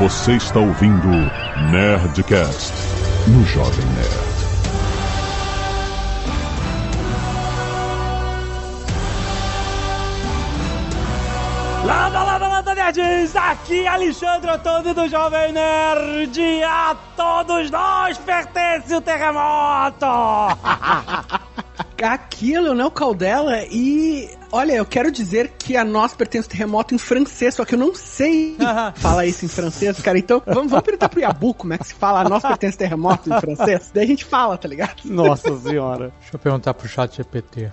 Você está ouvindo Nerdcast no Jovem Nerd. Landa, landa, landa, nerds! Aqui é Alexandre Antônio do Jovem Nerd! A todos nós pertence o terremoto! Aqui é Leonel Caldela e olha, eu quero dizer que a nós pertence o terremoto em francês, só que eu não sei falar isso em francês, cara. Então, vamos, vamos perguntar pro Yabu como é que se fala a nós pertence terremoto em francês. Daí a gente fala, tá ligado? Nossa senhora. Deixa eu perguntar pro chat GPT.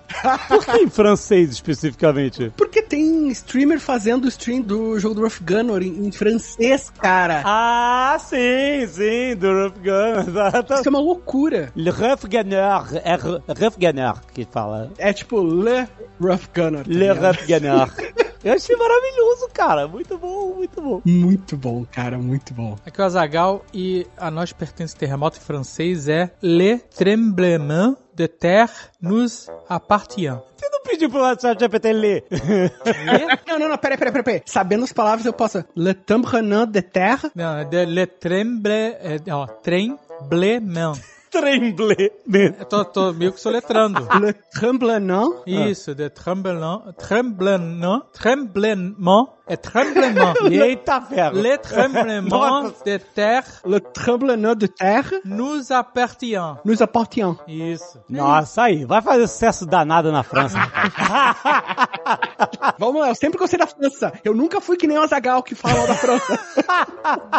Por que em francês especificamente? Porque tem streamer fazendo o stream do jogo do Rough Gunner em, em francês, cara. Ah, sim, sim, do Rough Gunner. Isso é uma loucura. Le Rough Gunner, é Rough Gunner que fala. É tipo Le Rough Gunner. tá Le? Rough Gunner. Eu achei maravilhoso, cara. Muito bom, muito bom. Muito bom, cara, muito bom. Aqui é o Azagal e a nós pertence terremoto em francês é Le Tremblement de Terre nous appartient. Você não pediu pro chat GPT ler. Não, não, não, peraí, peraí, peraí. peraí. Sabendo as palavras, eu posso. Le Tremblement de Terre. Não, é de Le Tremble... É, ó, Tremblement. Tremblé. Eu tô, tô meio que soletrando. Le Tremblement. Isso, de tremblement, tremblement, tremblement, é tremblement. Eita ferro. Le tremblement Nossa. de terre Le Tremblement de Terre nous appartient. nous appartient. Isso. Nossa, aí, vai fazer sucesso danado na França. Vamos lá, eu sempre gostei da França. Eu nunca fui que nem o Azagal que fala da França.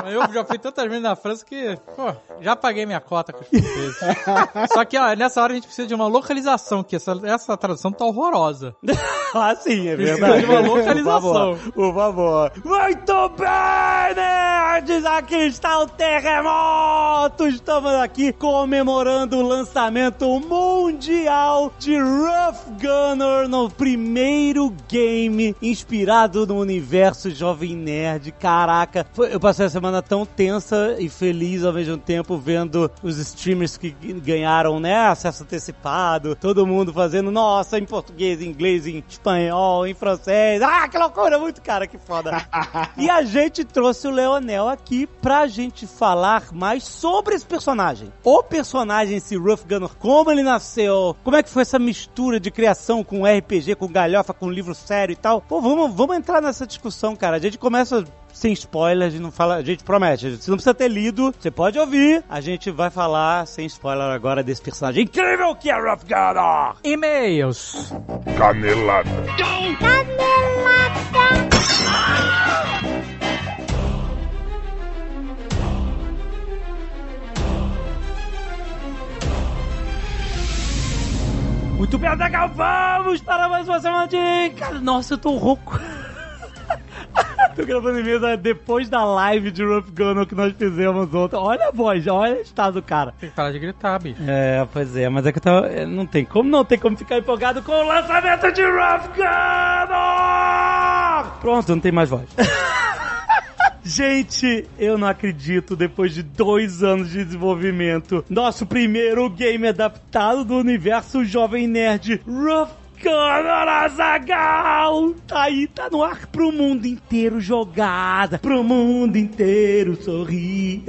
Eu já fui tantas vezes na França que, pô, já paguei minha cota com os franceses. Só que, ó, nessa hora a gente precisa de uma localização, que essa, essa tradução tá horrorosa. ah, sim, é Precisa verdade. de uma localização. Por favor. Muito bem, nerds! Aqui está o terremoto! Estamos aqui comemorando o lançamento mundial de Rough Gunner no primeiro game inspirado no universo Jovem Nerd. Caraca, eu passei a semana tão tensa e feliz ao mesmo tempo vendo os streamers que ganharam, né, acesso antecipado, todo mundo fazendo, nossa, em português, em inglês, em espanhol, em francês. Ah, que loucura, muito cara, que foda. e a gente trouxe o Leonel aqui pra gente falar mais sobre esse personagem. O personagem, esse Rough Gunner, como ele nasceu, como é que foi essa mistura de criação com RPG, com galhofa, com livro sério e tal. Pô, vamos, vamos entrar nessa discussão, cara. A gente começa sem spoiler, a gente não fala, a gente promete, você não precisa ter lido, você pode ouvir, a gente vai falar sem spoiler agora desse personagem incrível que é Rough Gunner. E-mails. Canelada. Muito bem, Azaghal, vamos para mais uma semana de... Cara, nossa, eu tô rouco. tô gravando e-mail depois da live de Rough Gunner que nós fizemos ontem. Olha a voz, olha o estado do cara. Tem que parar de gritar, bicho. É, pois é, mas é que eu tava, é, não tem como não tem como ficar empolgado com o lançamento de Rough Gunner! Pronto, não tem mais voz. Gente, eu não acredito, depois de dois anos de desenvolvimento, nosso primeiro game adaptado do universo Jovem Nerd, Rough Gunner Azagal! Tá aí, tá no ar pro mundo inteiro jogada, pro mundo inteiro sorrir.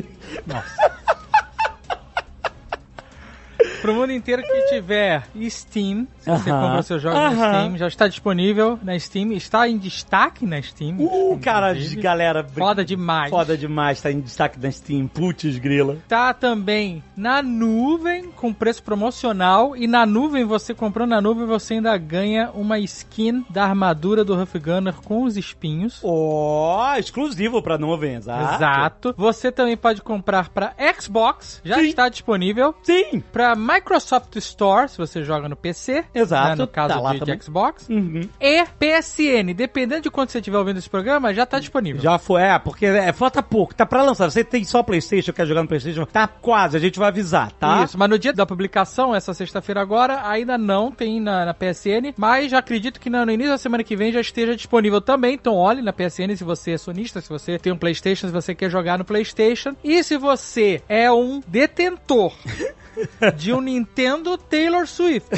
Pro mundo inteiro que tiver Steam, se você Aham. compra seus jogos na Aham. Steam, já está disponível na Steam, está em destaque na Steam. Uh, cara, de galera. Foda demais. Foda demais, tá em destaque da Steam. Putz, grila. Tá também na nuvem com preço promocional e na nuvem você comprando na nuvem você ainda ganha uma skin da armadura do Huff Gunner com os espinhos. Ó, exclusivo pra nuvem, exato. Exato. Você também pode comprar para Xbox, já Sim. está disponível. Sim. Para Microsoft Store, se você joga no PC. Exato, né, no caso tá de, também. de Xbox. Uhum. E PSN, dependendo de quando você estiver ouvindo esse programa, já está disponível. Já foi, é, porque é, falta pouco, tá pra lançar. Você tem só Playstation, quer jogar no Playstation? Tá quase, a gente vai avisar, tá? Isso, mas no dia da publicação, essa sexta-feira agora, ainda não tem na, na PSN, mas já acredito que no início da semana que vem já esteja disponível também. Então olhe na PSN se você é sonista, se você tem um PlayStation, se você quer jogar no PlayStation. E se você é um detentor de um Nintendo Taylor Swift.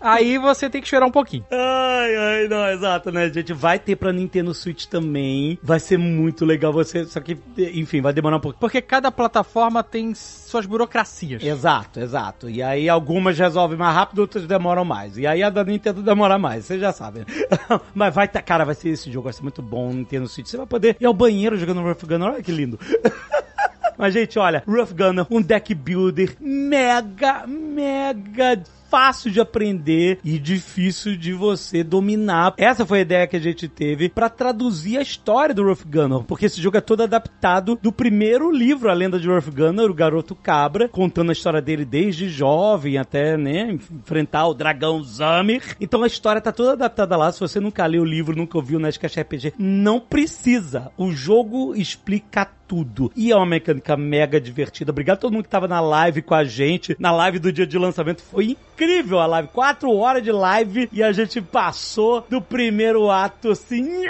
aí você tem que esperar um pouquinho. Ai, ai, não, exato, né? A gente vai ter pra Nintendo Switch também. Vai ser muito legal você. Só que, enfim, vai demorar um pouco. Porque cada plataforma tem suas burocracias. Exato, exato. E aí algumas resolvem mais rápido, outras demoram mais. E aí a da Nintendo demora mais, vocês já sabem. Mas vai ter, cara, vai ser esse jogo, vai ser muito bom Nintendo Switch. Você vai poder ir ao banheiro jogando Rough Gunner, olha que lindo. Mas, gente, olha, Rough Gunner, um deck builder mega, mega fácil de aprender e difícil de você dominar. Essa foi a ideia que a gente teve para traduzir a história do Rough Gunner, porque esse jogo é todo adaptado do primeiro livro, A Lenda de Rough Gunner, o Garoto Cabra, contando a história dele desde jovem até, né, enfrentar o dragão Zamir. Então a história tá toda adaptada lá. Se você nunca leu o livro, nunca ouviu o Nerdcast RPG, não precisa. O jogo explica tudo. E é uma mecânica mega divertida. Obrigado a todo mundo que tava na live com a gente. Na live do dia de lançamento foi incrível a live. Quatro horas de live e a gente passou do primeiro ato assim,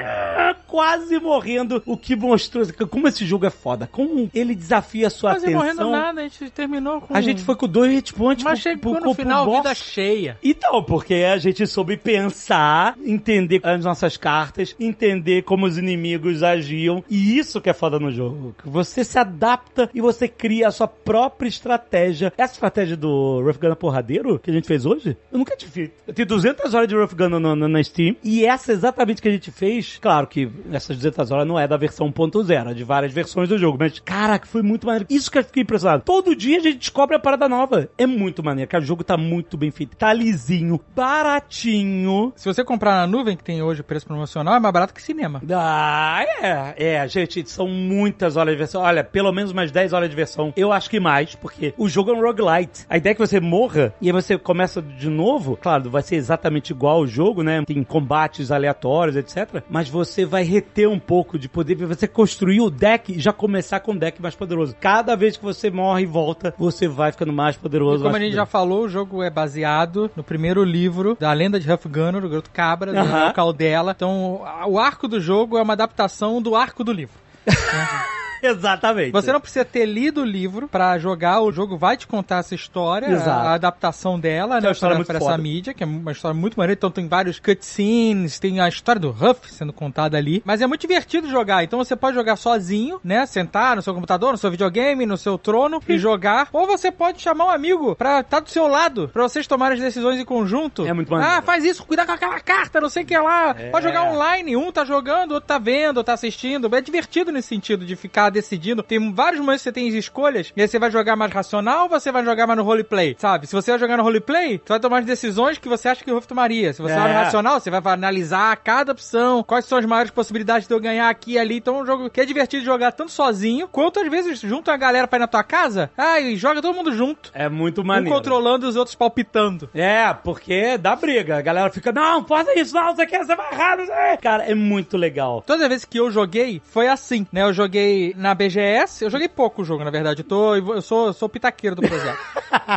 quase morrendo. O que mostrou como esse jogo é foda. Como ele desafia a sua Quase atenção. morrendo nada, a gente terminou com... A gente foi com dois hit points Mas pro- chegou no final, vida cheia. Então, porque a gente soube pensar, entender as nossas cartas, entender como os inimigos agiam. E isso que é foda no jogo. que Você se adapta e você cria a sua própria estratégia. Essa estratégia do Rough Gunner porradeiro que a gente fez hoje, eu nunca tinha feito. Eu tenho 200 horas de Rough Gunner no- no- na Steam. E essa exatamente que a gente fez. Claro que essas 200 horas não é da versão 1.0, é de várias versões do jogo. Mas, caraca, foi muito maneiro. Isso que eu fiquei impressionado. Todo dia a gente descobre a parada nova. É muito maneiro, cara. O jogo tá muito bem feito. Tá lisinho, baratinho. Se você comprar na nuvem, que tem hoje o preço promocional, é mais barato que cinema. Ah, é. É, gente, são muitas horas de versão. Olha, pelo menos umas 10 horas de versão. Eu acho que mais, porque o jogo é um roguelite. A ideia é que você morra e aí você começa de novo. Claro, vai ser exatamente igual ao jogo, né? Tem combates aleatórios, etc. Mas você vai reter um pouco de poder pra você construir o deck e já começar com um deck mais poderoso. Cada vez que você morre e volta, você vai ficando mais E poderoso. como a gente já falou, o jogo é baseado no primeiro livro da lenda de Huff Gunner, o Garoto Cabra, do Aham. Daniel Caldela. Então, o arco do jogo é uma adaptação do arco do livro. Exatamente. Você não precisa ter lido o livro pra jogar, o jogo vai te contar essa história, Exato. a adaptação dela, é né, uma história pra, pra essa mídia, que é uma história muito maneira, então tem vários cutscenes, tem a história do Huff sendo contada ali, mas é muito divertido jogar, então você pode jogar sozinho, né, sentar no seu computador, no seu videogame, no seu trono e jogar, ou você pode chamar um amigo pra estar do seu lado, pra vocês tomarem as decisões em conjunto. É muito maneiro. Ah, faz isso, cuidado com aquela carta, não sei o que lá. É. Pode jogar online, um tá jogando, outro tá vendo, outro tá assistindo. É divertido nesse sentido de ficar decidindo. Tem vários momentos que você tem escolhas, e aí você vai jogar mais racional ou você vai jogar mais no roleplay, sabe? Se você vai jogar no roleplay, você vai tomar as decisões que você acha que o Ruff tomaria. Se você É. vai no racional, você vai analisar cada opção, quais são as maiores possibilidades de eu ganhar aqui e ali. Então é um jogo que é divertido jogar tanto sozinho, quanto às vezes junto a galera pra ir na tua casa, ah, e joga todo mundo junto. É muito Um maneiro. controlando e os outros palpitando. É, porque dá briga. A galera fica, não, faça isso, não, você quer, você vai errar, não sei. Cara, é muito legal. Todas as vezes que eu joguei, foi assim, né? Eu joguei na BGS, eu joguei pouco o jogo, na verdade. Eu, tô, eu sou, eu sou pitaqueiro do projeto.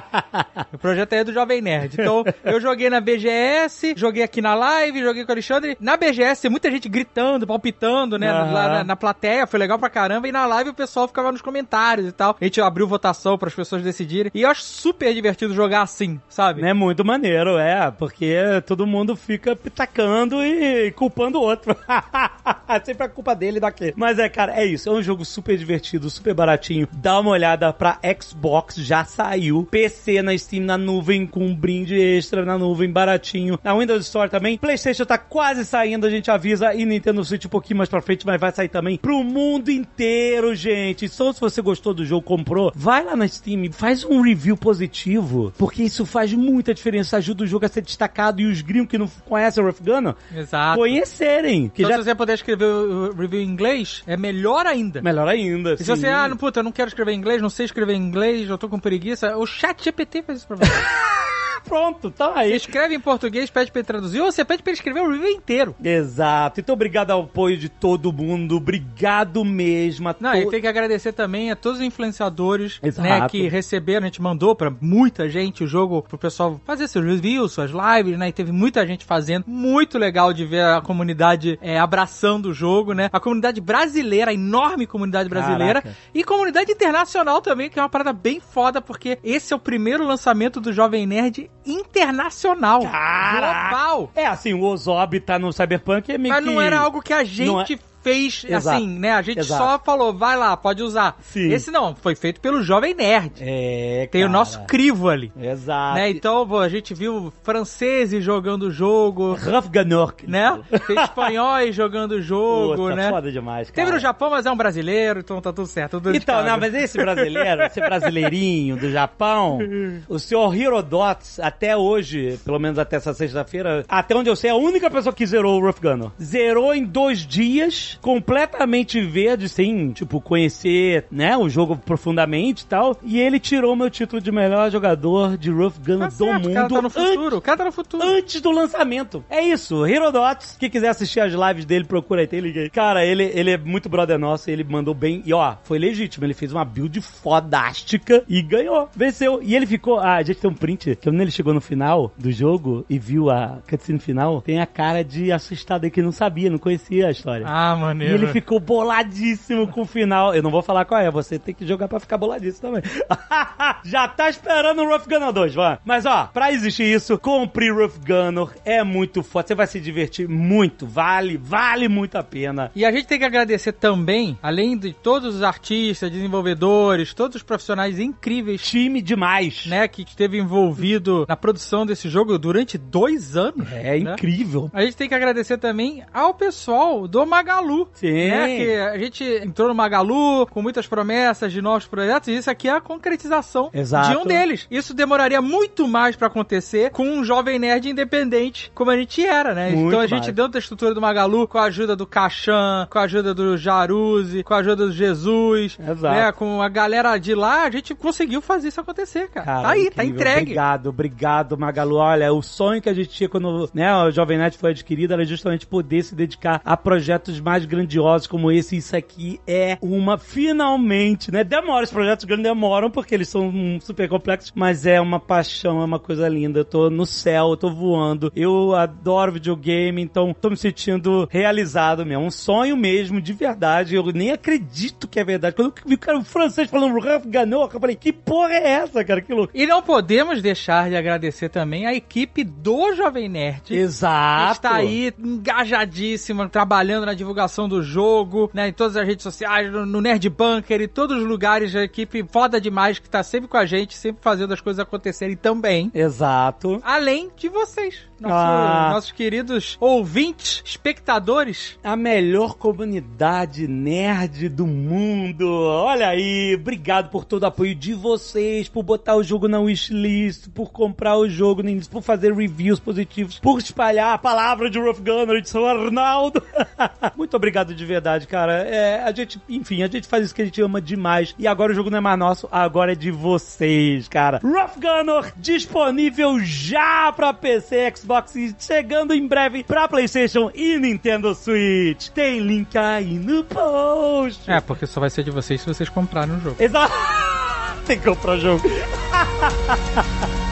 o projeto é do Jovem Nerd. Então, eu joguei na BGS, joguei aqui na live, joguei com o Alexandre. Na BGS, tem muita gente gritando, palpitando, né? Aham. Lá na, na plateia, foi legal pra caramba. E na live o pessoal ficava nos comentários e tal. A gente abriu votação para as pessoas decidirem. E eu acho super divertido jogar assim, sabe? É muito maneiro, é, porque todo mundo fica pitacando e culpando o outro. Sempre a culpa dele daquele. Mas é, cara, é isso. É um jogo super divertido, super baratinho. Dá uma olhada pra Xbox, já saiu. PC na Steam na nuvem, com um brinde extra na nuvem, baratinho. Na Windows Store também. PlayStation tá quase saindo, a gente avisa. E Nintendo Switch um pouquinho mais pra frente, mas vai sair também pro mundo inteiro, gente. Então, se você gostou do jogo, comprou, vai lá na Steam, faz um review positivo, porque isso faz muita diferença. Ajuda o jogo a ser destacado e os gringos que não conhecem o Rough Gunner Exato. conhecerem. Que Então, já se você puder escrever o o review em inglês, é melhor ainda. Melhor ainda. E se você, ah, não, puta, eu não quero escrever em inglês, não sei escrever em inglês, eu tô com preguiça, o chat GPT faz isso pra você. pronto, tá Você aí. escreve em português, pede pra ele traduzir, ou você pede pra ele escrever o review inteiro. Exato. Então, obrigado ao apoio de todo mundo. Obrigado mesmo a Não, to- e tem que agradecer também a todos os influenciadores, Exato. né, que receberam, a gente mandou pra muita gente o jogo pro pessoal fazer seus reviews, suas lives, né, e teve muita gente fazendo. Muito legal de ver a comunidade é, abraçando o jogo, né, a comunidade brasileira, a enorme comunidade brasileira, Caraca. e comunidade internacional também, que é uma parada bem foda, porque esse é o primeiro lançamento do Jovem Nerd internacional. Caraca! Global. É, assim, o Ozob tá no Cyberpunk é meio Mas que... não era algo que a é- gente fez, Exato. assim, né? A gente Exato. só falou, vai lá, pode usar. Sim. Esse não, foi feito pelo Jovem Nerd. É, Tem o cara. nosso crivo ali. Exato. Né? Então, pô, a gente viu franceses jogando o jogo, Ralph Ganor. né? Tem espanhóis jogando o jogo, Puta, né? foda demais, cara. Teve no Japão, mas é um brasileiro, então tá tudo certo. Tudo Então, não, mas esse brasileiro, esse brasileirinho do Japão, o senhor Hirodots, até hoje, pelo menos até essa sexta-feira, até onde eu sei, é a única pessoa que zerou o Rough Gunner. Zerou em dois dias, completamente verde, sem, tipo, conhecer, né, o jogo profundamente e tal. E ele tirou meu título de melhor jogador de Rough Gunner Tá do certo, mundo. o cara tá no antes- futuro. O cara tá no futuro. antes do lançamento. É isso, Herodots. Quem quiser assistir as lives dele, procura aí, tem aí. Cara, ele, ele é muito brother nosso, ele mandou bem. E ó, foi legítimo. Ele fez uma build fodástica e ganhou. Venceu. E ele ficou. Ah, a gente tem um print que quando ele chegou no final do jogo e viu a cutscene final, tem a cara de assustado aí que não sabia, não conhecia a história. Ah, E maneiro. ele ficou boladíssimo com o final. Eu não vou falar qual é, você tem que jogar pra ficar boladíssimo também. Já tá esperando o Rough Gunner 2, vai. Mas ó, pra existir isso, compre Rough Gunner. É muito foda. Você vai se divertir muito. Vale, vale muito a pena. E a gente tem que agradecer também, além de todos os artistas, desenvolvedores, todos os profissionais incríveis, Time demais. né, que esteve envolvido na produção desse jogo durante dois anos. É né? incrível. A gente tem que agradecer também ao pessoal do Magalu. Sim. Né, que a gente entrou no Magalu com muitas promessas de novos projetos e isso aqui é a concretização Exato. de um deles. Isso demoraria muito mais pra acontecer com um jovem nerd independente como a gente era, né? Muito então a gente mais. dentro da estrutura do Magalu, com a ajuda do Caixan, com a ajuda do Jaruzzi, com a ajuda do Jesus, Exato. né? Com a galera de lá, a gente conseguiu fazer isso acontecer, cara. Cara, tá aí, tá incrível. entregue. Obrigado, obrigado, Magalu. Olha, o sonho que a gente tinha quando né, o Jovem Nerd foi adquirido era justamente poder se dedicar a projetos mais grandiosos como esse. Isso aqui é uma, finalmente, né? Demora, os projetos grandes demoram porque eles são super complexos, mas é uma paixão, é uma coisa linda. Eu tô no céu, eu tô voando. Eu adoro videogame, então tô me sentindo realizado mesmo. Um sonho mesmo, de verdade. Eu nem acredito que é verdade. Quando eu vi o cara francês falando Ganor, eu falei, que porra é essa, cara? Que louco. E não podemos deixar de agradecer também a equipe do Jovem Nerd. Exato. que está aí engajadíssima, trabalhando na divulgação do jogo, né, em todas as redes sociais, no, no Nerd Bunker, em todos os lugares, a equipe foda demais que tá sempre com a gente, sempre fazendo as coisas acontecerem também. Exato. Além de vocês, nosso- Ah. nossos queridos ouvintes, espectadores. A melhor comunidade nerd do mundo. Olha aí, obrigado por todo o apoio de vocês, por botar o jogo na wishlist, por comprar o jogo no início, por fazer reviews positivos, por espalhar a palavra de Rough Gunner de São Arnaldo. Muito obrigado de verdade, cara. É, a gente, enfim, a gente faz isso que a gente ama demais. E agora o jogo não é mais nosso, agora é de vocês, cara. Rough Gunner disponível já pra PC, Xbox e chegando em breve pra PlayStation e Nintendo Switch. Tem link aí no post. É, porque só vai ser de vocês se vocês comprarem o jogo. Exato. Tem que comprar o jogo.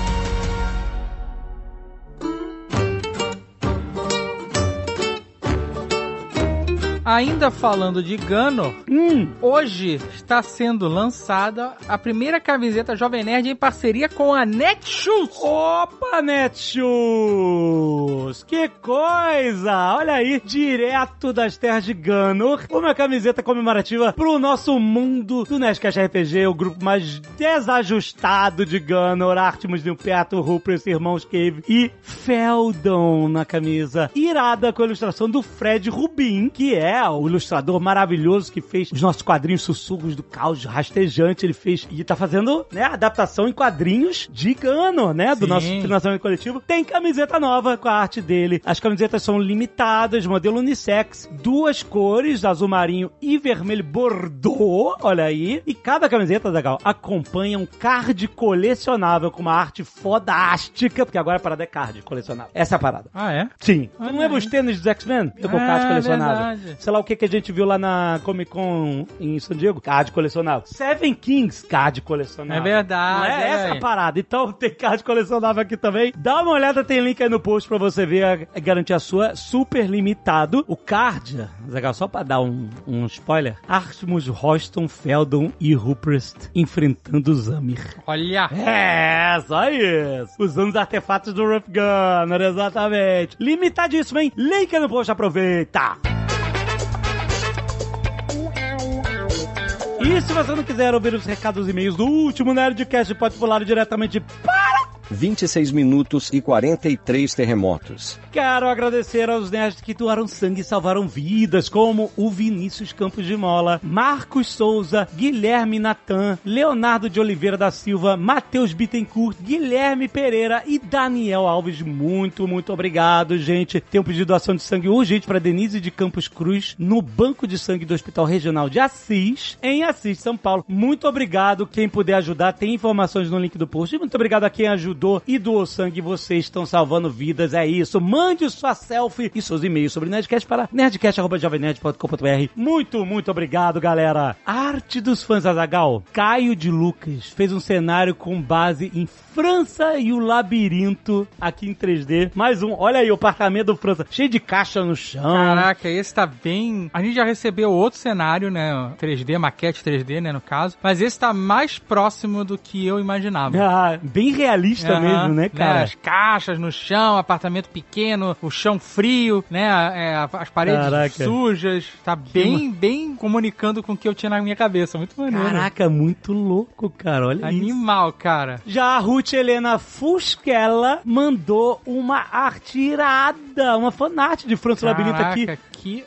Ainda falando de Gano, Hum, hoje está sendo lançada a primeira camiseta Jovem Nerd em parceria com a Netshoes. Opa, Netshoes! Que coisa! Olha aí, direto das terras de Ganor, uma camiseta comemorativa pro nosso mundo do Nerdcast RPG, o grupo mais desajustado de Ganor, Artemis Nilperto, Rupress, Irmãos Cave e Feldon na camisa, irada com a ilustração do Fred Rubin, que é o ilustrador maravilhoso que fez os nossos quadrinhos Sussurros do Caos Rastejante, ele fez e tá fazendo, né, adaptação em quadrinhos de Ganor, né, do Sim. nosso financiamento coletivo. Tem camiseta nova com a arte dele. As camisetas são limitadas, modelo unissex, duas cores, azul marinho e vermelho bordô, olha aí. E cada camiseta, legal, acompanha um card colecionável com uma arte fodástica, porque agora a parada é card colecionável. Essa é a parada. Ah, é? Sim. Não lembra aí. os tênis dos X-Men? Eu com Ah, card colecionável. verdade. Sei lá o que que a gente viu lá na Comic Con em San Diego, card colecionável. Seven Kings, card colecionável. É verdade, Não é, é. essa a parada. Então tem card colecionável aqui também. Dá uma olhada, tem link aí no post pra você ver, a, garantir a sua. Super limitado. O card, só pra dar um, um spoiler. Artemus, Royston, Feldon e Ruprest enfrentando Zamir. Olha! É, só isso. Usando os artefatos do Rough Gunner, exatamente. Limitadíssimo, hein? Link aí no post, aproveita! E se você não quiser ouvir os recados e e-mails do último Nerdcast, pode pular diretamente para 26 minutos e 43 terremotos. Quero agradecer aos nerds que doaram sangue e salvaram vidas, como o Vinícius Campos de Mola, Marcos Souza, Guilherme Natan, Leonardo de Oliveira da Silva, Matheus Bittencourt, Guilherme Pereira e Daniel Alves. Muito, muito obrigado, gente. Tem um pedido de doação de sangue urgente para Denise de Campos Cruz, no Banco de Sangue do Hospital Regional de Assis, em Assis, São Paulo. Muito obrigado. Quem puder ajudar, tem informações no link do post. E muito obrigado a quem ajudou e doou sangue. Vocês estão salvando vidas. É isso. Mande sua selfie e seus e-mails sobre Nerdcast para nerdcast.jovemnerd.com.br. Muito, muito obrigado, galera. Arte dos fãs Azagal. Caio de Lucas fez um cenário com base em França e o Labirinto aqui em 3D. Mais um. Olha aí o apartamento do França. Cheio de caixa no chão. Caraca, esse tá bem. A gente já recebeu outro cenário, né? 3D, maquete 3D, né? No caso. Mas esse tá mais próximo do que eu imaginava. Ah, bem realista Aham, mesmo, né, cara? As caixas no chão, apartamento pequeno, o chão frio, né? é, as paredes Caraca. sujas. Tá bem, bem comunicando com o que eu tinha na minha cabeça. Muito maneiro. Caraca, muito louco, cara. Olha isso. Animal, cara. Já a Ruth Helena Fusquela mandou uma arte irada, uma fanart de França Labirinto aqui. Que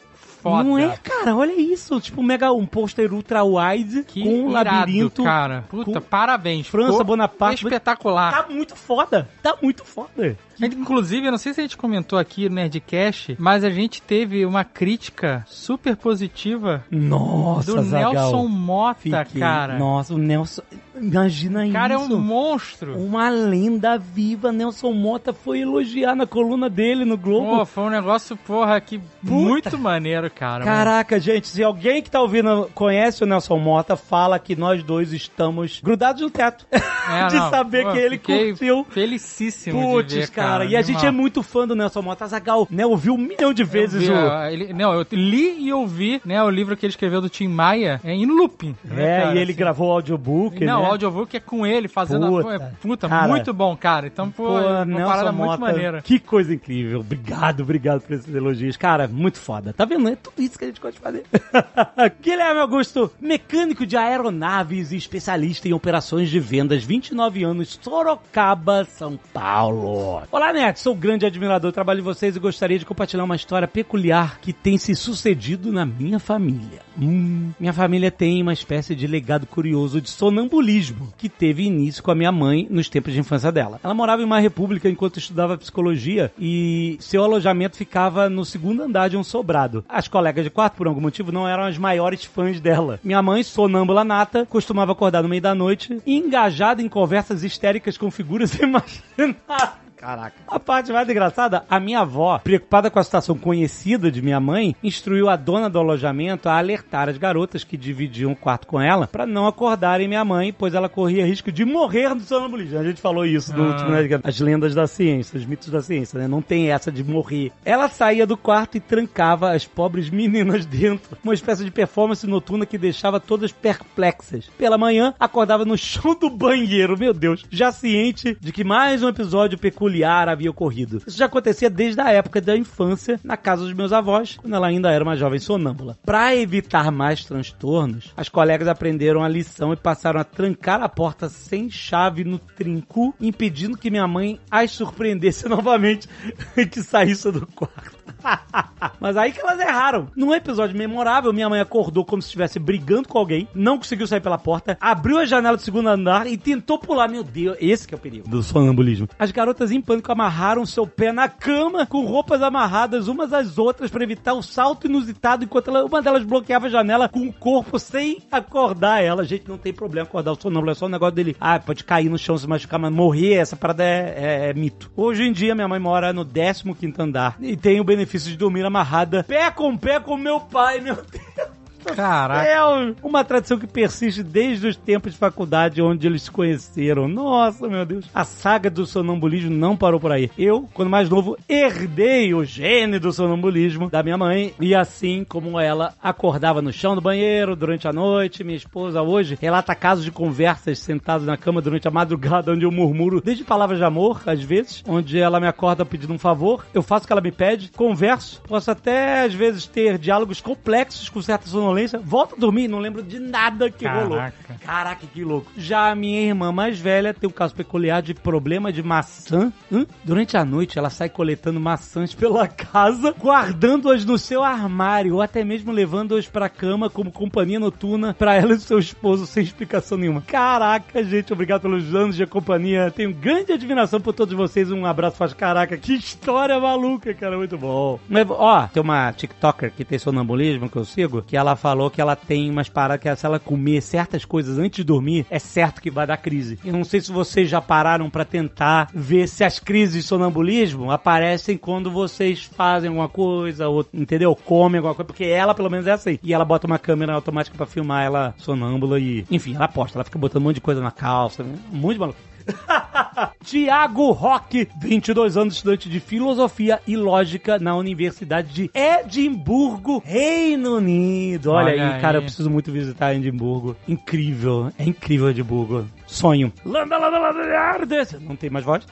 foda. Não é, cara? Olha isso. Tipo, mega, um pôster ultra wide Que com um irado, labirinto. cara. Puta, com parabéns. França, Bonaparte. Espetacular. Tá muito foda. Tá muito foda. Inclusive, eu não sei se a gente comentou aqui no Nerdcast, mas a gente teve uma crítica super positiva Nossa, do Zagal. Nelson Mota, Fiquei- cara. Nossa, o Nelson. Imagina O cara é isso. um monstro. Uma lenda viva. Nelson Mota foi elogiar na coluna dele no Globo. Pô, foi um negócio, porra, que muito maneiro, cara. Caraca, gente, se alguém que tá ouvindo conhece o Nelson Mota, fala que nós dois estamos grudados no teto. É, de não, saber pô, que ele curtiu. Felicíssimo de Putz, ver, cara. Cara. E a gente é muito fã do Nelson Mota. Azagal, né? Ouviu um milhão de Eu vezes vi, o. ó, ele- não, eu li e ouvi, né, o livro que ele escreveu do Tim Maia é, em looping. né, É, cara, e ele assim. gravou o audiobook. Não, né? o audiobook é com ele fazendo Puta, a é, puta, cara. muito bom, cara. Então, pô, Pô, uma Nelson parada muito Mota, maneira. que coisa incrível. Obrigado, obrigado por esses elogios. Cara, muito foda. Tá vendo? É tudo isso que a gente gosta de fazer. Guilherme Augusto, mecânico de aeronaves e especialista em operações de vendas, 29 anos, Sorocaba, São Paulo. Olá, Net. Sou grande admirador do trabalho de vocês e gostaria de compartilhar uma história peculiar que tem se sucedido na minha família. Hum, minha família tem uma espécie de legado curioso de sonambulismo que teve início com a minha mãe nos tempos de infância dela. Ela morava em uma república enquanto estudava psicologia e seu alojamento ficava no segundo andar de um sobrado. As colegas de quarto, por algum motivo, não eram as maiores fãs dela. Minha mãe, sonâmbula nata, costumava acordar no meio da noite, engajada em conversas histéricas com figuras imaginárias. Caraca. A parte mais engraçada, a minha avó, preocupada com a situação conhecida de minha mãe, instruiu a dona do alojamento a alertar as garotas que dividiam o quarto com ela para não acordarem minha mãe, pois ela corria risco de morrer do sonambulismo. A gente falou isso no Ah. último, né? As lendas da ciência, os mitos da ciência, né? Não tem essa de morrer. Ela saía do quarto e trancava as pobres meninas dentro. Uma espécie de performance noturna que deixava todas perplexas. Pela manhã, acordava no chão do banheiro, meu Deus, já ciente de que mais um episódio peculiar havia ocorrido. Isso já acontecia desde a época da infância, na casa dos meus avós, quando ela ainda era uma jovem sonâmbula. Para evitar mais transtornos, as colegas aprenderam a lição e passaram a trancar a porta sem chave no trinco, impedindo que minha mãe as surpreendesse novamente e que saísse do quarto. Mas aí que elas erraram. Num episódio memorável, minha mãe acordou como se estivesse brigando com alguém, não conseguiu sair pela porta, abriu a janela do segundo andar e tentou pular. Meu Deus, esse que é o perigo do sonambulismo. As garotas em pânico amarraram seu pé na cama com roupas amarradas umas às outras para evitar o salto inusitado, enquanto ela- uma delas bloqueava a janela com o corpo sem acordar ela. Gente, não tem problema acordar o sonâmbulo, é só um negócio dele. Ah, pode cair no chão, se machucar, mas morrer, essa parada é, é- é mito. Hoje em dia, minha mãe mora no 15 andar e tem o benefício de dormir amarrada pé com pé com meu pai, meu Deus. Caraca. É uma tradição que persiste desde os tempos de faculdade onde eles se conheceram. Nossa, meu Deus. A saga do sonambulismo não parou por aí. Eu, quando mais novo, herdei o gene do sonambulismo da minha mãe e assim como ela acordava no chão do banheiro durante a noite, minha esposa hoje relata casos de conversas sentados na cama durante a madrugada onde eu murmuro desde palavras de amor, às vezes, onde ela me acorda pedindo um favor, eu faço o que ela me pede, converso, posso até às vezes ter diálogos complexos com certa sonolência, volto a dormir, não lembro de nada que Caraca. rolou. Caraca, que louco. Já a minha irmã mais velha tem um caso peculiar de problema de maçã. Hã? Durante a noite, ela sai coletando maçãs pela casa, guardando-as no seu armário, ou até mesmo levando-as pra cama como companhia noturna pra ela e seu esposo, sem explicação nenhuma. Caraca, gente, obrigado pelos anos de companhia. Tenho grande admiração por todos vocês. Um abraço, faz caraca. Que história maluca, cara, muito bom. Mas, ó, tem uma TikToker que tem sonambulismo que eu sigo, que ela falou que ela tem umas paradas que se ela comer certas coisas antes de dormir, é certo que vai dar crise. Eu não sei se vocês já pararam pra tentar ver se as crises de sonambulismo aparecem quando vocês fazem alguma coisa, ou, entendeu? Comem alguma coisa, porque ela, pelo menos, é assim. E ela bota uma câmera automática pra filmar ela sonâmbula e... Enfim, ela aposta, ela fica botando um monte de coisa na calça, né? de maluco. Tiago Roque, 22 anos, estudante de filosofia e lógica na Universidade de Edimburgo, Reino Unido. Olha, Olha aí, aí. cara, eu preciso muito visitar Edimburgo. Incrível, é incrível Edimburgo. Sonho. Landa, landa, landa, ardes. Não tem mais voz?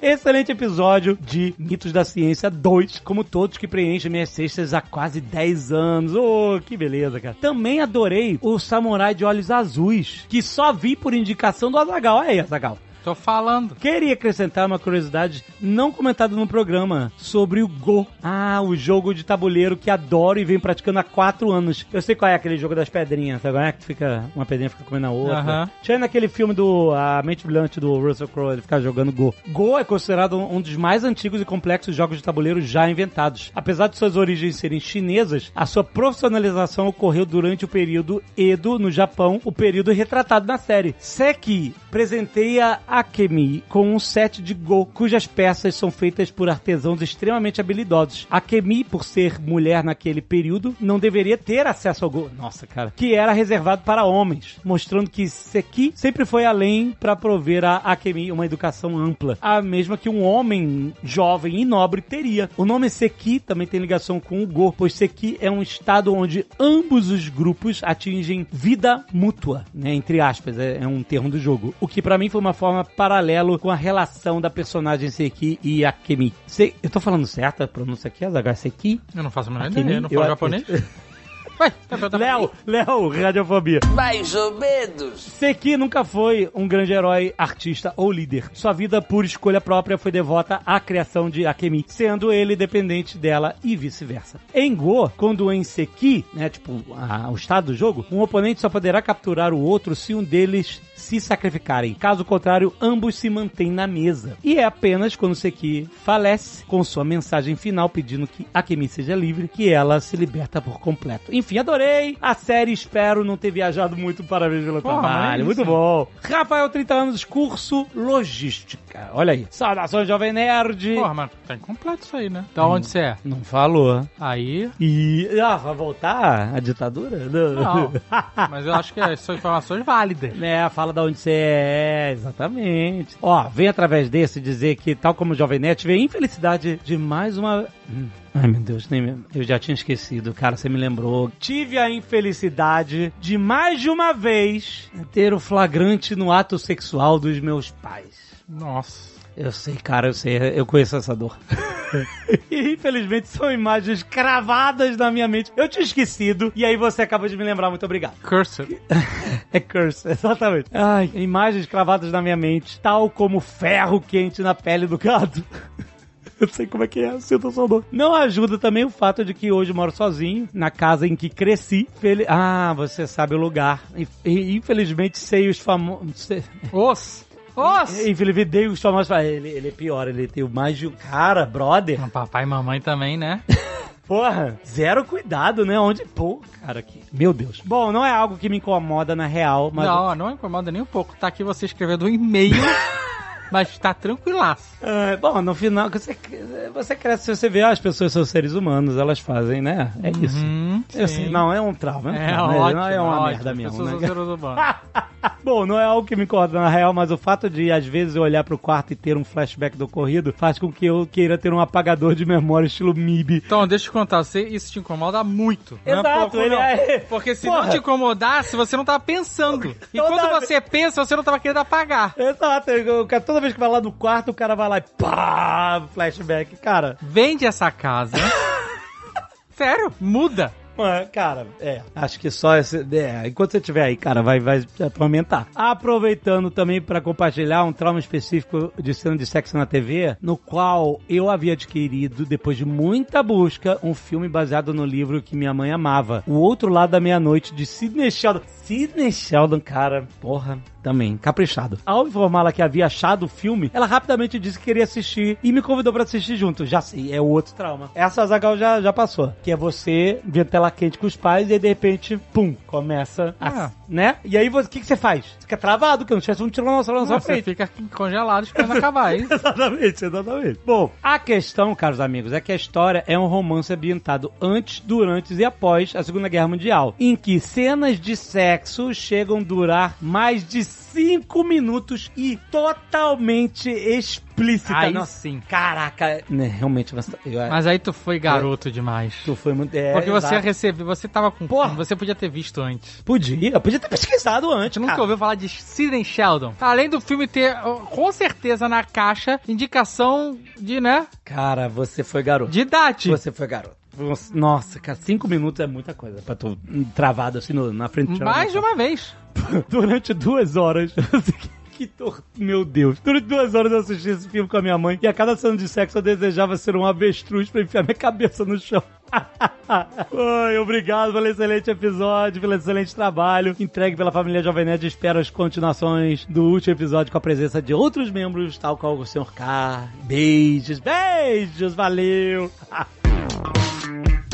Excelente episódio de Mitos da Ciência 2, como todos que preenchem minhas cestas há quase 10 anos. Oh, que beleza, cara. Também adorei o Samurai de Olhos Azuis, que só vi por indicação do Azagal. Olha aí, Azagal. Tô falando. Queria acrescentar uma curiosidade não comentada no programa sobre o Go. Ah, o jogo de tabuleiro que adoro e venho praticando há quatro anos. Eu sei qual é aquele jogo das pedrinhas, sabe? É que fica uma pedrinha fica comendo a outra. Tinha naquele filme do A Mente Brilhante do Russell Crowe, ele ficar jogando Go. Go é considerado um dos mais antigos e complexos jogos de tabuleiro já inventados. Apesar de suas origens serem chinesas, a sua profissionalização ocorreu durante o período Edo no Japão, o período retratado na série. Seki presenteia Akemi com um set de Go, cujas peças são feitas por artesãos extremamente habilidosos. Akemi, por ser mulher naquele período, não deveria ter acesso ao Go. Nossa, cara. Que era reservado para homens, mostrando que Seki sempre foi além para prover a Akemi uma educação ampla, a mesma que um homem jovem e nobre teria. O nome Seki também tem ligação com o Go, pois Seki é um estado onde ambos os grupos atingem vida mútua, né? Entre aspas, é, é um termo do jogo. O que pra mim foi uma forma paralelo com a relação da personagem Seki e Akemi. Se, eu tô falando certo a pronúncia aqui, Azaghal? Seki? Eu não faço a menor ideia, eu não Eu- falo japonês. Ué, tá perguntando pra Léo? Léo, radiofobia. Mais ou menos. Seki nunca foi um grande herói, artista ou líder. Sua vida, por escolha própria, foi devota à criação de Akemi, sendo ele dependente dela e vice-versa. Em Go, quando em Seki, né, tipo, a- o estado do jogo, um oponente só poderá capturar o outro se um deles se sacrificarem. Caso contrário, ambos se mantêm na mesa. E é apenas quando Seki falece, com sua mensagem final pedindo que Akemi seja livre, que ela se liberta por completo. Enfim, adorei a série, espero não ter viajado muito parabéns pelo trabalho. é Muito bom. Rafael, 30 anos, curso Logística. Olha aí. Saudações, Jovem Nerd. Porra, mas tá incompleto isso aí, né? Da onde você é? Não falou. Aí. E. Ah, vai voltar a ditadura? Não. Mas eu acho que são informações válidas. É, fala da onde você é, exatamente. Ó, vem através desse dizer que, tal como o Jovem Nerd, tive a infelicidade de mais uma. Hum. Ai, meu Deus, nem eu já tinha esquecido, cara, você me lembrou. Tive a infelicidade de mais de uma vez ter o flagrante no ato sexual dos meus pais. Nossa. Eu sei, cara, eu sei, eu conheço essa dor. e infelizmente são imagens cravadas na minha mente. Eu tinha esquecido, e aí você acabou de me lembrar, muito obrigado. Cursor. É curse, exatamente. Ai, imagens cravadas na minha mente, tal como ferro quente na pele do gado. Eu sei como é que é, sinto a sua dor. Não ajuda também o fato de que hoje moro sozinho, na casa em que cresci. Fel- Ah, você sabe o lugar. E, e, infelizmente sei os famosos... Os. Os. Infelizmente dei os famosos... Ele, ele é pior, ele tem mais de um... Cara, brother... Papai e mamãe também, né? Porra, zero cuidado, né? Onde pô, cara, aqui. Meu Deus. Bom, não é algo que me incomoda na real, mas Não, não incomoda nem um pouco. Tá aqui você escrevendo um e-mail Mas tá tranquilaço. É, bom, no final, você, você cresce, você vê, ah, as pessoas são seres humanos, elas fazem, né? É isso. Hum, Eu sim. sei, não, é um trauma. É, É, um trauma, ótimo, não é uma ótimo. merda mesmo. Né? seres humanos. Bom, não é algo que me incomoda na real, mas o fato de, às vezes, eu olhar pro quarto e ter um flashback do ocorrido faz com que eu queira ter um apagador de memória estilo MIB. Então, deixa eu te contar, você, isso te incomoda muito. não é Exato, pouco, ele não. é- Porque se Porra. não te incomodasse, você não tava pensando. E Toda quando você pensa, você não tava querendo apagar. Exato, eu- eu- toda vez que vai lá no quarto, o cara vai lá e pá, flashback. Cara, Vende essa casa. Sério, muda. Cara, é, acho que só esse. É, enquanto você estiver aí, cara, vai, vai te atormentar. Aproveitando também pra compartilhar um trauma específico de cena de sexo na TV, no qual eu havia adquirido, depois de muita busca, um filme baseado no livro que minha mãe amava. O Outro Lado da Meia-Noite, de Sidney Sheldon. Sidney Sheldon, cara, porra, também, caprichado. Ao informá-la que havia achado o filme, ela rapidamente disse que queria assistir e me convidou pra assistir junto. Já sei, é o outro trauma. Essa Zagal já, já passou. Que é você ver tela quente com os pais e aí de repente, pum, começa a. Ah. Né? E aí você- o que, que você faz? Você fica travado, que não tivesse um tiranossauro na sua Você frente. fica congelado esperando acabar, hein? Exatamente, exatamente. Bom, a questão, caros amigos, é que a história é um romance ambientado antes, durante e após a Segunda Guerra Mundial, em que cenas de sexo chegam a durar mais de cinco minutos e totalmente explícita. Aí Não- sim. Caraca, né, realmente, você- eu- Mas aí tu foi garoto demais. tu foi muito... é, Porque você exato. recebeu, você tava com Porra. você podia ter visto antes. Podia, podia ter pesquisado antes, nunca cara. ouviu falar de Sidney Sheldon. Além do filme ter, com certeza, na caixa, indicação de, né, Cara, você foi garoto. de idade. Você foi garoto. Nossa, cara, cinco minutos é muita coisa pra tu travado assim no- na frente do Mais de uma vez. durante duas horas. Que tor... Meu Deus. Durante duas horas eu assisti esse filme com a minha mãe e a cada cena de sexo eu desejava ser um avestruz pra enfiar minha cabeça no chão. Ai, obrigado pelo excelente episódio, pelo excelente trabalho entregue pela família Jovem Nerd. Espero as continuações do último episódio com a presença de outros membros, tal qual o Sr. K. Beijos, beijos, valeu! Thank you.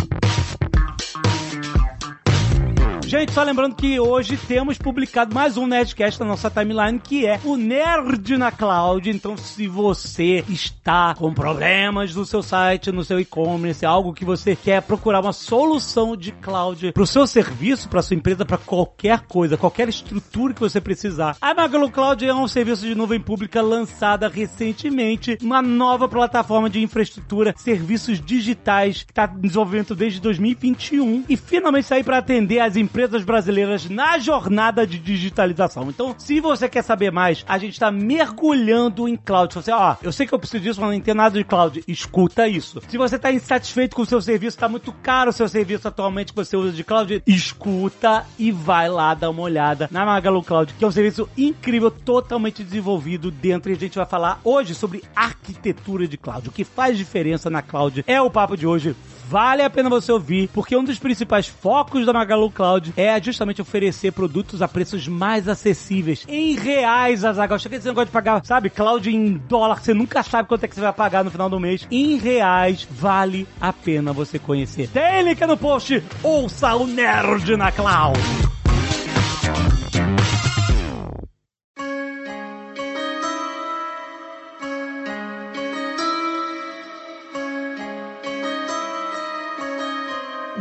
Gente, só lembrando que hoje temos publicado mais um Nerdcast na nossa timeline, que é o Nerd na Cloud. Então, se você está com problemas no seu site, no seu e-commerce, algo que você quer procurar uma solução de cloud para o seu serviço, para sua empresa, para qualquer coisa, qualquer estrutura que você precisar, a Magalu Cloud é um serviço de nuvem pública lançada recentemente, uma nova plataforma de infraestrutura, serviços digitais que está em desenvolvimento desde 2021 e finalmente sair para atender as empresas brasileiras na jornada de digitalização. Então, se você quer saber mais, a gente está mergulhando em cloud. Se você, ó, eu sei que eu preciso disso, mas não entendo nada de cloud, escuta isso. Se você está insatisfeito com o seu serviço, está muito caro o seu serviço atualmente que você usa de cloud, escuta e vai lá dar uma olhada na Magalu Cloud, que é um serviço incrível, totalmente desenvolvido dentro. E a gente vai falar hoje sobre arquitetura de cloud. O que faz diferença na cloud é o papo de hoje. Vale a pena você ouvir, porque um dos principais focos da Magalu Cloud é justamente oferecer produtos a preços mais acessíveis. Em reais, Azaghal. Chega esse negócio de pagar, sabe, cloud em dólar, você nunca sabe quanto é que você vai pagar no final do mês. Em reais, vale a pena você conhecer. Tem link no post, ouça o Nerd na Cloud.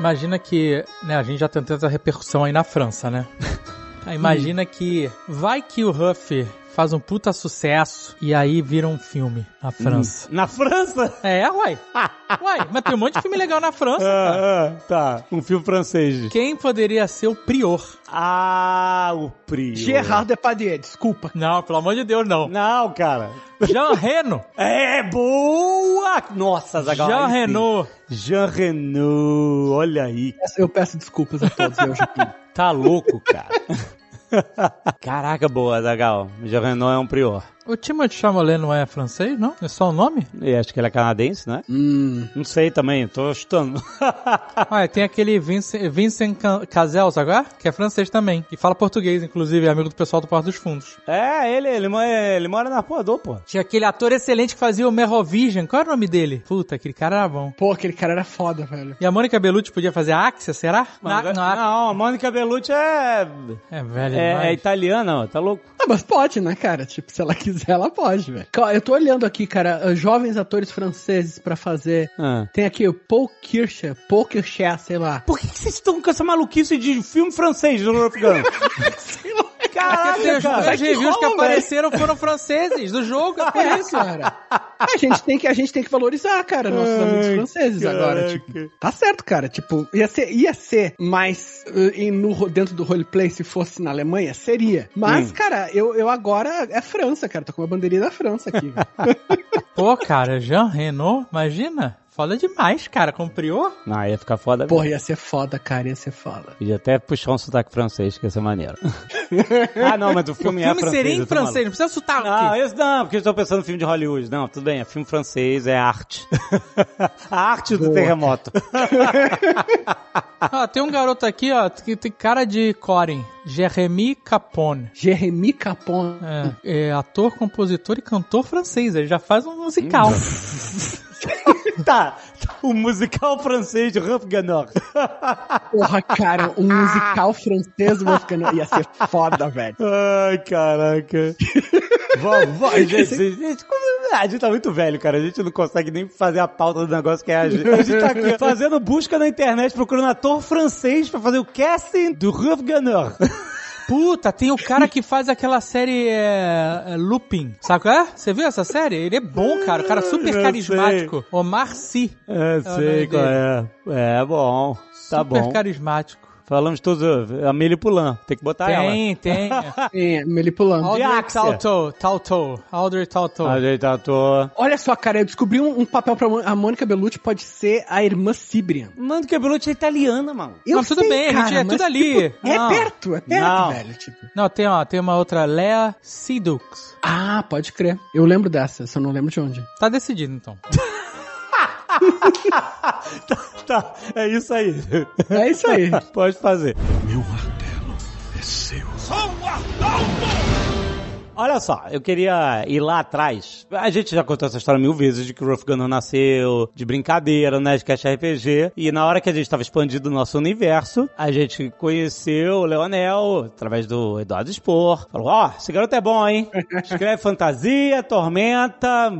Imagina que, né, a gente já tem tanta repercussão aí na França, né? Imagina que vai que o Huff faz um puta sucesso e aí vira um filme na França. Na França? É, uai. Uai, mas tem um monte de filme legal na França, cara. Ah, ah, tá. Um filme francês. Quem poderia ser o Prior? Ah, o Prior. Gerard Depardieu, desculpa. Não, pelo amor de Deus, não. Não, cara. Jean Reno. É boa! Nossa, Zagal. Jean. Reno. Jean Reno, olha aí. Eu peço desculpas a todos, eu já Tá louco, cara. Caraca, boa, Zagal. Jean Reno é um prior. O Timothée Chalamet não é francês, não? É só o nome? E acho que ele é canadense, né? Hum. Não sei também, tô chutando. Ah, tem aquele Vincent, Vincent Ca- Cazel, sabe? é? Que é francês também. E fala português, inclusive, é amigo do pessoal do Porto dos Fundos. é, ele, ele, ele mora na Arpoador, pô. Tinha aquele ator excelente que fazia o Merovision. Qual era o nome dele? Puta, aquele cara era bom. Pô, aquele cara era foda, velho. E a Mônica Bellucci podia fazer a Axia, será? Não, Na- na- não, a Mônica Bellucci é, É velho é, é italiana, ó, tá louco? Ah, mas pode, né, cara? Tipo, se ela quiser. Quiser, ela pode, velho. Eu tô olhando aqui, cara, uh, jovens atores franceses pra fazer. Ah. Tem aqui o Paul Kircher, Paul Kircher, sei lá. Por que, que vocês estão com essa maluquice de filme francês do Gun? Porque Caraca, os cara. os reviews que rola, apareceram foram franceses do jogo, é por isso. cara. A gente tem que, a gente tem que valorizar, cara, nossos amigos franceses agora. caraca. Tipo, tá certo, cara. Tipo, ia ser, ia ser mais uh, no, ro- dentro do roleplay se fosse na Alemanha? Seria. Mas, Hum. cara, eu, eu agora é França, cara. Tô com uma bandeirinha da França aqui. Pô, cara, Jean Renault, imagina. Foda demais, cara. Compriou? Não, ia ficar foda. Porra, ia ser foda, cara. Ia ser foda. Podia até puxar um sotaque francês, que ia ser maneiro. Ah, não, mas o O filme, filme é francês. seria em francês, maluco. não precisa sotaque. Não, esse não, porque eu estou pensando no filme de Hollywood. Não, tudo bem, é filme francês, é arte. A arte do terremoto. Ah, tem um garoto aqui, ó, que tem cara de Corin. Jeremy Capone. Jeremy Capone. É, é ator, compositor e cantor francês. Ele já faz um musical. tá, o musical francês de Ruff Ganor. Porra, cara, um musical francês mexicano ia ser foda, velho. Ai, caraca. Vamos, gente, gente, a gente tá muito velho, cara. A gente não consegue nem fazer a pauta do negócio que é a gente. A gente tá aqui fazendo busca na internet, procurando ator francês pra fazer o casting do Ruff Ganor. Puta, tem o cara que faz aquela série é, é, Lupin. Sabe qual é? Você viu essa série? Ele é bom, cara. O cara super Eu carismático. Omar Sy. É, o sei qual é. É bom. Tá super bom. carismático. Falamos todos. A Poulain. Tem que botar ela. Tem, tem. É, Melipulando. Audrey. Tautou. Tautou. Audrey Tautou. A gente ator. Olha só, cara, eu descobri um, um papel pra a Mônica Bellucci pode ser a irmã Cibrian. Mano, que Belucci é italiana, mano. Eu Não, tudo bem, a gente é mas, tudo ali. tipo, é perto, é perto, Não. velho. Tipo. Não, tem, ó, tem uma outra, Lea Sidux. Ah, pode crer. Eu lembro dessa, só não lembro de onde. Tá decidido, então. Tá, é isso aí. É isso aí. Pode fazer. Meu martelo é seu. Olha só, eu queria ir lá atrás. A gente já contou essa história mil vezes de que o Ruff Gunner nasceu de brincadeira, né, de Cash RPG. E na hora que a gente estava expandindo o nosso universo, a gente conheceu o Leonel através do Eduardo Spor. Falou: Ó, esse garoto é bom, hein? Escreve fantasia, tormenta,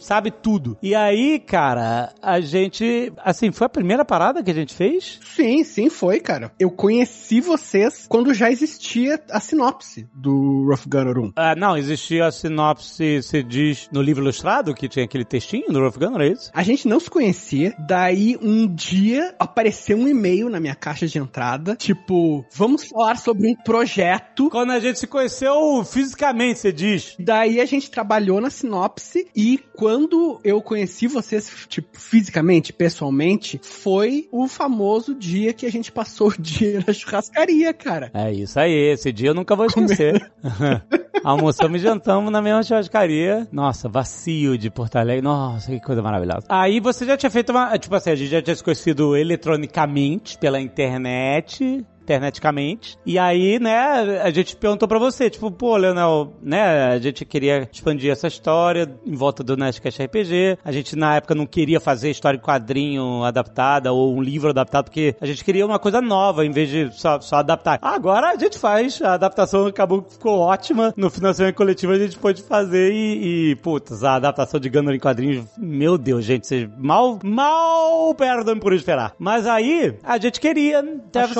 sabe tudo. E aí, cara, a gente. Assim, foi a primeira parada que a gente fez? Sim, sim, foi, cara. Eu conheci vocês quando já existia a sinopse do Rough Gunner 1. Ah, não, existia a sinopse, se diz, no livro ilustrado, que tinha aquele textinho do Rough Gunner, é isso? A gente não se conhecia, daí um dia apareceu um e-mail na minha caixa de entrada, tipo, vamos falar sobre um projeto. Quando a gente se conheceu fisicamente, você diz. Daí a gente trabalhou na sinopse e quando eu conheci vocês, tipo, fisicamente, pessoalmente, foi o famoso dia que a gente passou o dia na churrascaria, cara. É isso aí, esse dia eu nunca vou esquecer. Almoçamos e jantamos na mesma churrascaria. Nossa, vazio de Porto Alegre. Nossa, que coisa maravilhosa. Aí você já tinha feito uma. Tipo assim, a gente já tinha se conhecido eletronicamente pela internet. Interneticamente. E aí, né, a gente perguntou pra você, tipo, pô, Leonel, né, a gente queria expandir essa história em volta do Nerdcast RPG. A gente, na época, não queria fazer história em quadrinho adaptada ou um livro adaptado, porque a gente queria uma coisa nova, em vez de só, só adaptar. Agora a gente faz, a adaptação acabou ficou ótima. No financiamento coletivo a gente pôde fazer e, e putz, a adaptação de Gundam em quadrinhos, meu Deus, gente, vocês mal, mal perdem por esperar. Mas aí, a gente queria... A deve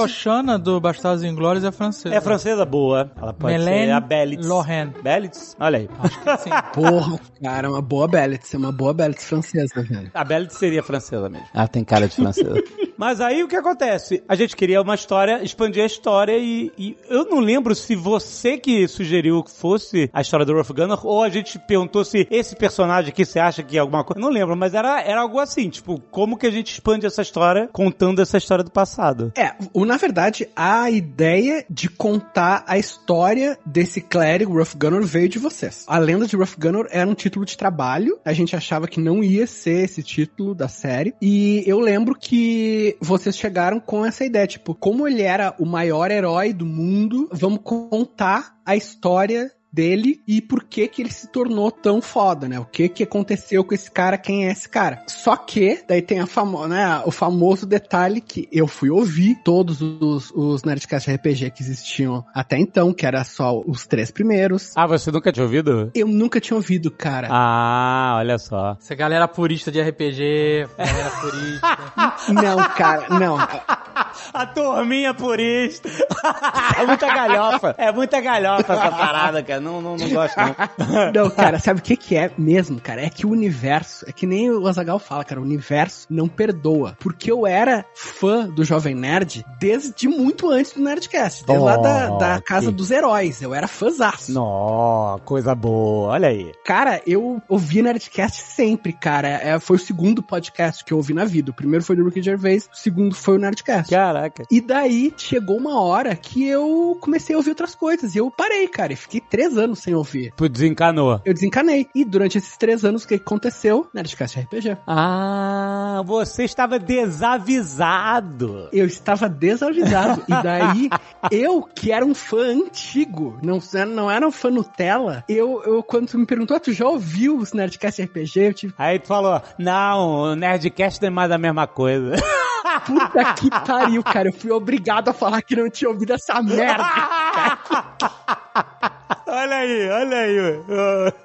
Xoxana do Bastardos Inglórios é francesa. é francesa boa. Ela pode Melene ser a Belitz. Lohan. Belitz? Olha aí. Acho que sim. Porra, cara, uma boa Belletz, uma boa Belletz francesa, velho. A Belitz seria francesa mesmo. Ah, tem cara de francesa. Mas aí o que acontece? A gente queria uma história, expandir a história e, e eu não lembro se você que sugeriu que fosse a história do Rough Gunner ou a gente perguntou se esse personagem aqui você acha que é alguma coisa. Não lembro, mas era, era algo assim, tipo, como que a gente expande essa história contando essa história do passado? É, na verdade, a ideia de contar a história desse clérigo Rough Gunner veio de vocês. A lenda de Rough Gunner era um título de trabalho, a gente achava que não ia ser esse título da série, e eu lembro vocês chegaram com essa ideia, tipo, como ele era o maior herói do mundo, vamos contar a história dele e por que que ele se tornou tão foda, né? O que que aconteceu com esse cara, quem é esse cara. Só que, daí tem a famo né, o famoso detalhe que eu fui ouvir todos os, os Nerdcast RPG que existiam até então, que era só os três primeiros. Ah, você nunca tinha ouvido? Eu nunca tinha ouvido, cara. Ah, olha só. Essa galera purista de RPG, galera purista. Não, cara, não. A turminha purista. É muita galhofa. É muita galhofa essa parada, cara. Não, não, não gosto, não. Não, cara, sabe o que que é mesmo, cara? É que o universo, é que nem o Azagal fala, cara, o universo não perdoa. Porque eu era fã do Jovem Nerd desde muito antes do Nerdcast. Desde lá da, da. Casa dos Heróis. Eu era fãzaço. Nó, coisa boa. Olha aí. Cara, eu ouvi Nerdcast sempre, cara. É, foi o segundo podcast que eu ouvi na vida. O primeiro foi do Ricky Gervais, o segundo foi o Nerdcast. Caraca. E daí chegou uma hora que eu comecei a ouvir outras coisas. E eu parei, cara. E fiquei três anos sem ouvir. Tu desencanou. Eu desencanei. E durante esses três anos, o que aconteceu? Nerdcast RPG. Ah, você estava desavisado. Eu estava desavisado. e daí, eu, que era um fã antigo, não, não era um fã Nutella, eu, eu quando tu me perguntou, "Ah, tu já ouviu os Nerdcast RPG? Eu tive, Aí tu falou, não, o Nerdcast não é mais a mesma coisa. puta que pariu, cara. Eu fui obrigado a falar que não tinha ouvido essa merda. Olha aí, olha aí.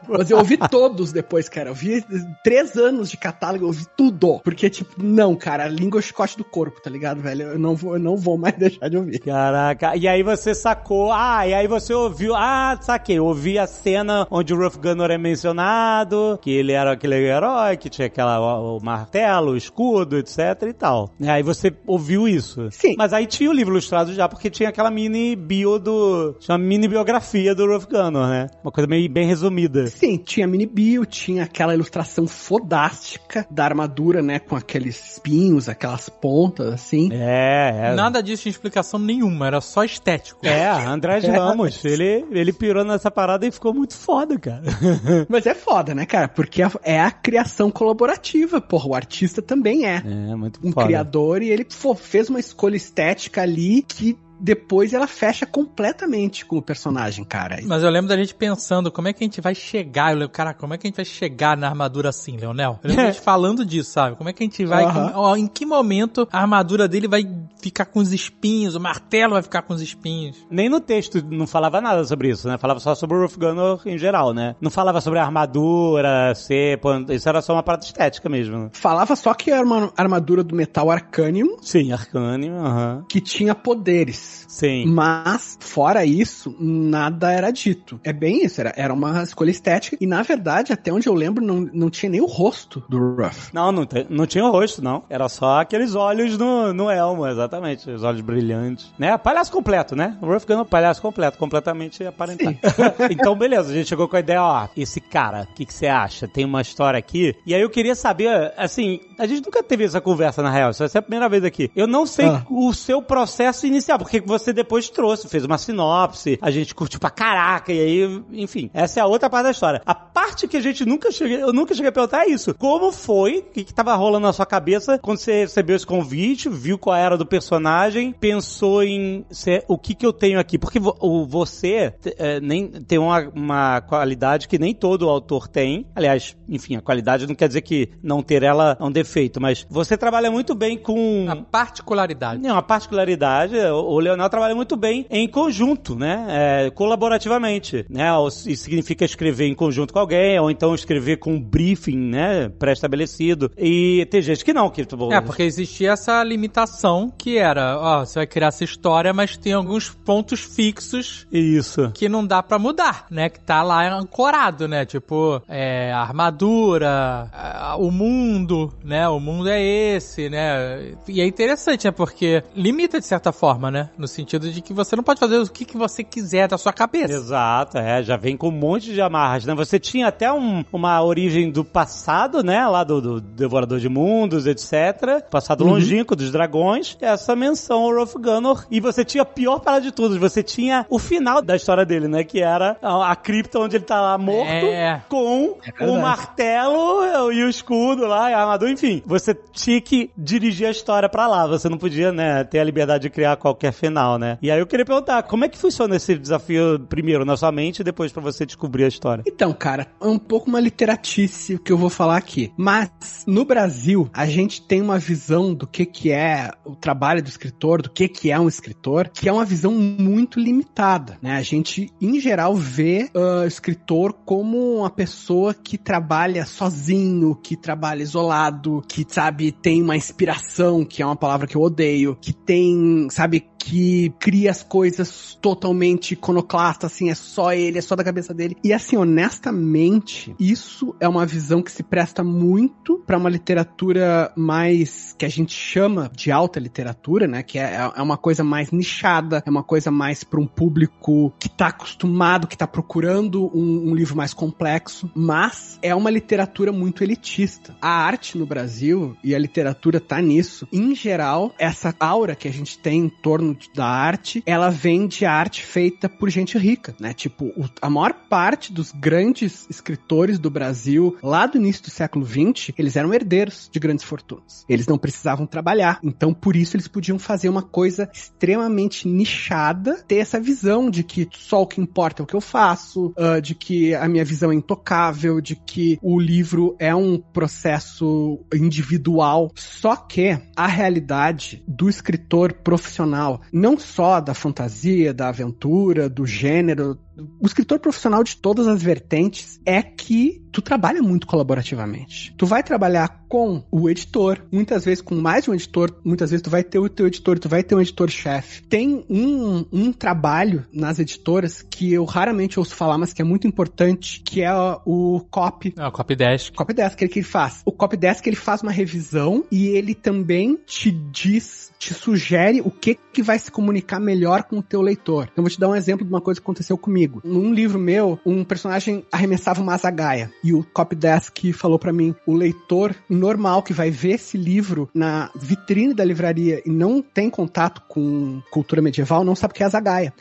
Mas eu ouvi todos depois, cara. Eu vi três anos de catálogo, eu ouvi tudo. Porque, tipo, não, cara, a língua é o chicote do corpo, tá ligado, velho? Eu não vou, eu não vou mais deixar de ouvir. Caraca, e aí você sacou, ah, e aí você ouviu, ah, saquei, ouvi a cena onde o Ruff Gunner é mencionado, que ele era aquele herói, que tinha aquela, o, o martelo, o escudo, etc e tal. E aí você ouviu isso. Sim. Mas aí tinha o livro ilustrado já, porque tinha aquela mini bio do, tinha uma mini biografia do Ruff Gunner, né? Uma coisa meio bem resumida. Sim, tinha mini bio, tinha aquela ilustração fodástica da armadura, né? Com aqueles espinhos, aquelas pontas, assim. É, é. Nada disso tinha explicação nenhuma, era só estético. É, André Ramos, ele, ele pirou nessa parada e ficou muito foda, cara. Mas é foda, né, cara? Porque é a criação colaborativa, porra. O artista também é. É, muito um foda. criador e ele fez uma escolha estética ali que depois ela fecha completamente com o personagem, cara. Mas eu lembro da gente pensando, como é que a gente vai chegar? Eu lembro, cara, como é que a gente vai chegar na armadura assim, Leonel? Eu lembro da gente falando disso, sabe? Como é que a gente vai. Ó, em que momento a armadura dele vai ficar com os espinhos, o martelo vai ficar com os espinhos? Nem no texto não falava nada sobre isso, né? Falava só sobre o Ruff Gunner em geral, né? Não falava sobre a armadura, ser... Isso era só uma parada estética mesmo. né? Falava só que era uma armadura do metal Arcanium Sim, Arcane, aham. que tinha poderes. Sim. Mas, fora isso, nada era dito. É bem isso, era, era uma escolha estética. E, na verdade, até onde eu lembro, não, não tinha nem o rosto do Ruff. Não, não, te- não tinha o rosto, não. Era só aqueles olhos no, no elmo, exatamente. Os olhos brilhantes. Né? Palhaço completo, né? O Ruff Gunner, palhaço completo, completamente aparentado. então, beleza, a gente chegou com a ideia, ó, esse cara, o que que você acha? Tem uma história aqui. E aí eu queria saber, assim, a gente nunca teve essa conversa, na real, isso vai ser a primeira vez aqui. Eu não sei Ah. o seu processo inicial, porque você depois trouxe, fez uma sinopse, a gente curtiu pra caraca, e aí, enfim, essa é a outra parte da história. A parte que a gente nunca cheguei, eu nunca cheguei a perguntar é isso. Como foi, o que, que tava rolando na sua cabeça quando você recebeu esse convite, viu qual era do personagem, pensou em ser, o que que eu tenho aqui? Porque vo- o, você é, nem, tem uma, uma qualidade que nem todo autor tem. Aliás, enfim, a qualidade não quer dizer que não ter ela é um defeito, mas você trabalha muito bem com... A particularidade. Não, uma particularidade, o o Leonel trabalha muito bem em conjunto, né? É, colaborativamente, né? Ou Isso significa escrever em conjunto com alguém, ou então escrever com um briefing, né? Pré-estabelecido. E tem gente que não, que... É, porque existia essa limitação que era, ó, você vai criar essa história, mas tem alguns pontos fixos Isso. que não dá pra mudar, né? Que tá lá ancorado, né? Tipo, é, a armadura, a- o mundo, né? O mundo é esse, né? E é interessante, né? Porque limita de certa forma, né? No sentido de que você não pode fazer o que, que você quiser da sua cabeça. Exato, é, já vem com um monte de amarras, né? Você tinha até um- uma origem do passado, né? Lá do, do Devorador de Mundos, etc. Passado longínquo dos dragões. Essa menção ao Rolf Gunnar. E você tinha a pior parada de todos. Você tinha o final da história dele, né? Que era a, a cripta onde ele tá lá morto É. com verdade. o martelo e o escudo lá, e a armadura, enfim. Você tinha que dirigir a história pra lá. Você não podia, né, ter a liberdade de criar qualquer final, né? E aí eu queria perguntar, como é que funciona esse desafio primeiro na sua mente e depois pra você descobrir a história? Então, cara, é um pouco uma literatice que eu vou falar aqui. Mas no Brasil, a gente tem uma visão do que que é o trabalho do escritor, do que que é um escritor, que é uma visão muito limitada, né? A gente, em geral, vê uh, escritor como uma pessoa que trabalha sozinho, que trabalha isolado, que, sabe, tem uma inspiração, que é uma palavra que eu odeio, que tem, sabe, que cria as coisas totalmente iconoclastas, assim, é só ele, é só da cabeça dele. E assim, honestamente, isso é uma visão que se presta muito para uma literatura mais que a gente chama de alta literatura, né? Que é, é uma coisa mais nichada, é uma coisa mais para um público que tá acostumado, que tá procurando um, um livro mais complexo, mas é uma literatura muito elitista. A arte no Brasil e a literatura tá nisso. Em geral, essa aura que a gente tem em torno da arte, ela vem de arte feita por gente rica, né? Tipo, o, a maior parte dos grandes escritores do Brasil, lá do início do século XX, eles eram herdeiros de grandes fortunas. Eles não precisavam trabalhar. Então, por isso, eles podiam fazer uma coisa extremamente nichada, ter essa visão de que só o que importa é o que eu faço, uh, de que a minha visão é intocável, de que o livro é um processo individual. Só que a realidade do escritor profissional não só da fantasia, da aventura, do gênero, o escritor profissional de todas as vertentes é que tu trabalha muito colaborativamente. Tu vai trabalhar com o editor, muitas vezes com mais de um editor, muitas vezes tu vai ter o teu editor, tu vai ter um editor-chefe. Tem um, um trabalho nas editoras que eu raramente ouço falar, mas que é muito importante, que é o copy. É o copy desk. Copy desk, que ele, que ele faz. O copy desk ele faz uma revisão e ele também te diz, te sugere o que que vai se comunicar melhor com o teu leitor. Então, vou te dar um exemplo de uma coisa que aconteceu comigo. Num livro meu, um personagem arremessava uma zagaia e o copydesk falou para mim, o leitor normal que vai ver esse livro na vitrine da livraria e não tem contato com cultura medieval não sabe o que é a.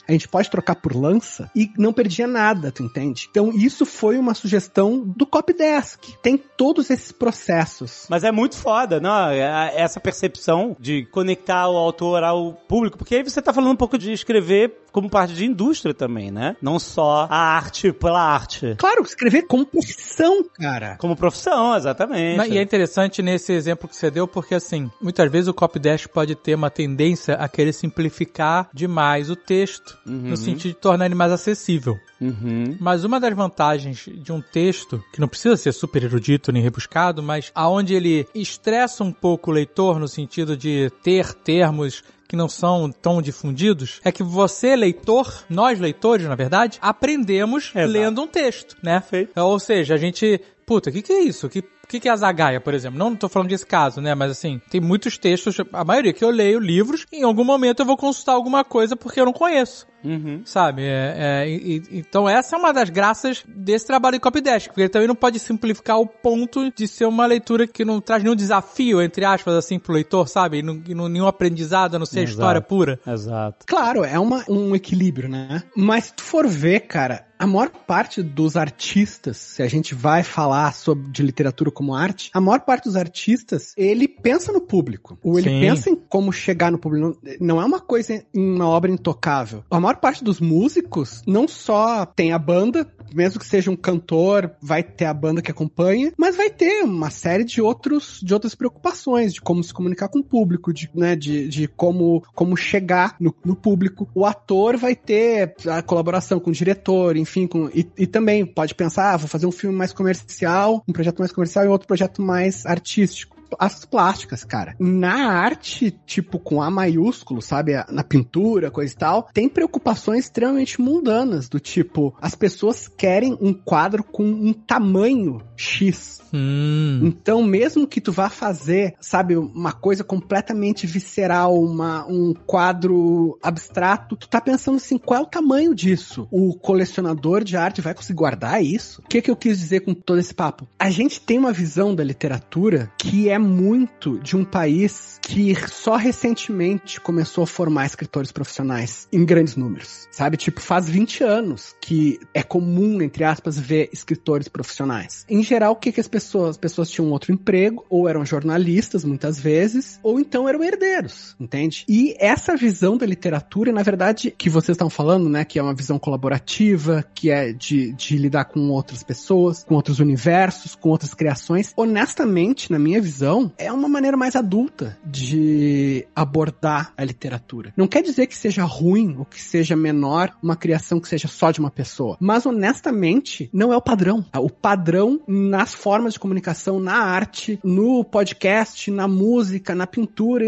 A gente pode trocar por lança e não perdia nada, tu entende? Então isso foi uma sugestão do copydesk. Tem todos esses processos. Mas é muito foda, não? É, essa percepção de conectar o autor ao público, porque aí você tá falando um pouco de escrever como parte de indústria também, né? Não só a arte pela arte. Claro, escrever como profissão, cara. Como profissão, exatamente. E é interessante nesse exemplo que você deu, porque assim, muitas vezes o copydesk pode ter uma tendência a querer simplificar demais o texto, uhum. no sentido de tornar ele mais acessível. Uhum. Mas uma das vantagens de um texto, que não precisa ser super erudito nem rebuscado, mas aonde ele estressa um pouco o leitor no sentido de ter termos que não são tão difundidos, é que você, leitor, nós leitores, na verdade, aprendemos Exato. lendo um texto, né? Feito. Ou seja, a gente puta, o que, que é isso? Que que, que é a Zagaia, por exemplo? Não tô falando desse caso, né? Mas assim, tem muitos textos, a maioria que eu leio, livros, em algum momento eu vou consultar alguma coisa porque eu não conheço. Uhum. Sabe? É, é, e, então essa é uma das graças desse trabalho de Copydesk, porque ele também não pode simplificar o ponto de ser uma leitura que não traz nenhum desafio, entre aspas, assim, pro leitor, sabe? E, não, e não, nenhum aprendizado, a não ser Exato. história pura. Exato. Claro, é uma, um equilíbrio, né? Mas se tu for ver, cara, a maior parte dos artistas, se a gente vai falar sobre de literatura como arte, a maior parte dos artistas, ele pensa no público. Ou ele Sim. pensa em como chegar no público. Não é uma coisa em uma obra intocável. A maior parte dos músicos não só tem a banda, mesmo que seja um cantor, vai ter a banda que acompanha, mas vai ter uma série de outros de outras preocupações, de como se comunicar com o público, de, né, de, de como, como chegar no, no público. O ator vai ter a colaboração com o diretor, enfim, com, e, e também pode pensar, ah, vou fazer um filme mais comercial, um projeto mais comercial e outro projeto mais artístico as plásticas, cara. Na arte, tipo, com A maiúsculo, sabe? Na pintura, coisa e tal, tem preocupações extremamente mundanas, do tipo, as pessoas querem um quadro com um tamanho X. Hum. Então, mesmo que tu vá fazer, sabe, uma coisa completamente visceral, uma, um quadro abstrato, tu tá pensando assim, qual é o tamanho disso? O colecionador de arte vai conseguir guardar isso? O que, que eu quis dizer com todo esse papo? A gente tem uma visão da literatura que é muito de um país que só recentemente começou a formar escritores profissionais em grandes números. Sabe? Tipo, faz 20 anos que é comum, entre aspas, ver escritores profissionais. Em geral, o que, que as pessoas? As pessoas tinham outro emprego, ou eram jornalistas, muitas vezes, ou então eram herdeiros, entende? E essa visão da literatura, na verdade, que vocês estão falando, né, que é uma visão colaborativa, que é de, de lidar com outras pessoas, com outros universos, com outras criações, honestamente, na minha visão, é uma maneira mais adulta de abordar a literatura. Não quer dizer que seja ruim ou que seja menor uma criação que seja só de uma pessoa, mas honestamente, não é o padrão. O padrão nas formas de comunicação, na arte, no podcast, na música, na pintura,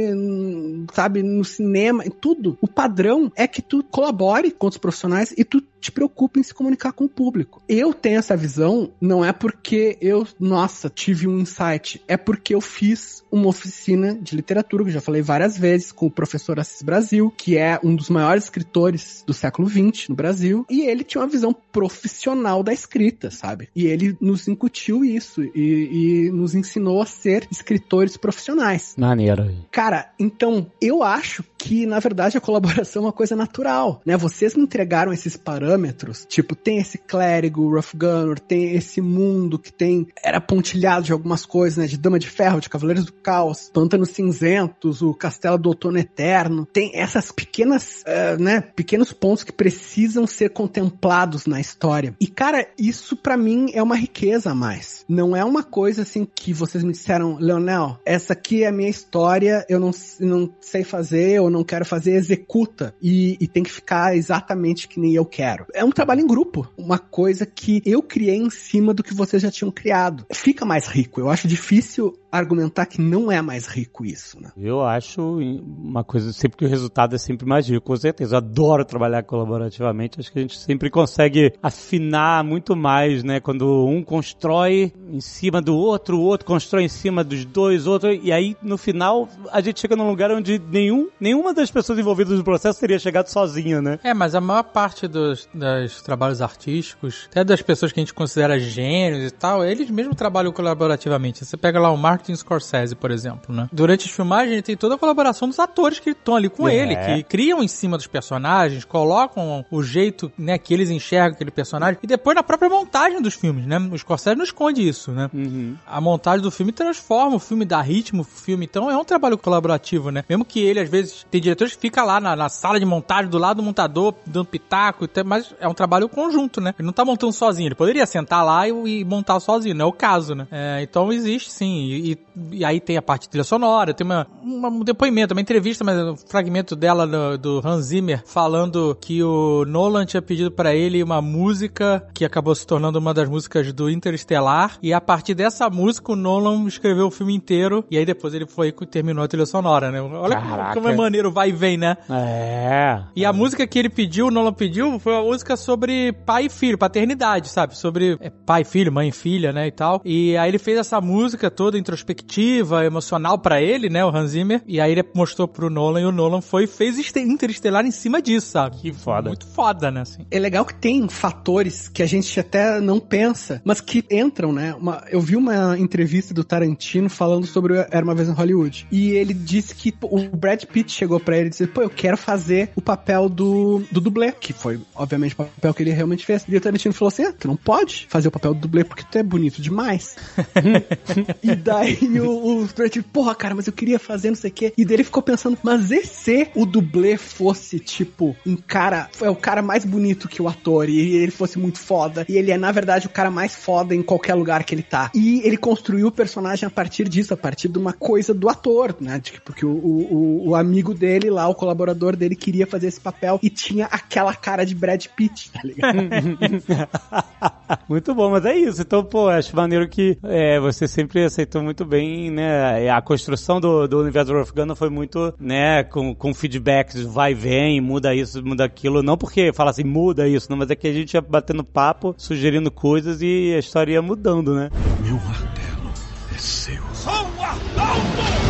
sabe, no cinema, em tudo. O padrão é que tu colabore com os profissionais e tu te preocupe em se comunicar com o público. Eu tenho essa visão, não é porque eu, nossa, tive um insight, é porque eu fiz uma oficina de literatura, que eu já falei várias vezes, com o professor Assis Brasil, que é um dos maiores escritores do século XX no Brasil, e ele tinha uma visão profissional da escrita, sabe? E ele nos incutiu isso e, e nos ensinou a ser escritores profissionais. Maneiro. Cara, então eu acho que na verdade a colaboração é uma coisa natural, né? Vocês me entregaram esses parâmetros, tipo, tem esse clérigo, Rough Gunner, tem esse mundo que tem era pontilhado de algumas coisas, né, de Dama de Ferro, de Cavaleiros do Caos, Pântanos Cinzentos, o Castelo do Outono Eterno. Tem essas pequenas, uh, né, pequenos pontos que precisam ser contemplados na história. E cara, isso para mim é uma riqueza a mais. Não é uma coisa assim que vocês me disseram, Leonel, essa aqui é a minha história, eu não, não sei fazer, eu não quero fazer, executa. E, e tem que ficar exatamente que nem eu quero. É um trabalho em grupo. Uma coisa que eu criei em cima do que vocês já tinham criado. Fica mais rico. Eu acho difícil argumentar que não é mais rico isso, né? Eu acho uma coisa, sempre que o resultado é sempre mais rico, com certeza. Eu adoro trabalhar colaborativamente, acho que a gente sempre consegue afinar muito mais, né? Quando um constrói em cima do outro, o outro constrói em cima dos dois, outro, e aí no final a gente chega num lugar onde nenhum, nenhuma das pessoas envolvidas no processo teria chegado sozinha, né? É, mas a maior parte dos, dos trabalhos artísticos, até das pessoas que a gente considera gênios e tal, eles mesmo trabalham colaborativamente. Você pega lá o Martin Scorsese, por exemplo, né? Durante as filmagens, ele tem toda a colaboração dos atores que estão ali com é. ele, que criam em cima dos personagens, colocam o jeito, né, que eles enxergam aquele personagem, e depois na própria montagem dos filmes, né? O Scorsese não esconde isso, né? Uhum. A montagem do filme transforma o filme, dá ritmo o filme, então é um trabalho colaborativo, né? Mesmo que ele, às vezes, tem diretores que fica lá na, na sala de montagem, do lado do montador, dando pitaco, mas é um trabalho conjunto, né? Ele não tá montando sozinho, ele poderia sentar lá e, e montar sozinho, não é o caso, né? É, então existe sim, e, e, aí tem a parte de trilha sonora, tem uma, uma, um depoimento, uma entrevista, mas um fragmento dela do, do Hans Zimmer falando que o Nolan tinha pedido para ele uma música que acabou se tornando uma das músicas do Interestelar, e a partir dessa música o Nolan escreveu o filme inteiro, e aí depois ele foi e terminou a trilha sonora, né? Olha Caraca. como é maneiro, vai e vem, né? É. E a música que ele pediu, o Nolan pediu, foi uma música sobre pai e filho, paternidade, sabe? Sobre é, pai e filho, mãe e filha, né? E tal. E aí ele fez essa música toda introspectiva, emocional para ele, né? O Hans Zimmer. E aí ele mostrou pro Nolan e o Nolan foi e fez Interestelar em cima disso, sabe? Que foda. Muito foda, né? Assim. É legal que tem fatores que a gente até não pensa, mas que entram, né? Uma, eu vi uma entrevista do Tarantino falando sobre Era Uma Vez em Hollywood. E ele disse que o Brad Pitt chegou para ele e disse, pô, eu quero fazer o papel do, do dublê, que foi, obviamente, o papel que ele realmente fez. E o Tarantino falou assim, ah, tu não pode fazer o papel do dublê porque tu é bonito demais. e daí o, o Pitt, porra, cara, mas eu queria fazer não sei o quê. E daí ele ficou pensando, mas e se o dublê fosse, tipo, um cara, é o cara mais bonito que o ator e ele fosse muito foda. E ele é, na verdade, o cara mais foda em qualquer lugar que ele tá. E ele construiu o personagem a partir disso, a partir de uma coisa do ator, né? Porque o, o, o amigo dele lá, o colaborador dele, queria fazer esse papel e tinha aquela cara de Brad Pitt, tá ligado? muito bom, mas é isso. Então, pô, acho maneiro que é, você sempre aceitou muito bem, né? A construção do, do universo Gunner foi muito, né, com, com feedbacks, vai e vem, muda isso, muda aquilo. Não porque fala assim, muda isso, não, mas é que a gente ia batendo papo, sugerindo coisas e a história ia mudando, né? Meu martelo é seu. Sou Arnaldo!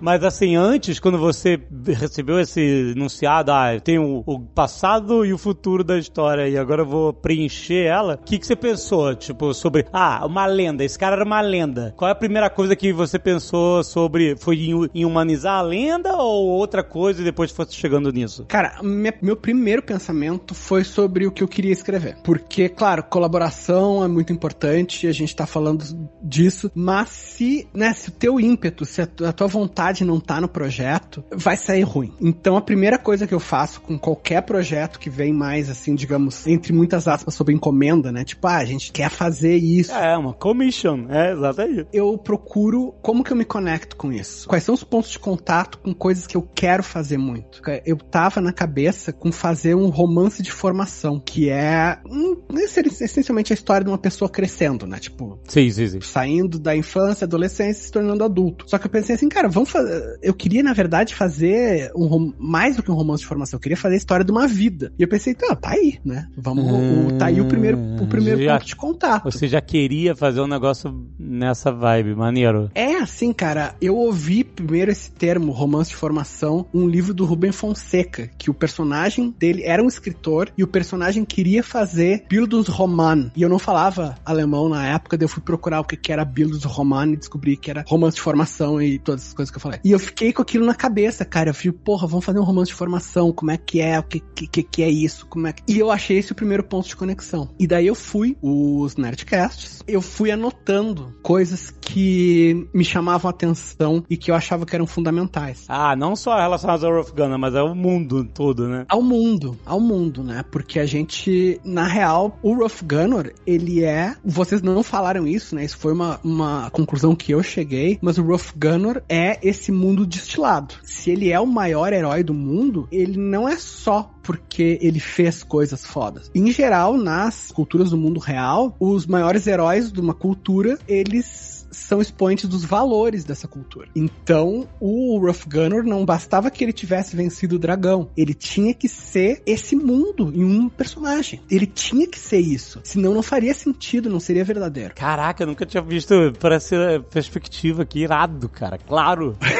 Mas assim, antes, quando você recebeu esse enunciado, ah, tem o, o passado e o futuro da história e agora eu vou preencher ela, o que, que você pensou? Tipo, sobre, ah, uma lenda, esse cara era uma lenda. Qual é a primeira coisa que você pensou sobre, foi em, humanizar a lenda ou outra coisa e depois fosse chegando nisso? Cara, minha- meu primeiro pensamento foi sobre o que eu queria escrever. Porque, claro, colaboração é muito importante, a gente tá falando disso, mas se, né, se o teu ímpeto, se a a tua vontade não tá no projeto, vai sair ruim. Então a primeira coisa que eu faço com qualquer projeto que vem mais, assim, digamos, entre muitas aspas, sob encomenda, né? Tipo, ah, a gente quer fazer isso. É, uma commission, é exatamente. eu procuro como que eu me conecto com isso. Quais são os pontos de contato com coisas que eu quero fazer muito. Eu tava na cabeça com fazer um romance de formação, que é essencialmente a história de uma pessoa crescendo, né? Tipo, Sim, sim, sim. saindo da infância, adolescência e se tornando adulto. Só que eu pensei assim, cara, vamos fazer. Eu queria, na verdade, fazer um mais do que um romance de formação. Eu queria fazer a história de uma vida. E eu pensei, tá, tá aí, né? Vamos. o- tá aí o primeiro, o primeiro já- ponto de contato. Você já queria fazer um negócio nessa vibe, maneiro. É assim, cara. Eu ouvi primeiro esse termo, romance de formação, um livro do Rubem Fonseca, que o personagem dele era um escritor e o personagem queria fazer Bildungsroman. E eu não falava alemão na época, daí eu fui procurar o que que era Bildungsroman e descobri que era romance de formação e todas essas coisas que eu falei. E eu fiquei com aquilo na cabeça, cara. Eu falei, porra, vamos fazer um romance de formação, como é que é, o que que, que, é isso, como é que... E eu achei esse o primeiro ponto de conexão. E daí eu fui, os Nerdcasts, eu fui anotando coisas que me chamavam a atenção e que eu achava que eram fundamentais. Ah, não só relacionados ao Rough Gunner, mas ao mundo todo, né? Ao mundo, ao mundo, né? Porque a gente, na real, o Rough Gunner, ele é. Vocês não falaram isso, né? Isso foi uma, uma conclusão que eu cheguei, mas o Rough Gunner é esse mundo destilado. Se ele é o maior herói do mundo, ele não é só porque ele fez coisas fodas. Em geral, nas culturas do mundo real, os maiores heróis de uma cultura, eles são expoentes dos valores dessa cultura. Então, o Rough Gunner não bastava que ele tivesse vencido o dragão, ele tinha que ser esse mundo em um personagem. Ele tinha que ser isso, senão não faria sentido, não seria verdadeiro. Caraca, eu nunca tinha visto por essa perspectiva aqui, irado, cara, claro.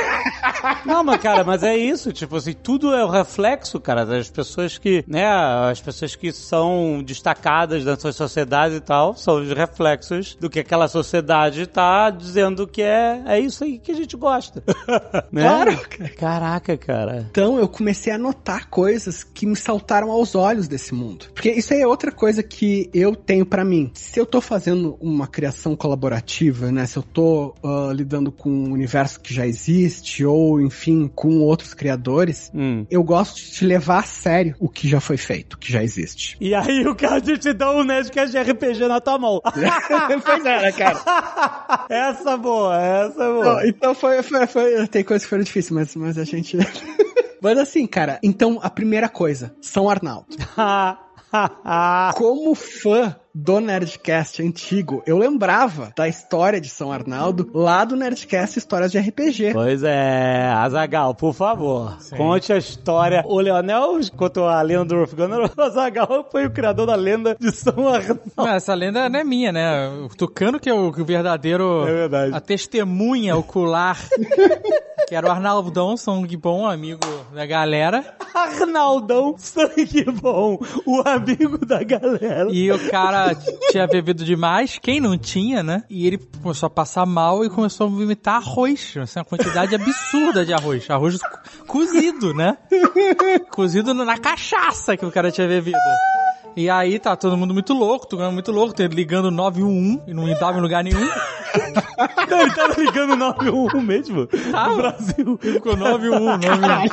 Não, mas cara, mas é isso, tipo assim, tudo é o reflexo, cara, das pessoas que, né, as pessoas que são destacadas na sua sociedade e tal, são os reflexos do que aquela sociedade tá dizendo que é, é isso aí que a gente gosta. né? Claro, Caraca, cara. Então eu comecei a notar coisas que me saltaram aos olhos desse mundo. Porque isso aí é outra coisa que eu tenho pra mim. Se eu tô fazendo uma criação colaborativa, né? Se eu tô ah, lidando com um universo que já existe, ou enfim, com outros criadores, Hum. eu gosto de levar a sério o que já foi feito, o que já existe. E aí o cara te dá um Nerdcast de RPG na tua mão. pois é, né, cara? essa boa, essa boa. Não, então foi, foi, foi. Tem coisas que foram difíceis, mas, mas a gente. mas assim, cara, então a primeira coisa, São Arnaldo. Como fã do Nerdcast antigo, eu lembrava da história de São Arnaldo lá do Nerdcast Histórias de RPG. Pois é, Azagal, por favor, conte a história. O Leonel contou a lenda do Rolf Gunner, o Azagal foi o criador da lenda de São Arnaldo. Não, essa lenda não é minha, né? O Tucano que é o verdadeiro... É verdade. A testemunha ocular. que era o Arnaldão, sangue bom, amigo da galera. Arnaldão, sangue bom, o amigo da galera. E o cara tinha bebido demais, quem não tinha, né? E ele começou a passar mal e começou a vomitar arroz. Assim, uma quantidade absurda de arroz. Arroz co- cozido, né? cozido na cachaça que o cara tinha bebido. E aí tá todo mundo muito louco, todo mundo muito louco, ele ligando 911 e não dava em lugar nenhum. Não, ele tava ligando 911 mesmo, Tava. no Brasil. Ele ficou 911, 911.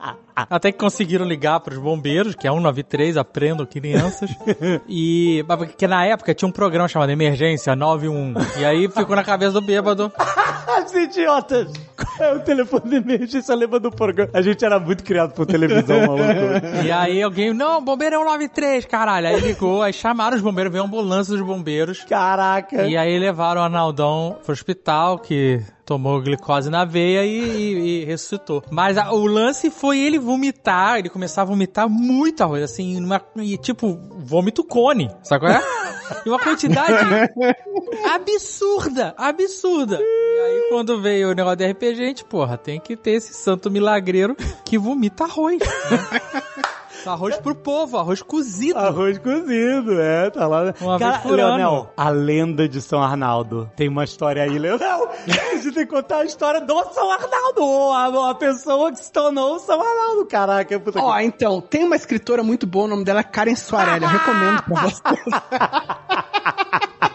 Até que conseguiram ligar pros bombeiros, que é 193, aprendam crianças. E. Porque na época tinha um programa chamado Emergência 911. E aí ficou na cabeça do bêbado. As idiotas! É o telefone de emergência, lembra do programa? A gente era muito criado por televisão, maluco. E aí alguém, não, bombeiro é 193, caralho. Aí ligou, aí chamaram os bombeiros, veio a ambulância dos bombeiros. Caraca! E aí levaram o Arnaldão pro hospital, que tomou glicose na veia e, e- e ressuscitou. Mas a- o lance foi ele vomitar, ele começar a vomitar muito arroz, assim, numa, e tipo, vômito cone, sabe qual é? E uma quantidade absurda, absurda. E aí, quando veio o negócio de RPG, gente, porra, tem que ter esse santo milagreiro que vomita arroz. Né? Arroz pro povo, arroz cozido. Arroz cozido, é, tá lá. Uma Cara, vez por Leonel, ano. a lenda de São Arnaldo. Tem uma história aí, Leonel. A gente tem que contar a história do São Arnaldo. A, a pessoa que se tornou São Arnaldo. Caraca, puta Ó, que... então, tem uma escritora muito boa, o nome dela é Karen Soarelli. Eu recomendo pra vocês.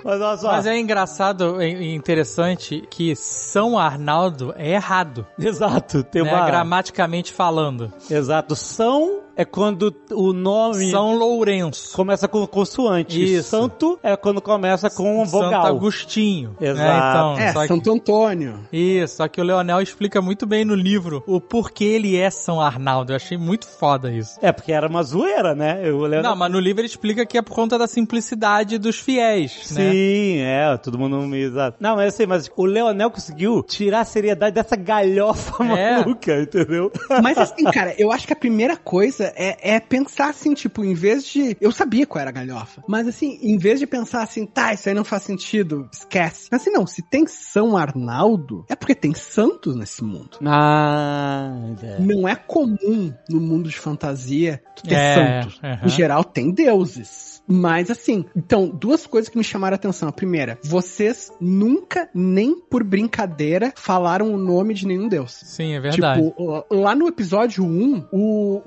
Mas olha só. Mas é engraçado e interessante que São Arnaldo é errado, Exato, tem né, uma... gramaticamente falando. Exato. São é quando o nome São Lourenço. começa com consoante. Isso. Santo é quando começa com um Santo vogal. Agostinho. né, Exato. Então, É, só que- Santo Antônio. Isso, só que o Leonel explica muito bem no livro o porquê ele é São Arnaldo. Eu achei muito foda isso. É, porque era uma zoeira, né? Eu lembro... Não, mas no livro ele explica que é por conta da simplicidade dos fiéis, né? Sim, é, todo mundo meio exato. Não, mas assim, mas o Leonel conseguiu tirar a seriedade dessa galhofa É. maluca, entendeu? Mas assim, cara, eu acho que a primeira coisa é, é pensar assim, tipo, em vez de. Eu sabia qual era a galhofa. Mas assim, em vez de pensar assim, tá, isso aí não faz sentido, esquece. Mas assim, não, se tem São Arnaldo, é porque tem santos nesse mundo. Ah, é. Não é comum no mundo de fantasia tu ter É, santos. aham. Em geral, tem deuses. Mas assim, então, duas coisas que me chamaram a atenção. A primeira, vocês nunca, nem por brincadeira, falaram o nome de nenhum deus. Sim, é verdade. Tipo, lá no episódio 1, o,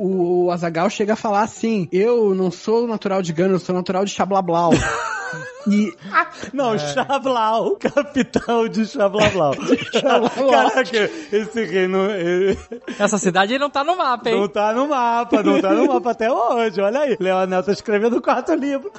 o Azagal chega a falar assim: Eu não sou natural de Gano, eu sou natural de Xablablau. e Não, É. Chablau, capitão de Chablau. Caraca, esse reino ele Essa cidade aí não tá no mapa, hein? não tá no mapa, não tá no mapa até hoje. Olha aí, Leonel tá escrevendo o quarto livro.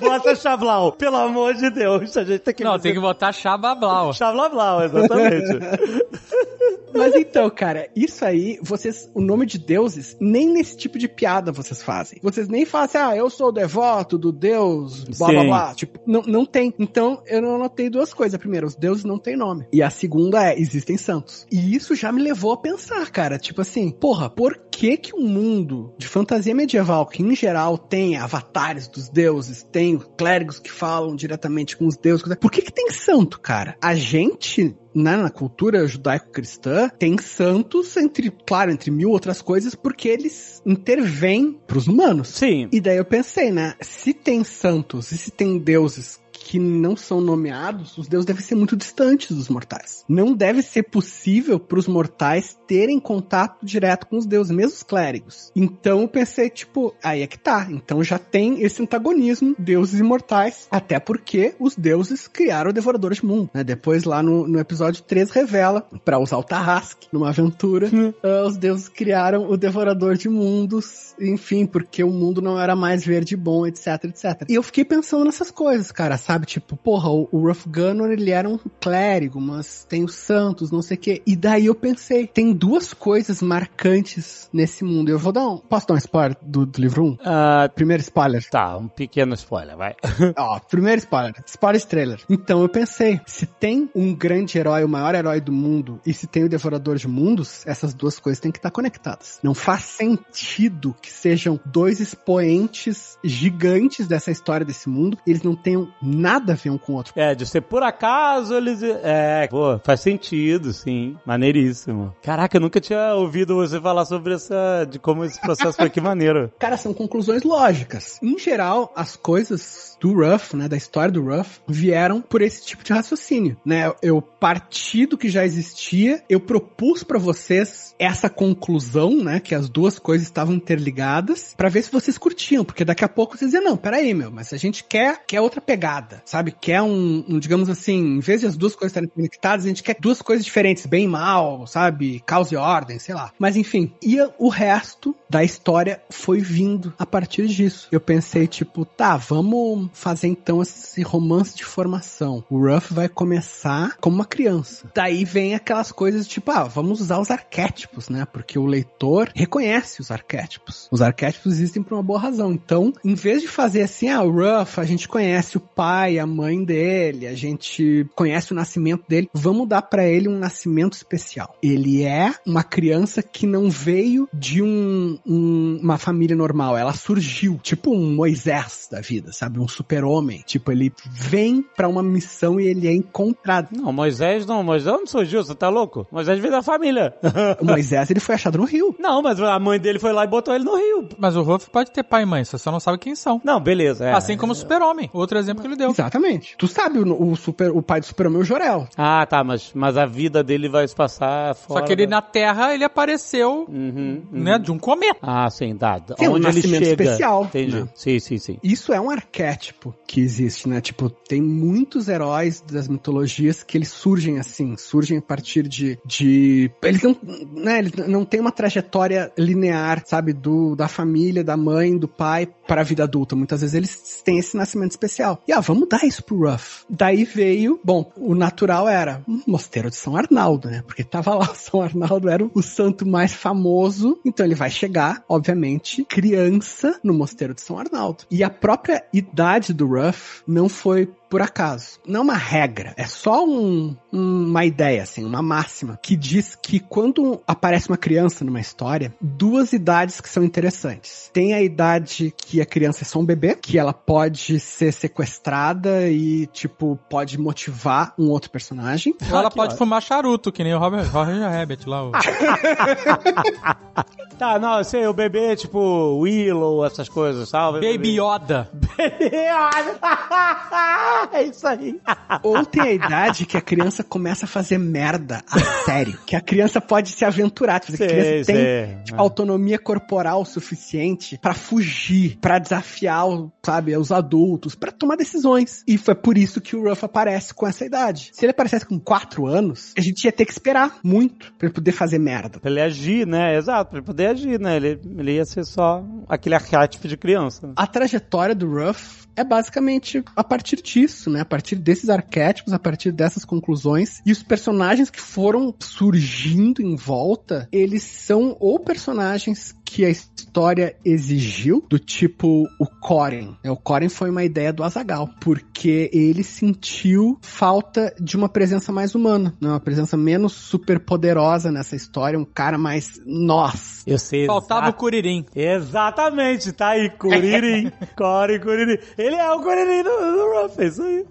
Bota Chablau, pelo amor de Deus, a gente tem que Não, tem que botar Xabablau. Chablau, exatamente. Mas então, cara, isso aí, vocês, o nome de deuses, nem nesse tipo de piada vocês fazem. Vocês nem fazem assim, ah, eu sou devoto do deus, blá blá Sim. blá. Tipo, não, não tem. Então, eu não anotei duas coisas. A primeira, os deuses não têm nome. E a segunda é, existem santos. E isso já me levou a pensar, cara. Tipo assim, porra, por que que um mundo de fantasia medieval, que em geral tem avatares dos deuses, tem clérigos que falam diretamente com os deuses, por que que tem santo, cara? A gente né, na cultura judaico-cristã, tem santos, entre, claro, entre mil outras coisas, porque eles intervêm pros humanos. Sim. E daí eu pensei, né, se tem santos e se tem deuses que não são nomeados, os deuses devem ser muito distantes dos mortais. Não deve ser possível para os mortais terem contato direto com os deuses, mesmo os clérigos. Então eu pensei, tipo, aí é que tá. Então já tem esse antagonismo, deuses e mortais, até porque os deuses criaram o Devorador de Mundo. Né? Depois lá no, no episódio 3 revela, para usar o Tarrasque numa aventura, ah, os deuses criaram o Devorador de Mundos, enfim, porque o mundo não era mais verde e bom, etc, etc. E eu fiquei pensando nessas coisas, cara, sabe? Tipo, porra, o, o Ruff Gunner, ele era um clérigo, mas tem os santos, não sei o quê. E daí eu pensei, tem duas coisas marcantes nesse mundo. Eu vou dar um... Posso dar um spoiler do, do livro 1? Ah, Primeiro spoiler. tá, um pequeno spoiler, vai. Ó, primeiro spoiler. Spoiler trailer. Então eu pensei, se tem um grande herói, o maior herói do mundo, e se tem o Devorador de Mundos, essas duas coisas têm que estar conectadas. Não faz sentido que sejam dois expoentes gigantes dessa história desse mundo e eles não tenham nada a ver um com o outro. É, de ser por acaso eles. É, pô, faz sentido, sim. Maneiríssimo. Caraca, eu nunca tinha ouvido você falar sobre essa. de como esse processo foi que maneiro. Cara, são conclusões lógicas. Em geral, as coisas do Ruff, né, da história do Ruff, vieram por esse tipo de raciocínio, né? Eu parti do que já existia, eu propus pra vocês essa conclusão, né, que as duas coisas estavam interligadas, pra ver se vocês curtiam, porque daqui a pouco vocês diziam, não, peraí, meu, mas a gente quer, quer outra pegada, sabe? Quer um, um, digamos assim, em vez de as duas coisas estarem conectadas, a gente quer duas coisas diferentes, bem e mal, sabe? Causa e ordem, sei lá. Mas enfim, e o resto da história foi vindo a partir disso. Eu pensei, tipo, tá, vamos fazer então esse romance de formação. O Ruff vai começar como uma criança. Daí vem aquelas coisas tipo, ah, vamos usar os arquétipos, né? Porque o leitor reconhece os arquétipos. Os arquétipos existem por uma boa razão. Então, em vez de fazer assim, ah, o Ruff, a gente conhece o pai a mãe dele, a gente conhece o nascimento dele. Vamos dar pra ele um nascimento especial. Ele é uma criança que não veio de um, um- uma família normal, ela surgiu, tipo um Moisés da vida, sabe? Um super-homem. Tipo, ele vem pra uma missão e ele é encontrado. Não, Moisés não, Moisés não surgiu, você tá louco? Moisés veio da família. O Moisés, ele foi achado no rio. não, mas a mãe dele foi lá e botou ele no rio. Mas o Ruff pode ter pai e mãe, você só não sabe quem são. Não, beleza. é. Assim como o Super-Homem, outro exemplo que ele deu. Exatamente. Tu sabe o, o super, o pai do super-homem é o Jorel. Ah, tá, mas, mas a vida dele vai se passar fora. Só que ele da- na Terra, ele apareceu, Uhum, uhum. né, de um cometa. Ah, sim, tá. Tem um Onde ele nascimento chega. especial, Entendi. né? Sim, sim, sim. Isso é um arquétipo que existe, né? Tipo, tem muitos heróis das mitologias que eles surgem assim, surgem a partir de, de eles não, né, eles não têm uma trajetória linear, sabe, do da família, da mãe, do pai para a vida adulta. Muitas vezes eles têm esse nascimento especial. E ah, vamos dar isso pro Ruff. Daí veio, bom, o natural era um mosteiro de São Arnaldo, né? Porque tava lá, São Arnaldo era o santo mais famoso, então ele vai chegar, obviamente, criança no mosteiro de São Arnaldo. E a própria idade do Ruff não foi por acaso. Não é uma regra, é só um- um- uma ideia, assim, uma máxima, que diz que quando aparece uma criança numa história, duas idades que são interessantes. Tem a idade que a criança é só um bebê, que ela pode ser sequestrada e, tipo, pode motivar um outro personagem. Ou ela pode ótimo. fumar charuto, que nem o Robert, Roger Rabbit lá. O... Tá, não, eu sei, o bebê, tipo, Willow, essas coisas, sabe? Baby Yoda. é isso aí. Ou tem a idade que a criança começa a fazer merda a sério. Que a criança pode se aventurar. Tipo, Sei, a criança tem sei. tipo, autonomia corporal suficiente pra fugir, pra desafiar, sabe, os adultos, pra tomar decisões. E foi por isso que o Ruff aparece com essa idade. Se ele aparecesse com 4 anos, a gente ia ter que esperar muito pra ele poder fazer merda. Pra ele agir, né? Exato, pra ele poder agir, né? Ele, ele ia ser só aquele arquétipo de criança. A trajetória do Ruff é basicamente a partir disso, né? A partir desses arquétipos, a partir dessas conclusões. E os personagens que foram surgindo em volta, eles são ou personagens que a história exigiu, do tipo o Corin. O Corin foi uma ideia do Azagal, porque ele sentiu falta de uma presença mais humana, né? uma presença menos super poderosa nessa história, um cara mais nós. Eu sei. Faltava o Curirim. Exatamente, tá aí, Kuririn, Core, Kuririn. Ele é o Kuririn do, do Ruff, é isso aí.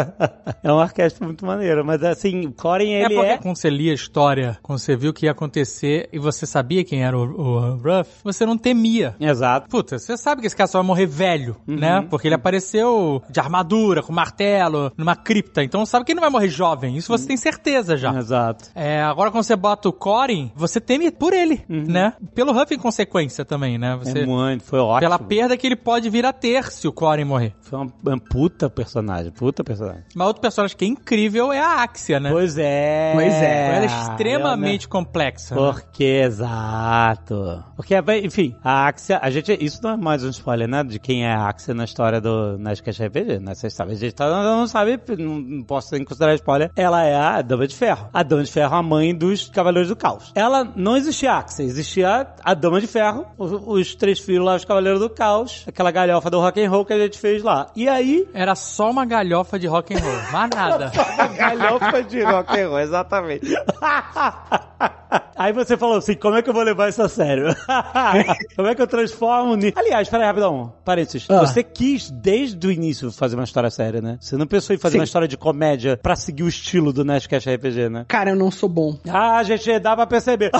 é um arquétipo muito maneiro, mas assim, Corin, É ele porque é... quando você lia a história, quando você viu o que ia acontecer e você sabia quem era o, o Ruff, você não temia. Exato. Puta, você sabe que esse cara só vai morrer velho, né? Porque ele apareceu de armadura, com martelo, numa cripta. Então sabe que ele não vai morrer jovem. Isso você tem certeza já. Exato. É, agora quando você bota o Corin, você teme por ele, né? Pelo Huff em consequência também, né? Você, É muito, foi ótimo. pela perda que ele pode vir a ter se o Corin morrer. Foi uma, uma puta personagem, puta personagem. Mas outro personagem que é incrível é a Axia, né? Pois é. Pois é. Ela é extremamente complexa. né? Porque, exato. Porque, enfim, a Axia, a gente, isso não é mais um spoiler, né? De quem é a Axia na história do Nerdcast RPG, né? Vocês sabem, a gente tá- não sabe, não, não posso nem considerar spoiler. Ela é a Dama de Ferro. A Dama de Ferro, a mãe dos Cavaleiros do Caos. Ela, não existia a Axia, existia a Dama de Ferro, os, os três filhos lá, os Cavaleiros do Caos, aquela galhofa do rock and roll que a gente fez lá. E aí, Era só uma galhofa de rock and roll, mais nada. galhofa de rock and roll, exatamente. Aí você falou assim, como é que eu vou levar isso a sério? como é que eu transformo nisso? Aliás, peraí, rapidão, parênteses. Ah. Você quis, desde o início, fazer uma história séria, né? Você não pensou em fazer Sim. uma história de comédia pra seguir o estilo do Nerdcast RPG, né? Cara, eu não sou bom. Ah, gente, dá pra perceber.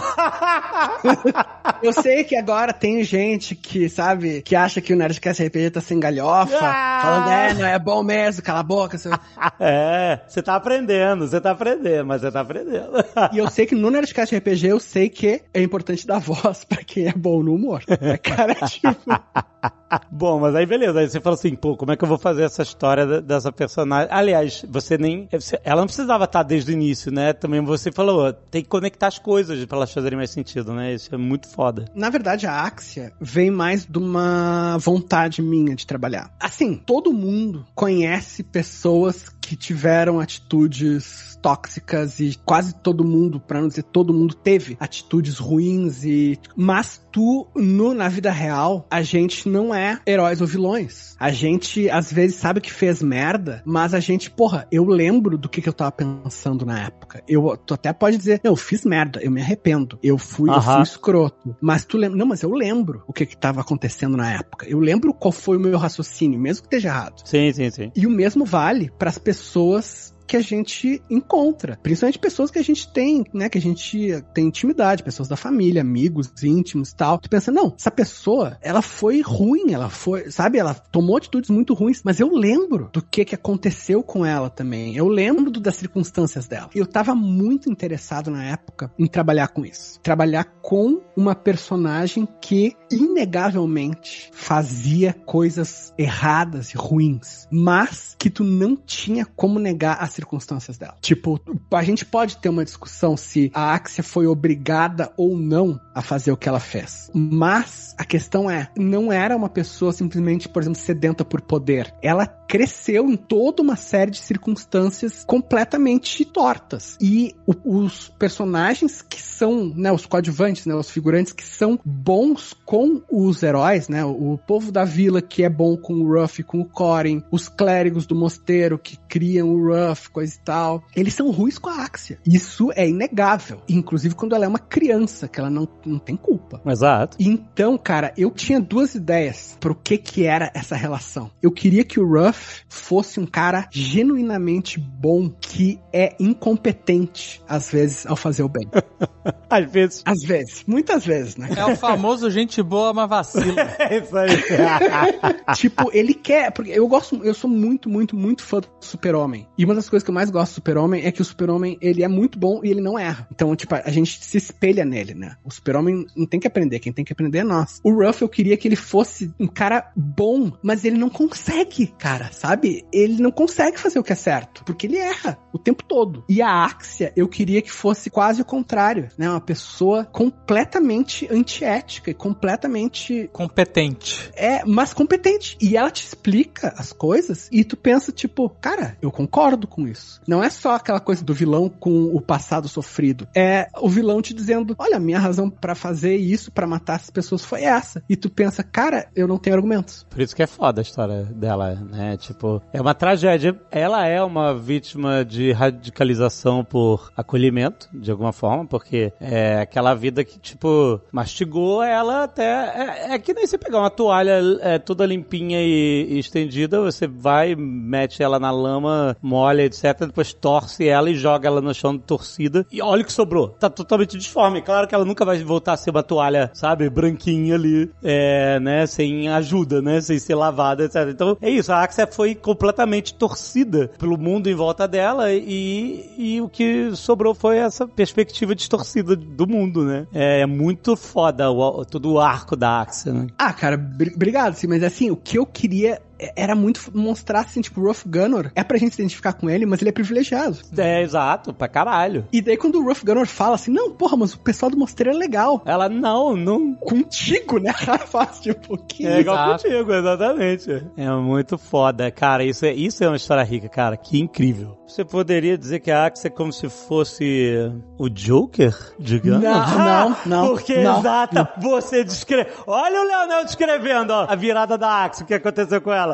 Eu sei que agora tem gente que, sabe, que acha que o Nerdcast RPG tá sem galhofa, Ah! falando, é, não é bom mesmo, cala a boca. seu-" é, você tá aprendendo, você tá aprendendo, mas você tá aprendendo. E eu sei que no Nerdcast RPG eu sei que é importante dar voz pra quem é bom no humor. É, cara, tipo, Bom, mas aí beleza. Aí você falou assim, pô, como é que eu vou fazer essa história dessa personagem? Aliás, você nem. Ela não precisava estar desde o início, né? Também você falou, tem que conectar as coisas pra elas fazerem mais sentido, né? Isso é muito foda. na verdade, a Axia vem mais de uma vontade minha de trabalhar. Assim, todo mundo conhece pessoas que tiveram atitudes tóxicas e quase todo mundo, pra não dizer todo mundo, teve atitudes ruins e. Mas tu, no, na vida real, a gente não não é heróis ou vilões. A gente, às vezes, sabe que fez merda, mas a gente, porra, eu lembro do que, que eu tava pensando na época. Eu, tu até pode dizer, não, eu fiz merda, eu me arrependo. Eu fui, eu fui escroto. Mas tu lembra, não, mas eu lembro o que que tava acontecendo na época. Eu lembro qual foi o meu raciocínio, mesmo que esteja errado. Sim, sim, sim. E o mesmo vale para as pessoas que a gente encontra. Principalmente pessoas que a gente tem, né? Que a gente tem intimidade, pessoas da família, amigos íntimos tal. Tu pensa, não, essa pessoa, ela foi ruim, ela foi, sabe? Ela tomou atitudes muito ruins, mas eu lembro do que que aconteceu com ela também. Eu lembro das circunstâncias dela. Eu tava muito interessado na época em trabalhar com isso. Trabalhar com uma personagem que inegavelmente fazia coisas erradas e ruins, mas que tu não tinha como negar as circunstâncias dela. Tipo, a gente pode ter uma discussão se a Axia foi obrigada ou não a fazer o que ela fez. Mas a questão é, não era uma pessoa simplesmente, por exemplo, sedenta por poder. Ela cresceu em toda uma série de circunstâncias completamente tortas. E o, os personagens que são, né, os coadjuvantes, né, os figurantes que são bons com os heróis, né, o povo da vila que é bom com o Ruff e com o Corin, os clérigos do mosteiro que criam o Ruff, coisa e tal, eles são ruins com a Axia. Isso é inegável. Inclusive quando ela é uma criança, que ela não, não tem culpa. Exato. Então, cara, eu tinha duas ideias pro que que era essa relação. Eu queria que o Ruff fosse um cara genuinamente bom, que é incompetente, às vezes, ao fazer o bem. Às vezes. Às vezes. Muitas vezes, né? É o famoso gente boa, mas vacila. É isso aí. tipo, ele quer. Porque eu gosto, eu sou muito, muito, muito fã do Super-Homem. E uma das coisas que eu mais gosto do Super-Homem é que o Super-Homem, ele é muito bom e ele não erra. Então, tipo, a gente se espelha nele, né? O Super-Homem não tem que aprender, quem tem que aprender é nós. O Ruff, eu queria que ele fosse um cara bom, mas ele não consegue, cara, sabe? Ele não consegue fazer o que é certo, porque ele erra o tempo todo. E a Axia, eu queria que fosse quase o contrário, né? Uma pessoa completamente antiética e completamente Competente. é, mas competente. E ela te explica as coisas e tu pensa, tipo, cara, eu concordo com isso. Não é só aquela coisa do vilão com o passado sofrido. É o vilão te dizendo, olha, minha razão pra fazer isso, pra matar essas pessoas foi essa. E tu pensa, cara, eu não tenho argumentos. Por isso que é foda a história dela, né? Tipo, é uma tragédia. Ela é uma vítima de radicalização por acolhimento, de alguma forma, porque é aquela vida que, tipo, mastigou ela até. É, é que nem você pegar uma toalha é, toda limpinha e, e estendida, você vai, mete ela na lama, molha, etc. Depois torce ela e joga ela no chão de torcida. E olha o que sobrou. Tá totalmente disforme. Claro que ela nunca vai voltar a ser uma toalha, sabe, branquinha ali, é, né? Sem ajuda, né? Sem ser lavada, etc. Então é isso. A Axia foi completamente torcida pelo mundo em volta dela e, e o que sobrou foi essa perspectiva distorcida do mundo, né? É, é muito foda o, todo o arco da Axia, né? Ah, cara, br- obrigado, sim, mas assim, o que eu queria era muito mostrar assim, tipo, o Ruff Gunner é pra gente se identificar com ele, mas ele é privilegiado. É, exato, pra caralho. E daí quando o Ruff Gunner fala assim, não, porra, mas o pessoal do mosteiro é legal. Ela, não, não. Contigo, né? Ela faz, tipo, que É igual Exato. contigo, exatamente. É muito foda, cara. Isso é, isso é uma história rica, cara. Que incrível. Você poderia dizer que a Axia é como se fosse o Joker, digamos? Não, não, não, Porque, não, exata, você descreve. Olha o Leonel descrevendo, ó, a virada da Axia, o que aconteceu com ela.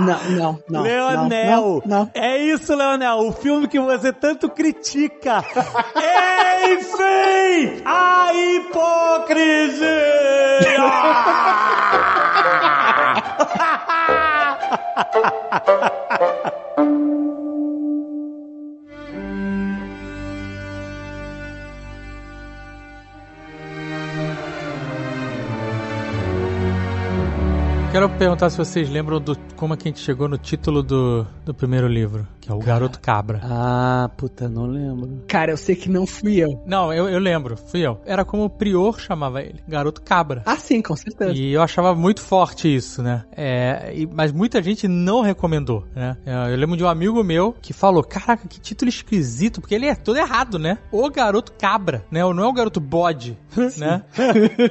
Não, não, não. Leonel. Não, não. É isso, Leonel. O filme que você tanto critica. Enfim, a hipocrisia. Quero perguntar se vocês lembram do como é que a gente chegou no título do, do primeiro livro, que é o Garoto Cabra. Ah, puta, não lembro. Cara, eu sei que não fui eu. Não, eu, eu lembro, fui eu. Era como o Prior chamava ele, Garoto Cabra. Ah, sim, com certeza. E eu achava muito forte isso, né? É, e- mas muita gente não recomendou, né? É, Eu lembro de um amigo meu que falou: Caraca, que título esquisito, porque ele é todo errado, né? O garoto cabra, né? Não é o garoto bode, né?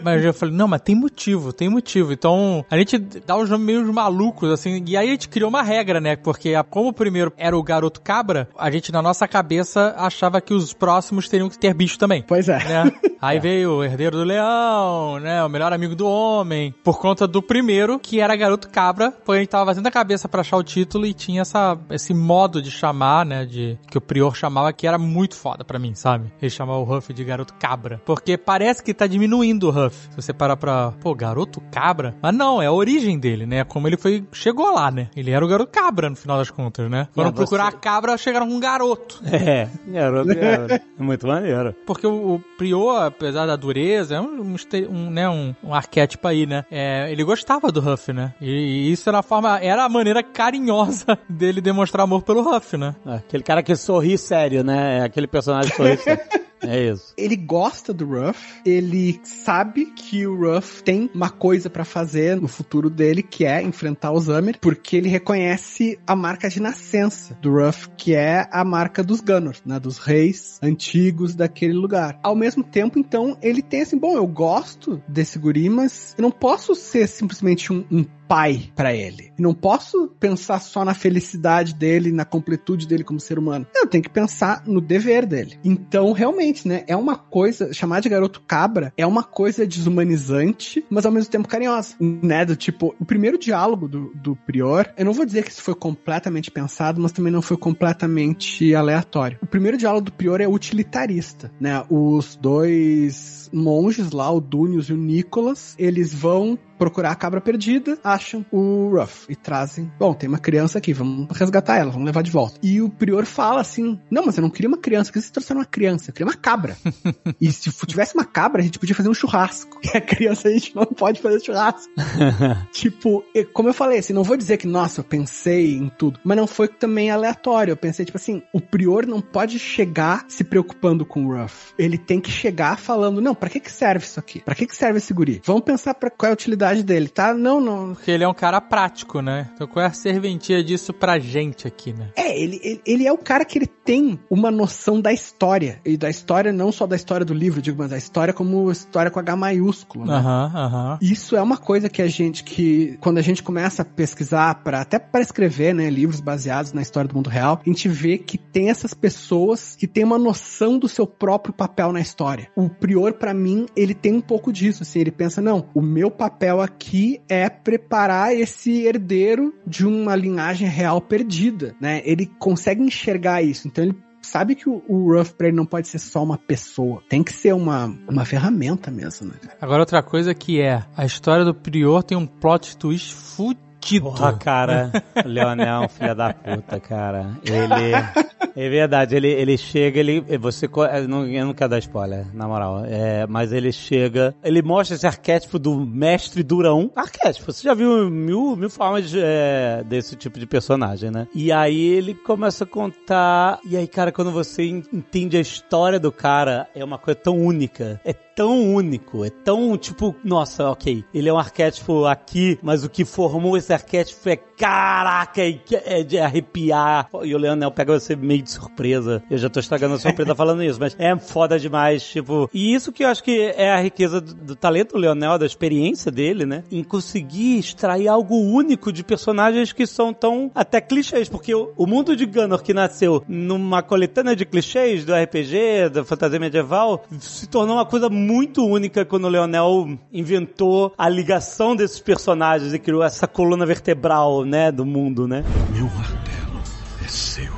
mas eu falei: Não, mas tem motivo, tem motivo. Então a gente dá uns nomes meio malucos, assim, e aí a gente criou uma regra, né? Porque a- como o primeiro era o o garoto cabra, a gente na nossa cabeça achava que os próximos teriam que ter bicho também. Pois é. Né? Aí veio o herdeiro do leão, né? O melhor amigo do homem. Por conta do primeiro, que era garoto cabra. Porque a gente tava fazendo a cabeça pra achar o título e tinha essa, esse modo de chamar, né? De, que o prior chamava que era muito foda pra mim, sabe? Ele chamava o Huff de garoto cabra. Porque parece que tá diminuindo o Huff. Se você parar pra, pô, garoto cabra? Mas não, é a origem dele, né? Como ele foi, chegou lá, né? Ele era o garoto cabra no final das contas, né? Foram É, procurar a cabra, chegaram com um garoto. É, garoto, garoto. É muito maneiro. Porque o, o Prior, apesar da dureza, é um, um, né, um, um arquétipo aí, né? É, ele gostava do Huff, né? E, e isso era a forma, era a maneira carinhosa dele demonstrar amor pelo Huff, né? Aquele cara que sorri sério, né? É aquele personagem que sorri sério. É isso. Ele gosta do Ruff, ele sabe que o Ruff tem uma coisa pra fazer no futuro dele, que é enfrentar o Zamer, porque ele reconhece a marca de nascença do Ruff, que é a marca dos Gunnor, né, dos reis antigos daquele lugar. Ao mesmo tempo, então, ele tem assim, bom, eu gosto desse guri, mas eu não posso ser simplesmente um, um pai pra ele. Não posso pensar só na felicidade dele, na completude dele como ser humano. Eu tenho que pensar no dever dele. Então, realmente, né, é uma coisa, chamar de garoto cabra é uma coisa desumanizante, mas ao mesmo tempo carinhosa, né, do tipo, o primeiro diálogo do, do Prior, eu não vou dizer que isso foi completamente pensado, mas também não foi completamente aleatório. O primeiro diálogo do Prior é utilitarista, né, os dois monges lá, o Dunius e o Nicolas, eles vão procurar a cabra perdida, acham o Ruff e trazem. Bom, tem uma criança aqui, vamos resgatar ela, vamos levar de volta. E o prior fala assim: Não, mas eu não queria uma criança, por que vocês trouxeram uma criança? Eu queria uma cabra. e se tivesse uma cabra, a gente podia fazer um churrasco. E a criança a gente não pode fazer churrasco. tipo, como eu falei, assim, não vou dizer que, nossa, eu pensei em tudo, mas não foi também aleatório. Eu pensei, tipo assim, o prior não pode chegar se preocupando com o Ruff. Ele tem que chegar falando: Não, pra que que serve isso aqui? Pra que que serve esse guri? Vamos pensar pra qual é a utilidade dele, tá? Não, não. Porque ele é um cara prático, né? Então qual é a serventia disso pra gente aqui, né? É, ele, ele, ele é o cara que ele tem uma noção da história. E da história, não só da história do livro, digo, mas da história como história com H maiúsculo, né? Aham, aham. Isso é uma coisa que a gente que quando a gente começa a pesquisar para até para escrever, né, livros baseados na história do mundo real, a gente vê que tem essas pessoas que têm uma noção do seu próprio papel na história. O prior para mim, ele tem um pouco disso, assim, ele pensa, não, o meu papel aqui é preparar esse herdeiro de uma linhagem real perdida, né? Ele consegue enxergar isso. Então ele sabe que o, o Ruff pra ele não pode ser só uma pessoa. Tem que ser uma, uma ferramenta mesmo, né? Agora outra coisa que é, a história do Prior tem um plot twist fudido. Porra, cara, Leonel filho da puta, cara. Ele. É verdade, ele, ele chega, ele. Você. Eu não, eu não quero dar spoiler, na moral. É, mas ele chega. Ele mostra esse arquétipo do mestre durão. Arquétipo, você já viu mil, mil formas é, desse tipo de personagem, né? E aí ele começa a contar. E aí, cara, quando você en- entende a história do cara, é uma coisa tão única. É tão único, é tão tipo, nossa, ok, ele é um arquétipo aqui, mas o que formou esse arquétipo é caraca, é de arrepiar. E o Leonel pega você meio de surpresa. Eu já tô estragando a surpresa falando isso, mas é foda demais, tipo. E isso que eu acho que é a riqueza do, do talento do Leonel, da experiência dele, né? Em conseguir extrair algo único de personagens que são tão até clichês, porque o, o mundo de Gunnor que nasceu numa coletânea de clichês do RPG, da fantasia medieval, se tornou uma coisa muito única quando o Leonel inventou a ligação desses personagens e criou essa coluna vertebral, né, do mundo, né? Meu martelo é seu.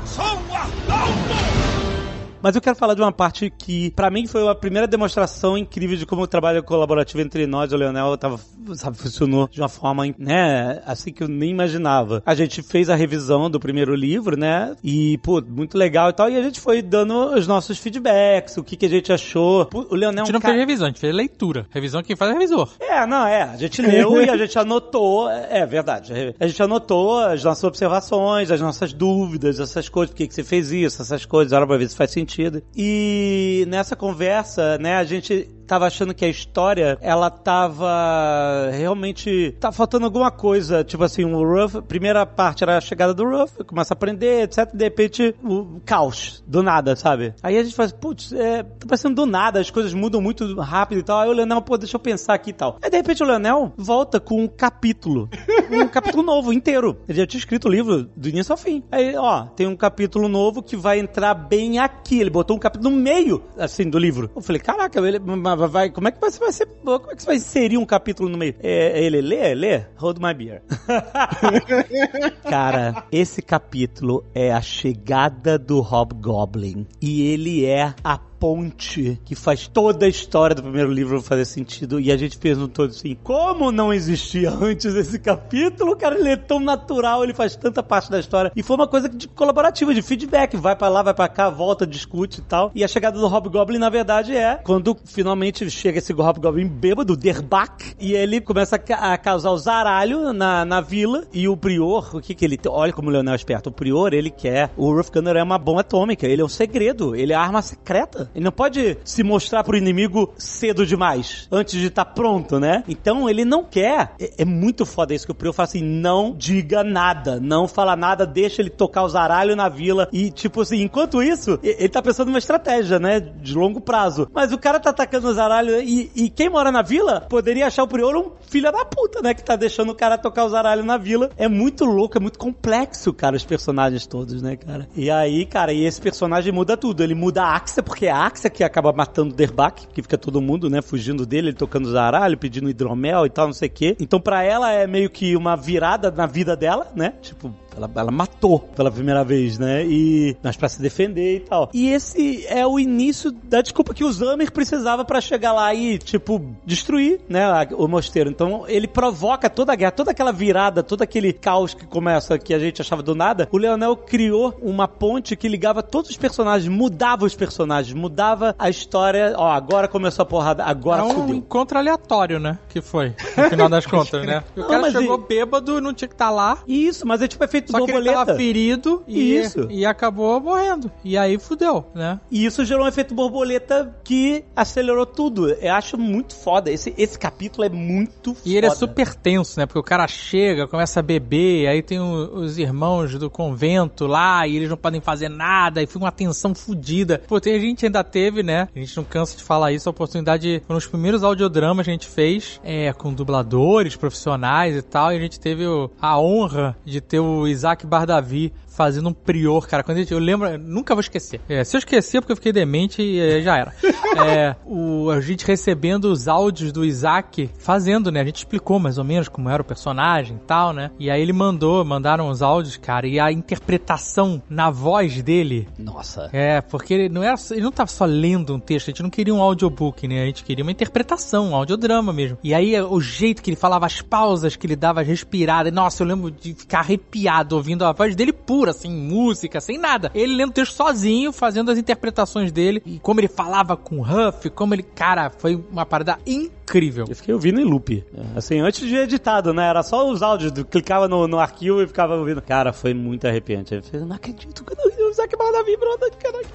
Mas eu quero falar de uma parte que, pra mim, foi a primeira demonstração incrível de como o trabalho colaborativo entre nós e o Leonel tava, sabe, funcionou de uma forma, né, assim que eu nem imaginava. A gente fez a revisão do primeiro livro, né, e, pô, muito legal e tal, e a gente foi dando os nossos feedbacks, o que que a gente achou. O Leonel A é um gente não cara- fez revisão, a gente fez leitura. Revisão quem faz é revisor. é, não, é. A gente leu e a gente anotou. É verdade. A gente anotou as nossas observações, as nossas dúvidas, essas coisas. Por que, que você fez isso, essas coisas. Olha pra ver se faz sentido. E nessa conversa, né, a gente tava achando que a história, ela tava realmente. tá faltando alguma coisa. Tipo assim, o Ruff, primeira parte era a chegada do Ruff, começa a aprender, etc. De repente, o caos, do nada, sabe? Aí a gente faz, putz, é, tá parecendo do nada, as coisas mudam muito rápido e tal. Aí o Leonel, pô, deixa eu pensar aqui e tal. Aí de repente o Leonel volta com um capítulo. um capítulo novo, inteiro. Ele já tinha escrito o livro do início ao fim. Aí, ó, tem um capítulo novo que vai entrar bem aqui. Ele botou um capítulo no meio, assim, do livro. Eu falei, caraca, ele vai, como é que você vai ser, como é que você vai inserir um capítulo no meio? É, ele lê, lê, hold my beer. Cara, esse capítulo é a chegada do Hobgoblin e ele é a ponte que faz toda a história do primeiro livro fazer sentido. E a gente perguntou assim: como não existia antes esse capítulo? Cara, ele é tão natural, ele faz tanta parte da história. E foi uma coisa de colaborativa, de feedback. Vai para lá, vai para cá, volta, discute e tal. E a chegada do Hobgoblin, na verdade, é quando finalmente chega esse Hobgoblin bêbado, Derbach, e ele começa a causar o zaralho na, na vila. E o Prior, o que que ele. Olha como o Leonel é esperto. O Prior, ele quer. O Ruff Gunner é uma bomba atômica, ele é um segredo, ele é arma secreta. Ele não pode se mostrar pro inimigo cedo demais, antes de estar tá pronto, né? Então ele não quer. É, é, muito foda isso que o Prior fala assim: não diga nada, não fala nada, deixa ele tocar o zaralho na vila. E, tipo assim, enquanto isso, ele tá pensando numa estratégia, né? De longo prazo. Mas o cara tá atacando o zaralho e, e quem mora na vila poderia achar o Prior um filho da puta, né? Que tá deixando o cara tocar o zaralho na vila. É muito louco, é muito complexo, cara, os personagens todos, né, cara? E aí, cara, e esse personagem muda tudo. Ele muda a Axia, porque a Axia que acaba matando Derbach, que fica todo mundo, né, fugindo dele, ele tocando zaralho, pedindo hidromel e tal, não sei o quê. Então, pra ela é meio que uma virada na vida dela, né? Tipo, ela, ela matou pela primeira vez, né? E mas para se defender e tal. E esse é o início da desculpa que o Zamer precisava para chegar lá e tipo destruir, né, o mosteiro. Então ele provoca toda a guerra, toda aquela virada, todo aquele caos que começa que a gente achava do nada. O Leonel criou uma ponte que ligava todos os personagens, mudava os personagens, mudava a história. Ó, agora começou a porrada, agora é um fudeu. encontro aleatório, né? Que foi, no final das contas, né? O cara chegou e... bêbado, não tinha que estar tá lá. Isso, mas é tipo é feito só borboleta. Que ele tava ferido e, isso. e acabou morrendo. E aí fudeu, né? E isso gerou um efeito borboleta que acelerou tudo. Eu acho muito foda. Esse, esse capítulo é muito foda. E ele é super tenso, né? Porque o cara chega, começa a beber, aí tem o, os irmãos do convento lá e eles não podem fazer nada, e fica uma tensão fodida. Pô, tem, a gente ainda teve, né? A gente não cansa de falar isso, a oportunidade, foi nos primeiros audiodramas que a gente fez, é, com dubladores profissionais e tal, e a gente teve o, a honra de ter o Isaac Bardavi fazendo um prior, cara. Quando gente, eu lembro, nunca vou esquecer. É, se eu esquecer porque eu fiquei demente e é, já era. é, o, a gente recebendo os áudios do Isaac fazendo, né? A gente explicou mais ou menos como era o personagem e tal, né? E aí ele mandou, mandaram os áudios, cara, e a interpretação na voz dele. Nossa. É, porque ele não era, ele não tava só lendo um texto, a gente não queria um audiobook, né? A gente queria uma interpretação, um audiodrama mesmo. E aí o jeito que ele falava, as pausas que ele dava, as respiradas. Nossa, eu lembro de ficar arrepiado ouvindo a voz dele pura sem música, sem nada. Ele lendo o texto sozinho, fazendo as interpretações dele, e como ele falava com Huff, como ele. Cara, foi uma parada incrível. Eu fiquei ouvindo em loop. Assim, antes de editado, né? Era só os áudios, clicava no, no arquivo e ficava ouvindo. Cara, foi muito arrepiante. Eu falei, não acredito que eu Zack Balda vibrando, caralho.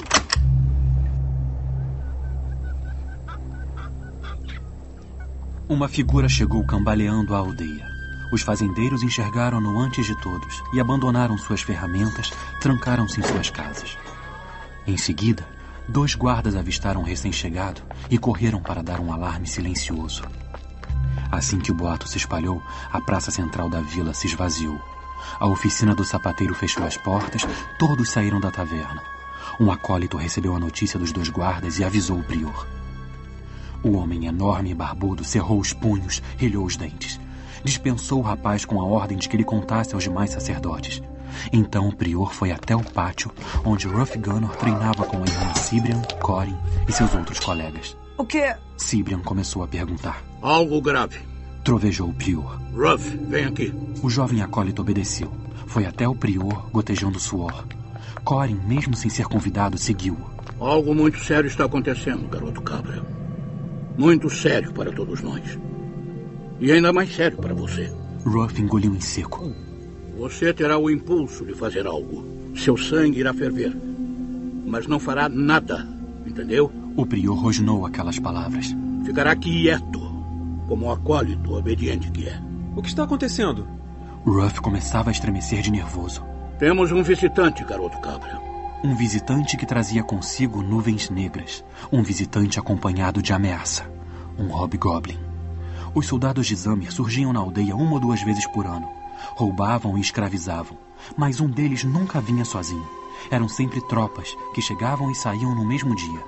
Uma figura chegou cambaleando à aldeia. Os fazendeiros enxergaram-no antes de todos e abandonaram suas ferramentas, trancaram-se em suas casas. Em seguida, dois guardas avistaram o recém-chegado e correram para dar um alarme silencioso. Assim que o boato se espalhou, a praça central da vila se esvaziou. A oficina do sapateiro fechou as portas, todos saíram da taverna. Um acólito recebeu a notícia dos dois guardas e avisou o prior. O homem enorme e barbudo cerrou os punhos, rilhou os dentes dispensou o rapaz com a ordem de que ele contasse aos demais sacerdotes. Então o prior foi até o pátio, onde Ruff Gunnar treinava com a irmã Sibrian, Corin e seus outros colegas. O que? Sibrian começou a perguntar. Algo grave. Trovejou o prior. Ruff, vem aqui. O jovem acólito obedeceu. Foi até o prior, gotejando suor. Corin, mesmo sem ser convidado, seguiu-o. Algo muito sério está acontecendo, garoto cabra. Muito sério para todos nós. E ainda mais sério para você. Ruff engoliu em seco. Você terá o impulso de fazer algo. Seu sangue irá ferver. Mas não fará nada, entendeu? O prior rosnou aquelas palavras. ficará quieto, como o acólito obediente que é. O que está acontecendo? Ruff começava a estremecer de nervoso. Temos um visitante, garoto cabra. Um visitante que trazia consigo nuvens negras. Um visitante acompanhado de ameaça. Um hobgoblin. Os soldados de Zamir surgiam na aldeia uma ou duas vezes por ano. Roubavam e escravizavam. Mas um deles nunca vinha sozinho. Eram sempre tropas que chegavam e saíam no mesmo dia.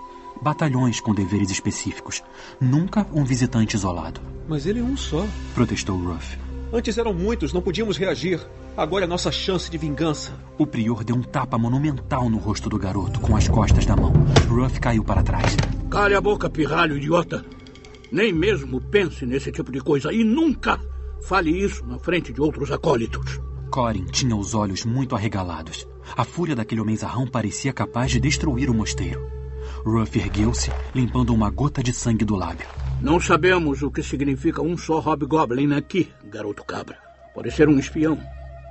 Batalhões com deveres específicos. Nunca um visitante isolado. Mas ele é um só. Protestou Ruff. Antes eram muitos, não podíamos reagir. Agora é nossa chance de vingança. O prior deu um tapa monumental no rosto do garoto com as costas da mão. Ruff caiu para trás. Cale a boca, pirralho idiota. Nem mesmo pense nesse tipo de coisa e nunca fale isso na frente de outros acólitos. Corin tinha os olhos muito arregalados. A fúria daquele homenzarrão parecia capaz de destruir o mosteiro. Ruff ergueu-se, limpando uma gota de sangue do lábio. Não sabemos o que significa um só Hobgoblin aqui, garoto cabra. Pode ser um espião.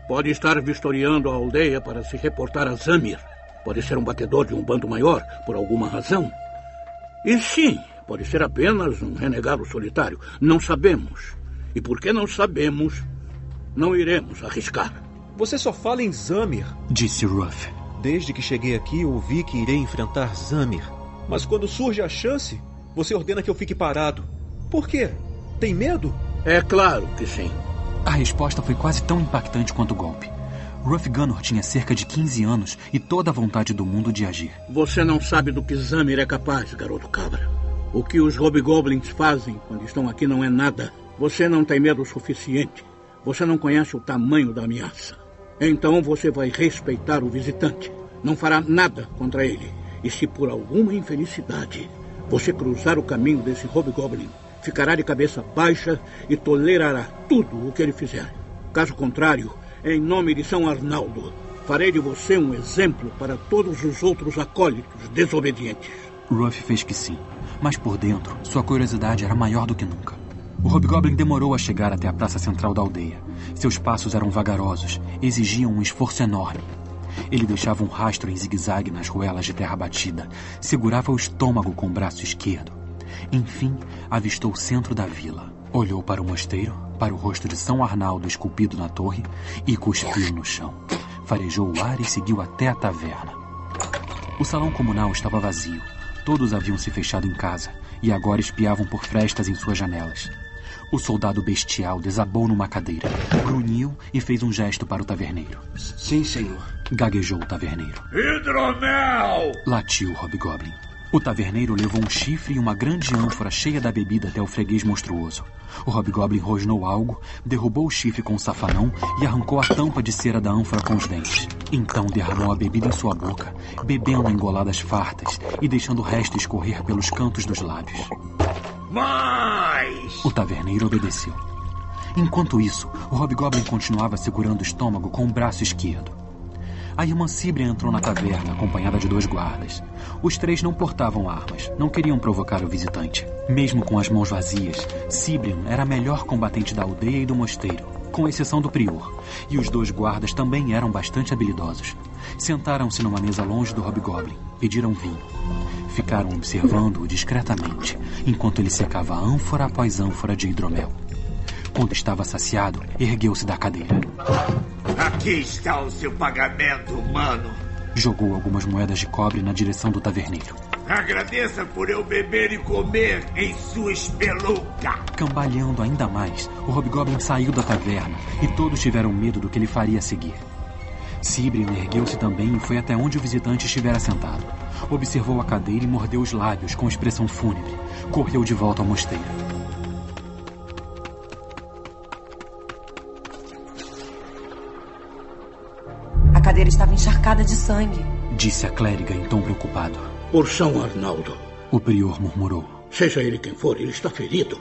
Pode estar vistoriando a aldeia para se reportar a Zamir. Pode ser um batedor de um bando maior, por alguma razão. E sim, pode ser apenas um renegado solitário. Não sabemos. E porque não sabemos, não iremos arriscar. Você só fala em Zamir, disse Ruff. Desde que cheguei aqui, ouvi que irei enfrentar Zamir. Mas quando surge a chance, você ordena que eu fique parado. Por quê? Tem medo? É claro que sim. A resposta foi quase tão impactante quanto o golpe. Ruff Gunnar tinha cerca de 15 anos e toda a vontade do mundo de agir. Você não sabe do que Zamir é capaz, garoto cabra. O que os Hobgoblins fazem quando estão aqui não é nada. Você não tem medo o suficiente. Você não conhece o tamanho da ameaça. Então você vai respeitar o visitante. Não fará nada contra ele. E se por alguma infelicidade você cruzar o caminho desse Hobgoblin, ficará de cabeça baixa e tolerará tudo o que ele fizer. Caso contrário, em nome de São Arnaldo, farei de você um exemplo para todos os outros acólitos desobedientes. Ruff fez que sim, mas por dentro, sua curiosidade era maior do que nunca. O Hobgoblin demorou a chegar até a praça central da aldeia. Seus passos eram vagarosos, exigiam um esforço enorme. Ele deixava um rastro em zigue-zague nas ruelas de terra batida, segurava o estômago com o braço esquerdo. Enfim, avistou o centro da vila. Olhou para o mosteiro, para o rosto de São Arnaldo esculpido na torre e cuspiu no chão. Farejou o ar e seguiu até a taverna. O salão comunal estava vazio. Todos haviam se fechado em casa e agora espiavam por frestas em suas janelas. O soldado bestial desabou numa cadeira, grunhiu e fez um gesto para o taverneiro. Sim, senhor. Gaguejou o taverneiro. Hidromel! Latiu o Hobgoblin. O taverneiro levou um chifre e uma grande ânfora cheia da bebida até o freguês monstruoso. O Hobgoblin rosnou algo, derrubou o chifre com o safanão e arrancou a tampa de cera da ânfora com os dentes. Então derramou a bebida em sua boca, bebendo engoladas fartas e deixando o resto escorrer pelos cantos dos lábios. Mais! O taverneiro obedeceu. Enquanto isso, o Hobgoblin continuava segurando o estômago com o braço esquerdo. A irmã Síbria entrou na taverna, acompanhada de dois guardas. Os três não portavam armas, não queriam provocar o visitante. Mesmo com as mãos vazias, Síbrian era a melhor combatente da aldeia e do mosteiro, com exceção do prior. E os dois guardas também eram bastante habilidosos. Sentaram-se numa mesa longe do Hobgoblin, pediram vinho. Ficaram observando-o discretamente, enquanto ele secava ânfora após ânfora de hidromel. Quando estava saciado, ergueu-se da cadeira. Aqui está o seu pagamento, humano. Jogou algumas moedas de cobre na direção do taverneiro. Agradeça por eu beber e comer em sua espelunca. Cambaleando ainda mais, o Hobgoblin saiu da taverna e todos tiveram medo do que ele faria a seguir. Sibrian ergueu-se também e foi até onde o visitante estivera sentado. Observou a cadeira e mordeu os lábios com expressão fúnebre. Correu de volta ao mosteiro. A cadeira estava encharcada de sangue. Disse a clériga em tom preocupado. Por São Arnaldo. O prior murmurou. Seja ele quem for, ele está ferido.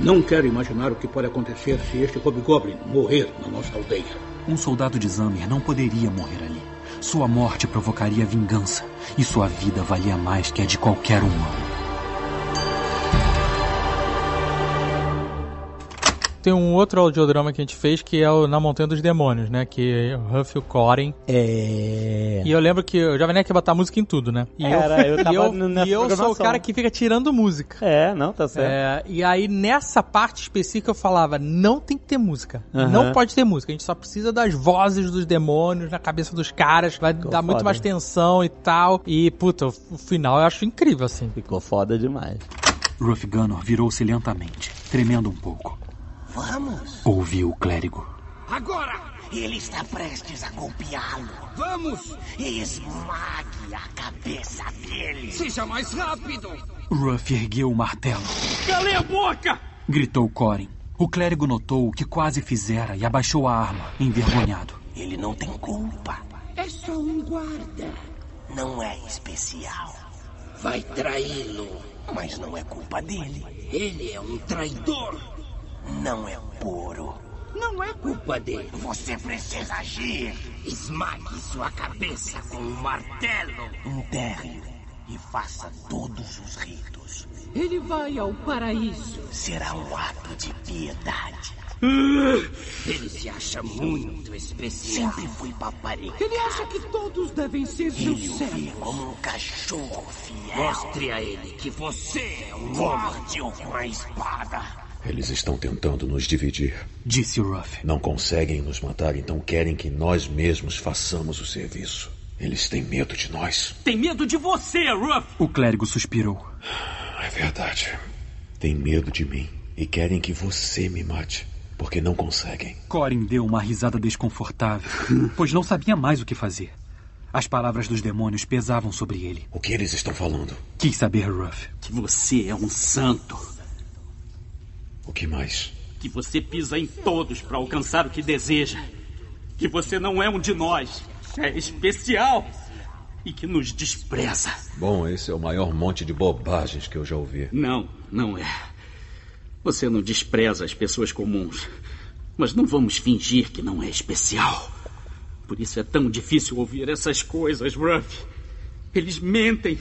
Não quero imaginar o que pode acontecer se este Hobgoblin morrer na nossa aldeia. Um soldado de Zamir não poderia morrer ali. Sua morte provocaria vingança, e sua vida valia mais que a de qualquer humano. Tem um outro audiodrama que a gente fez que é o Na Montanha dos Demônios, né? Que é o Huff e o Corin. É. E eu lembro que o Jovem Nerd quer botar música em tudo, né? E Era, eu e tava eu, nessa e eu sou o cara que fica tirando música. É, não, tá certo. É, e aí, nessa parte específica, eu falava: não tem que ter música. Não pode ter música. A gente só precisa das vozes dos demônios na cabeça dos caras. Vai dar muito foda. mais tensão e tal. E, puta, o, o final eu acho incrível, assim. Ficou foda demais. Ruff Gunner virou-se lentamente, tremendo um pouco. Vamos! Ouviu o clérigo. Agora! Ele está prestes a golpeá-lo. Vamos! Esmague a cabeça dele. Seja mais rápido! Ruff ergueu o martelo. Calem a boca! Gritou Corin. O clérigo notou o que quase fizera e abaixou a arma, envergonhado. Ele não tem culpa. É só um guarda. Não é especial. Vai traí-lo. Mas não é culpa dele. Ele é um traidor. Não é puro. Não é culpa dele. Você precisa agir. Esmague sua cabeça com um martelo. Enterre e faça todos os ritos. Ele vai ao paraíso. Será um ato de piedade. Ele se acha muito especial. Sempre foi paparicado. Ele acha que todos devem ser seus Ele vê servos. como um cachorro fiel. Mostre a ele que você é um homem com uma espada. Eles estão tentando nos dividir. Disse Ruff. Não conseguem nos matar, então querem que nós mesmos façamos o serviço. Eles têm medo de nós. Tem medo de você, Ruff! O clérigo suspirou. É verdade. Têm medo de mim e querem que você me mate, porque não conseguem. Corin deu uma risada desconfortável, pois não sabia mais o que fazer. As palavras dos demônios pesavam sobre ele. O que eles estão falando? Quis saber Ruff. Que você é um santo. O que mais? Que você pisa em todos para alcançar o que deseja. Que você não é um de nós. É especial. E que nos despreza. Bom, esse é o maior monte de bobagens que eu já ouvi. Não, não é. Você não despreza as pessoas comuns. Mas não vamos fingir que não é especial. Por isso é tão difícil ouvir essas coisas, Ruff. Eles mentem,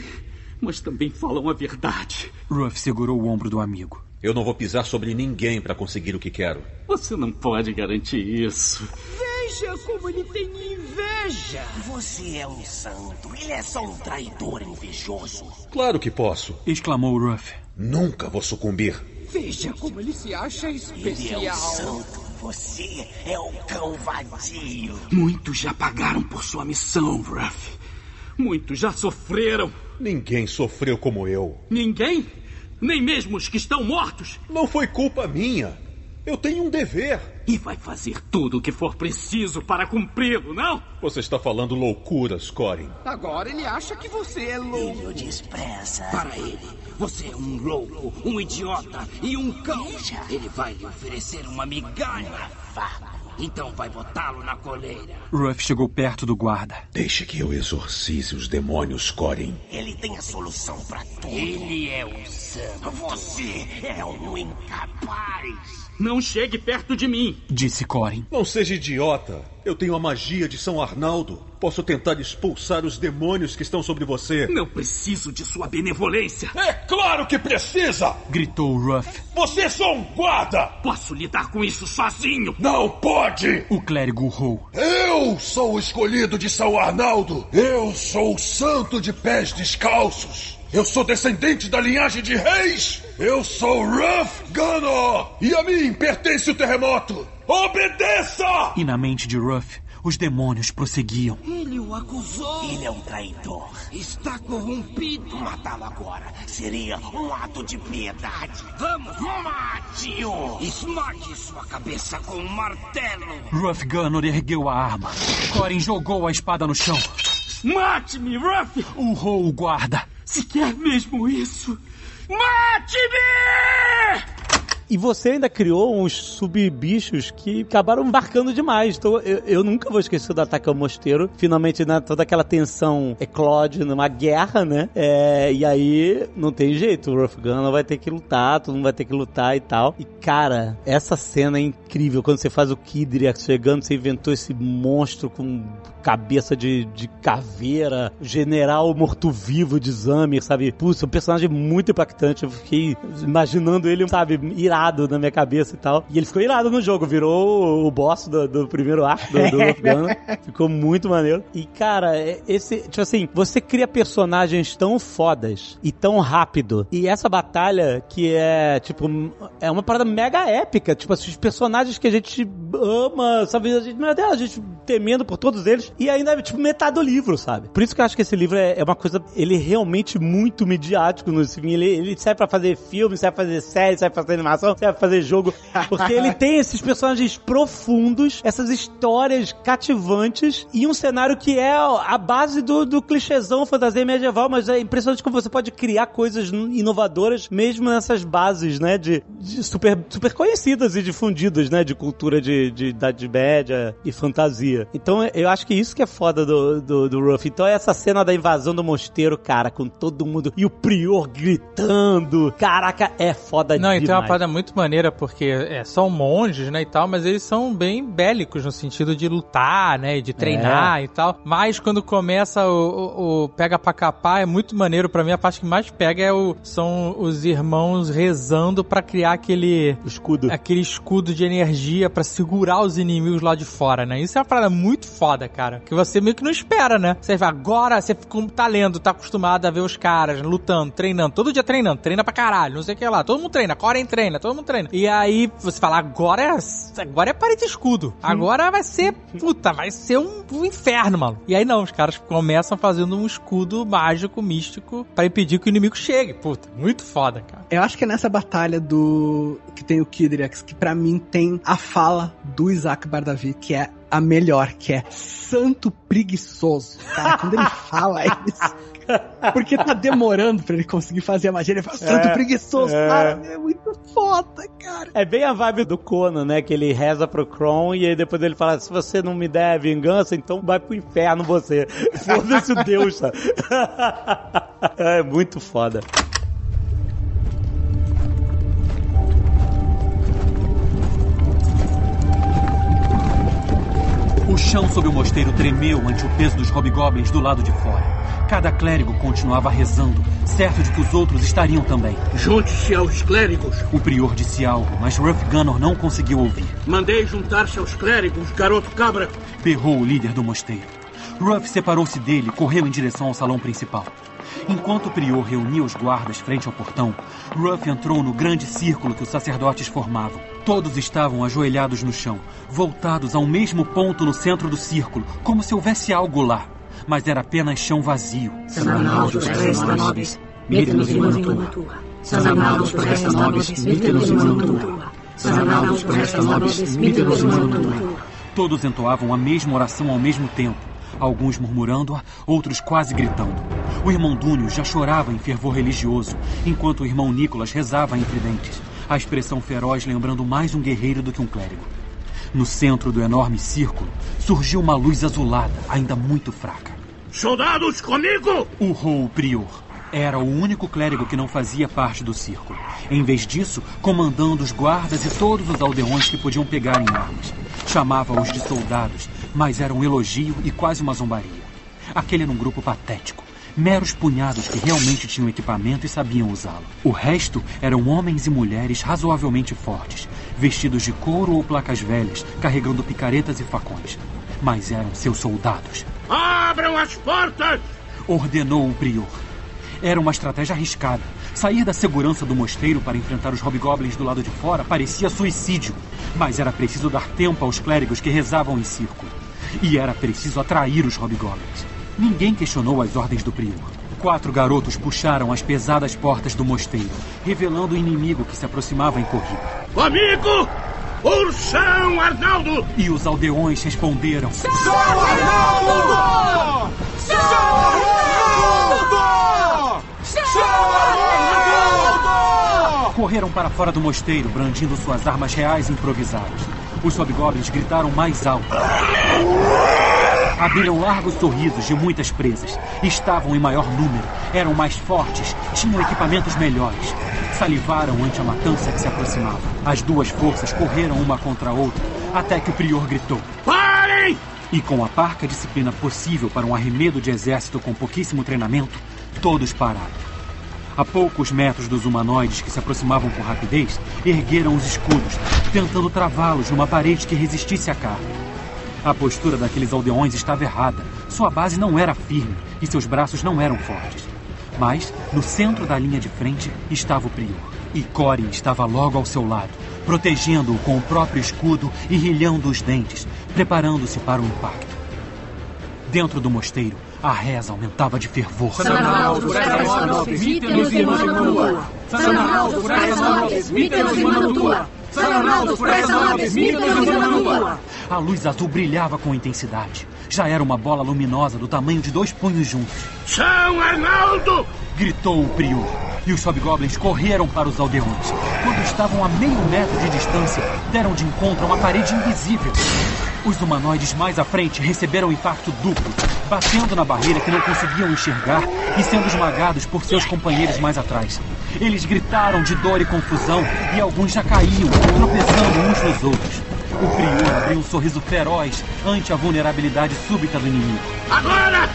mas também falam a verdade. Ruff segurou o ombro do amigo. Eu não vou pisar sobre ninguém para conseguir o que quero. Você não pode garantir isso. Veja como ele tem inveja. Você é um santo. Ele é só um traidor invejoso. Claro que posso. Exclamou Ruff. Nunca vou sucumbir. Veja como ele se acha especial. Ele é um santo. Você é o cão vadio. Muitos já pagaram por sua missão, Ruff. Muitos já sofreram. Ninguém sofreu como eu. Ninguém? Nem mesmo os que estão mortos? Não foi culpa minha. Eu tenho um dever. E vai fazer tudo o que for preciso para cumpri-lo, não? Você está falando loucuras, Corin. Agora ele acha que você é louco. Ele o despreza. Para ele, você é um louco, um idiota e um cão. Ele vai lhe oferecer uma migalha. Vá. Então vai botá-lo na coleira. Ruff chegou perto do guarda. Deixe que eu exorcize os demônios, Corin. Ele tem a solução para tudo. Ele é um santo. Você é um incapaz. Não chegue perto de mim. Disse Corin. Não seja idiota. Eu tenho a magia de São Arnaldo. Posso tentar expulsar os demônios que estão sobre você. Não preciso de sua benevolência. É claro que precisa! Gritou Ruff. Você é só um guarda! Posso lidar com isso sozinho. Não pode! O clérigo urrou. Eu sou o escolhido de São Arnaldo. Eu sou o santo de pés descalços. Eu sou descendente da linhagem de reis. Eu sou Ruff Gunner. E a mim pertence o terremoto. Obedeça! E na mente de Ruff, os demônios prosseguiam. Ele o acusou. Ele é um traidor. Está corrompido. Matá-lo agora seria um ato de piedade. Vamos, mate-o. Esmague sua cabeça com um martelo. Ruff Gunner ergueu a arma. Corin jogou a espada no chão. Mate-me, Ruff! Urrou o guarda. Se quer mesmo isso, mate-me! E você ainda criou uns subbichos que acabaram marcando demais. Então eu, eu nunca vou esquecer do ataque ao mosteiro. Finalmente, né, toda aquela tensão eclode numa guerra, né? É, e aí não tem jeito. O Ruff vai ter que lutar, todo mundo vai ter que lutar e tal. E cara, essa cena é incrível. Quando você faz o Kidria chegando, você inventou esse monstro com cabeça de, de caveira, general morto-vivo de Zamir, sabe? Putz, um personagem muito impactante. Eu fiquei imaginando ele, sabe, irado na minha cabeça e tal. E ele ficou irado no jogo, virou o boss do, do primeiro arco do, do Afgano. Ficou muito maneiro. E, cara, é- esse, tipo assim, você cria personagens tão fodas e tão rápido. E essa batalha que é, tipo, é uma parada mega épica. Tipo assim, os personagens que a gente ama, sabe? A gente, meu Deus, a gente temendo por todos eles. E ainda é, tipo, metade do livro, sabe? Por isso que eu acho que esse livro é, é uma coisa, ele é realmente muito midiático no ele, ele serve pra fazer filme, serve pra fazer série, serve pra fazer animação, serve pra fazer jogo. Porque ele tem esses personagens profundos, essas histórias cativantes e um cenário que é a base do, do clichêzão fantasia medieval, mas é impressionante como você pode criar coisas inovadoras mesmo nessas bases, né, de, de super, super conhecidas e difundidas, né, de cultura de, de Idade Média e fantasia. Então eu acho que isso que é foda do, do, do Ruff. Então essa cena da invasão do mosteiro, cara, com todo mundo e o prior gritando, caraca, é foda Não, demais. então é uma parada muito maneira, porque é, são monges, né, e tal, mas eles são bem bélicos no sentido de lutar, né, e de treinar É. e tal. Mas quando começa o, o- o pega pra capar, é muito maneiro. Pra mim, a parte que mais pega é o, são os irmãos rezando pra criar aquele... Escudo. Aquele escudo de energia pra segurar os inimigos lá de fora, né. Isso é uma parada muito foda, cara, que você meio que não espera, né. Você vai, agora você tá lendo, tá acostumado a ver os caras lutando, treinando, todo dia treinando, treina pra caralho, não sei o que lá. Todo mundo treina, Coren treina, todo mundo treina. E aí você fala, agora é, agora é parede escudo. Agora vai ser, puta, vai ser um, um inferno, mano. E aí não, os caras começam fazendo um escudo mágico, místico, pra impedir que o inimigo chegue. Puta, muito foda, cara. Eu acho que é nessa batalha do. que tem o Kidriax, que pra mim tem a fala do Isaac Bardavi, que é a melhor, que é santo preguiçoso. Cara, quando ele fala isso. Porque tá demorando pra ele conseguir fazer a magia. Ele fala, santo É, preguiçoso, é. cara. É muito foda, cara. É bem a vibe do Conan, né? Que ele reza pro Kron e aí depois ele fala: se você não me der vingança, então vai pro inferno você. Foda-se o Deus, sabe? É muito foda. O chão sob o mosteiro tremeu ante o peso dos hobgoblins do lado de fora. Cada clérigo continuava rezando, certo de que os outros estariam também. Junte-se aos clérigos. O prior disse algo, mas Ruff Gunnar não conseguiu ouvir. Mandei juntar-se aos clérigos, garoto cabra. Berrou o líder do mosteiro. Ruff separou-se dele e correu em direção ao salão principal. Enquanto o prior reunia os guardas frente ao portão, Ruff entrou no grande círculo que os sacerdotes formavam. Todos estavam ajoelhados no chão, voltados ao mesmo ponto no centro do círculo, como se houvesse algo lá. Mas era apenas chão vazio. Nobis, mano tua. Nobis, mano tua. Nobis, mano tua. Todos entoavam a mesma oração ao mesmo tempo, alguns murmurando-a, outros quase gritando. O irmão Dúnio já chorava em fervor religioso, enquanto o irmão Nicolas rezava entre dentes, a expressão feroz lembrando mais um guerreiro do que um clérigo. No centro do enorme círculo surgiu uma luz azulada, ainda muito fraca. Soldados, comigo! Urrou o prior. Era o único clérigo que não fazia parte do círculo. Em vez disso, comandando os guardas e todos os aldeões que podiam pegar em armas. Chamava-os de soldados, mas era um elogio e quase uma zombaria. Aquele era um grupo patético. Meros punhados que realmente tinham equipamento e sabiam usá-lo. O resto eram homens e mulheres razoavelmente fortes, vestidos de couro ou placas velhas, carregando picaretas e facões. Mas eram seus soldados. Abram as portas! Ordenou o prior. Era uma estratégia arriscada. Sair da segurança do mosteiro para enfrentar os hobgoblins do lado de fora parecia suicídio. Mas era preciso dar tempo aos clérigos que rezavam em círculo. E era preciso atrair os hobgoblins. Ninguém questionou as ordens do prior. Quatro garotos puxaram as pesadas portas do mosteiro, revelando o inimigo que se aproximava em corrida. Comigo! Ursão Arnaldo! E os aldeões responderam: São Arnaldo! São Arnaldo! São Arnaldo! Correram para fora do mosteiro, brandindo suas armas reais improvisadas. Os hobgoblins gritaram mais alto. Abriram largos sorrisos de muitas presas. Estavam em maior número, eram mais fortes, tinham equipamentos melhores. Salivaram ante a matança que se aproximava. As duas forças correram uma contra a outra, até que o prior gritou: Parem! E com a parca disciplina possível para um arremedo de exército com pouquíssimo treinamento, todos pararam. A poucos metros dos humanoides que se aproximavam com rapidez, ergueram os escudos, tentando travá-los numa parede que resistisse à carga. A postura daqueles aldeões estava errada. Sua base não era firme e seus braços não eram fortes. Mas, no centro da linha de frente, estava o prior. E Corin estava logo ao seu lado, protegendo-o com o próprio escudo e rilhando os dentes, preparando-se para o impacto. Dentro do mosteiro, a reza aumentava de fervor. Sanaraldo, permite-nos irmãos de Mantua. A luz azul brilhava com intensidade. Já era uma bola luminosa do tamanho de dois punhos juntos. São Arnaldo! Gritou o prior. E os hobgoblins correram para os aldeões. Quando estavam a meio metro de distância, deram de encontro a uma parede invisível. Os humanoides mais à frente receberam um impacto duplo, batendo na barreira que não conseguiam enxergar e sendo esmagados por seus companheiros mais atrás. Eles gritaram de dor e confusão e alguns já caíam, tropeçando uns nos outros. O prior abriu um sorriso feroz ante a vulnerabilidade súbita do inimigo. Agora!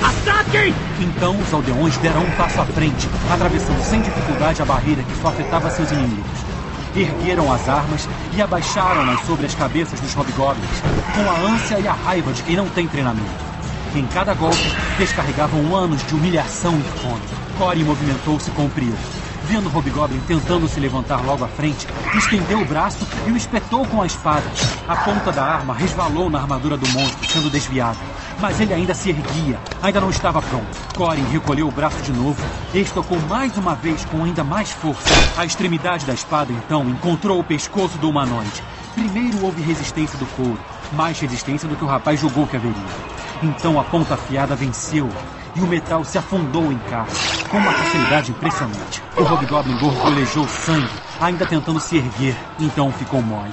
Ataquem! Então os aldeões deram um passo à frente, atravessando sem dificuldade a barreira que só afetava seus inimigos. Ergueram as armas e abaixaram-nas sobre as cabeças dos hobgoblins, com a ânsia e a raiva de quem não tem treinamento. Em cada golpe, descarregavam anos de humilhação e fome. Cory movimentou-se com o prior. Vendo o Hobgoblin tentando se levantar logo à frente, estendeu o braço e o espetou com a espada. A ponta da arma resvalou na armadura do monstro, sendo desviada. Mas ele ainda se erguia, ainda não estava pronto. Corin recolheu o braço de novo estocou mais uma vez com ainda mais força. A extremidade da espada, então, encontrou o pescoço do humanoide. Primeiro houve resistência do couro, mais resistência do que o rapaz julgou que haveria. Então a ponta afiada venceu e o metal se afundou em carne, com uma facilidade impressionante. O Hobgoblin gorgolejou sangue, ainda tentando se erguer, então ficou mole.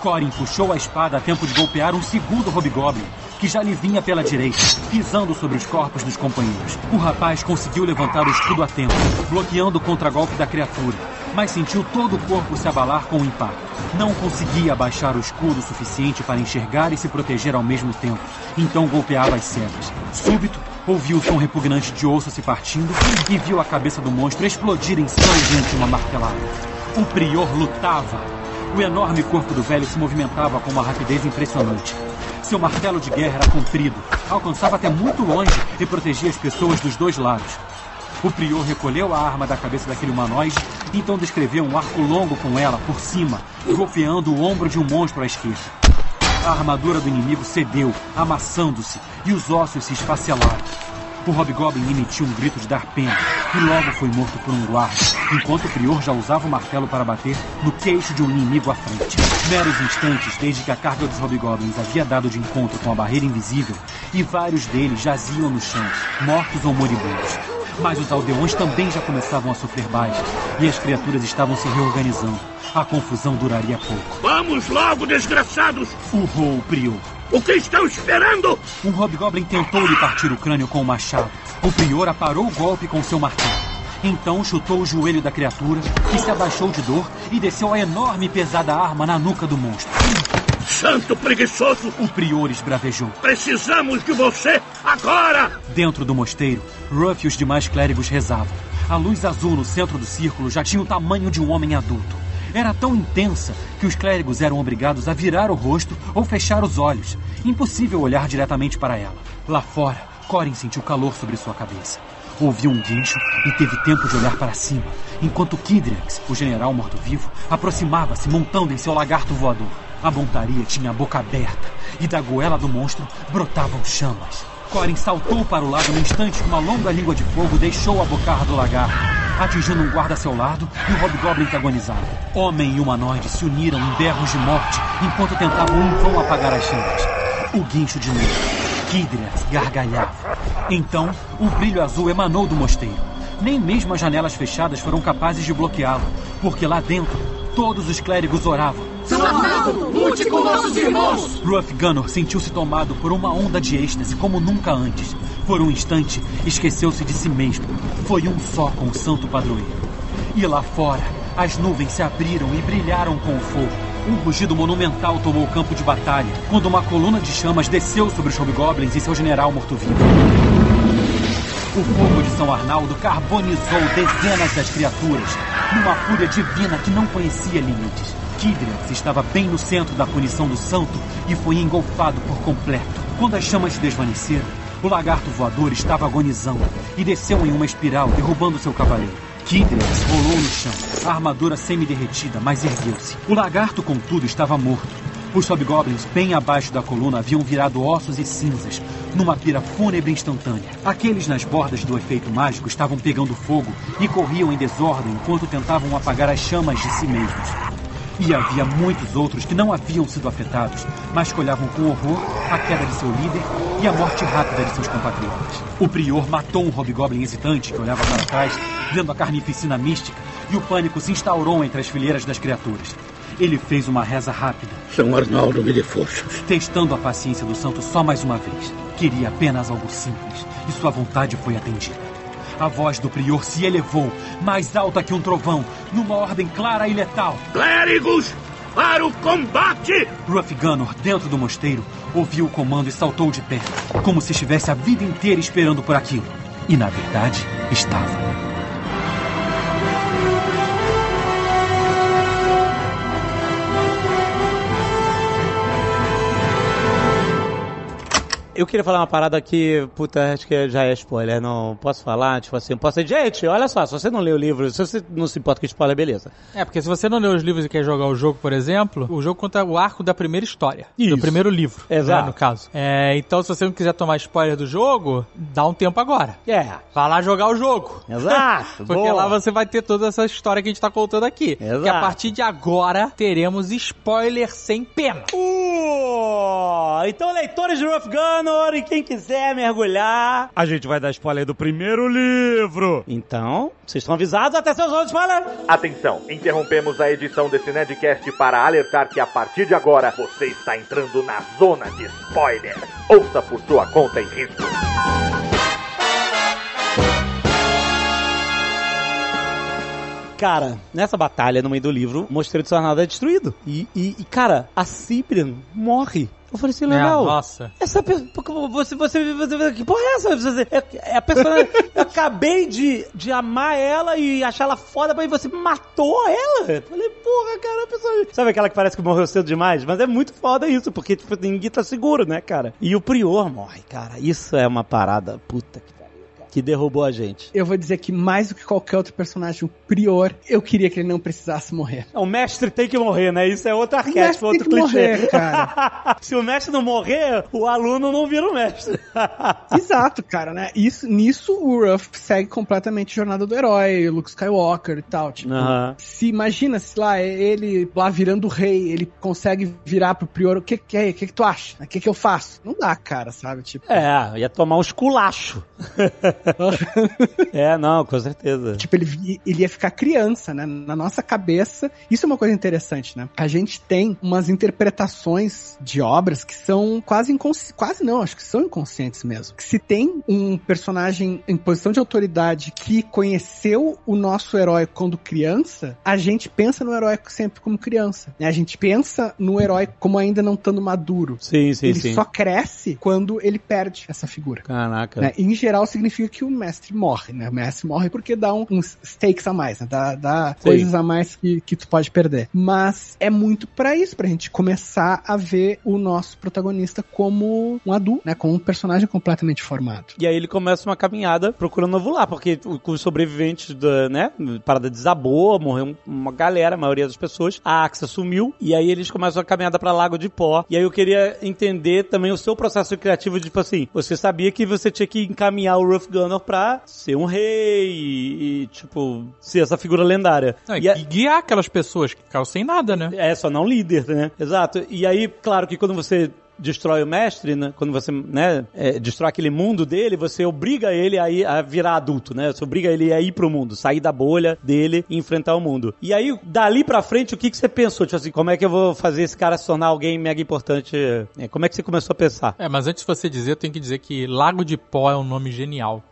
Corin puxou a espada a tempo de golpear um segundo Hobgoblin, que já lhe vinha pela direita, pisando sobre os corpos dos companheiros. O rapaz conseguiu levantar o escudo a tempo, bloqueando o contragolpe da criatura, mas sentiu todo o corpo se abalar com o impacto. Não conseguia abaixar o escudo o suficiente para enxergar e se proteger ao mesmo tempo, então golpeava as cegas. Súbito, ouviu o som repugnante de osso se partindo e viu a cabeça do monstro explodir em sangue uma martelada. O prior lutava. O enorme corpo do velho se movimentava com uma rapidez impressionante. Seu martelo de guerra era comprido, alcançava até muito longe e protegia as pessoas dos dois lados. O prior recolheu a arma da cabeça daquele humanoide, então descreveu um arco longo com ela por cima, golpeando o ombro de um monstro à esquerda. A armadura do inimigo cedeu, amassando-se, e os ossos se esfacelaram. O Hobgoblin emitiu um grito de dar pena e logo foi morto por um guarda, enquanto o prior já usava o martelo para bater no queixo de um inimigo à frente. Meros instantes desde que a carga dos Hobgoblins havia dado de encontro com a barreira invisível e vários deles jaziam no chão, mortos ou moribundos. Mas os aldeões também já começavam a sofrer baixas e as criaturas estavam se reorganizando. A confusão duraria pouco. Vamos logo, desgraçados! Urrou o prior. O que estão esperando? Um hobgoblin tentou lhe partir o crânio com o machado. O prior aparou o golpe com seu martelo. Então chutou o joelho da criatura, que se abaixou de dor e desceu a enorme e pesada arma na nuca do monstro. Santo preguiçoso! O prior esbravejou. Precisamos de você agora! Dentro do mosteiro, Ruff e os demais clérigos rezavam. A luz azul no centro do círculo já tinha o tamanho de um homem adulto. Era tão intensa que os clérigos eram obrigados a virar o rosto ou fechar os olhos. Impossível olhar diretamente para ela. Lá fora, Corin sentiu calor sobre sua cabeça. Ouviu um guincho e teve tempo de olhar para cima, enquanto Kidriax, o general morto-vivo, aproximava-se montando em seu lagarto voador. A montaria tinha a boca aberta e da goela do monstro brotavam chamas. Corin saltou para o lado no instante que uma longa língua de fogo deixou a bocarra do lagarto, atingindo um guarda a seu lado e o Hobgoblin que agonizava. Homem e humanoide se uniram em berros de morte enquanto tentavam em vão apagar as chamas. O guincho de novo. Kidrias gargalhava. Então, um brilho azul emanou do mosteiro. Nem mesmo as janelas fechadas foram capazes de bloqueá-lo, porque lá dentro todos os clérigos oravam. São Arnaldo, lute com nossos irmãos! Ruff Gunnar sentiu-se tomado por uma onda de êxtase como nunca antes. Por um instante, esqueceu-se de si mesmo. Foi um só com o santo padroeiro. E lá fora, as nuvens se abriram e brilharam com o fogo. Um rugido monumental tomou o campo de batalha, quando uma coluna de chamas desceu sobre os Hobgoblins e seu general morto-vivo. O fogo de São Arnaldo carbonizou dezenas das criaturas, numa fúria divina que não conhecia limites. Kidriax estava bem no centro da punição do santo e foi engolfado por completo. Quando as chamas se desvaneceram, o lagarto voador estava agonizando e desceu em uma espiral, derrubando seu cavaleiro. Kidriax rolou no chão, a armadura semi-derretida, mas ergueu-se. O lagarto, contudo, estava morto. Os hobgoblins, bem abaixo da coluna, haviam virado ossos e cinzas, numa pira fúnebre instantânea. Aqueles nas bordas do efeito mágico estavam pegando fogo e corriam em desordem enquanto tentavam apagar as chamas de si mesmos. E havia muitos outros que não haviam sido afetados, mas que olhavam com horror a queda de seu líder e a morte rápida de seus compatriotas. O prior matou um hobgoblin hesitante que olhava para trás, vendo a carnificina mística, e o pânico se instaurou entre as fileiras das criaturas. Ele fez uma reza rápida. São Arnaldo me dê forças. Testando a paciência do santo só mais uma vez. Queria apenas algo simples, e sua vontade foi atendida. A voz do prior se elevou, mais alta que um trovão, numa ordem clara e letal. Clérigos, para o combate! Ruff Gunnar, dentro do mosteiro, ouviu o comando e saltou de pé, como se estivesse a vida inteira esperando por aquilo. E, na verdade, estava. Eu queria falar uma parada que, puta, acho que já é spoiler, não posso falar, tipo assim, posso dizer, gente, olha só, se você não leu o livro, se você não se importa com spoiler, beleza. É, porque se você não leu os livros e quer jogar o jogo, por exemplo, o jogo conta o arco da primeira história. Isso. Do primeiro livro. Exato. né, no caso. É, então, se você não quiser tomar spoiler do jogo, dá um tempo agora. É. Vai lá jogar o jogo. Exato. Porque boa. lá você vai ter toda essa história que a gente tá contando aqui. Exato. Que a partir de agora teremos spoiler sem pena. Uh, então, leitores de Rough Gunner e quem quiser mergulhar, a gente vai dar spoiler do primeiro livro. Então, vocês estão avisados até seus olhos spoiler. Atenção, interrompemos a edição desse Nedcast para alertar que a partir de agora você está entrando na zona de spoiler. Ouça por sua conta e risco. Cara, nessa batalha no meio do livro, o Mosteiro de Sarnado é destruído. E, e, e, cara, a Cyprian morre. Eu falei assim, legal. É, nossa. Essa pessoa. Você, você, você. Que porra é essa? Você, é, é a personagem. eu acabei de, de amar ela e achar ela foda, mas você matou ela? Eu falei, porra, cara, a pessoa. Sabe aquela que parece que morreu cedo demais? Mas é muito foda isso, porque tipo, ninguém tá seguro, né, cara? E o Prior morre, cara. Isso é uma parada. Puta que que derrubou a gente. Eu vou dizer que mais do que qualquer outro personagem, o Prior, eu queria que ele não precisasse morrer. O mestre tem que morrer, né? Isso é outro arquétipo, outro tem que clichê. morrer, cara. Se o mestre não morrer, o aluno não vira o mestre. Exato, cara, né? Isso, nisso o Ruff segue completamente a jornada do herói, o Luke Skywalker e tal. Tipo, se imagina se lá ele lá virando o rei, ele consegue virar pro Prior, o que que é? O que que tu acha? O que que eu faço? Não dá, cara, sabe? Tipo, É, ia tomar um esculacho. é, não, com certeza. Tipo, ele, ele ia ficar criança, né? Na nossa cabeça. Isso é uma coisa interessante, né? A gente tem umas interpretações de obras que são quase inconscientes. Quase não, acho que são inconscientes mesmo. Que se tem um personagem em posição de autoridade que conheceu o nosso herói quando criança, a gente pensa no herói sempre como criança. Né? A gente pensa no herói como ainda não estando maduro. Sim, sim, ele sim. só cresce quando ele perde essa figura. Caraca. Né? Em geral, significa que o mestre morre, né? O mestre morre porque dá um- uns stakes a mais, né? Dá, dá Sim. coisas a mais que, que tu pode perder. Mas é muito pra isso, pra gente começar a ver o nosso protagonista como um adulto, né? Como um personagem completamente formado. E aí ele começa uma caminhada procurando novo lar, porque com os sobreviventes da, né, parada desabou, morreu uma galera, a maioria das pessoas. A Axa sumiu e aí eles começam a caminhada pra Lago de Pó. E aí eu queria entender também o seu processo criativo de tipo assim, você sabia que você tinha que encaminhar o Ruff Gunner pra ser um rei e, e, tipo ser essa figura lendária. Não, e, a- e guiar aquelas pessoas que ficaram sem nada, né? é, só não líder, né? Exato. E aí, claro que quando você destrói o mestre, né? Quando você, né, é, destrói aquele mundo dele, você obriga ele a, ir, a virar adulto, né? Você obriga ele a ir pro mundo, sair da bolha dele e enfrentar o mundo. E aí, dali pra frente, o que, que você pensou? Tipo assim, como é que eu vou fazer esse cara se tornar alguém mega importante? É, como é que você começou a pensar? É, mas antes de você dizer, eu tenho que dizer que Lago de Pó é um nome genial.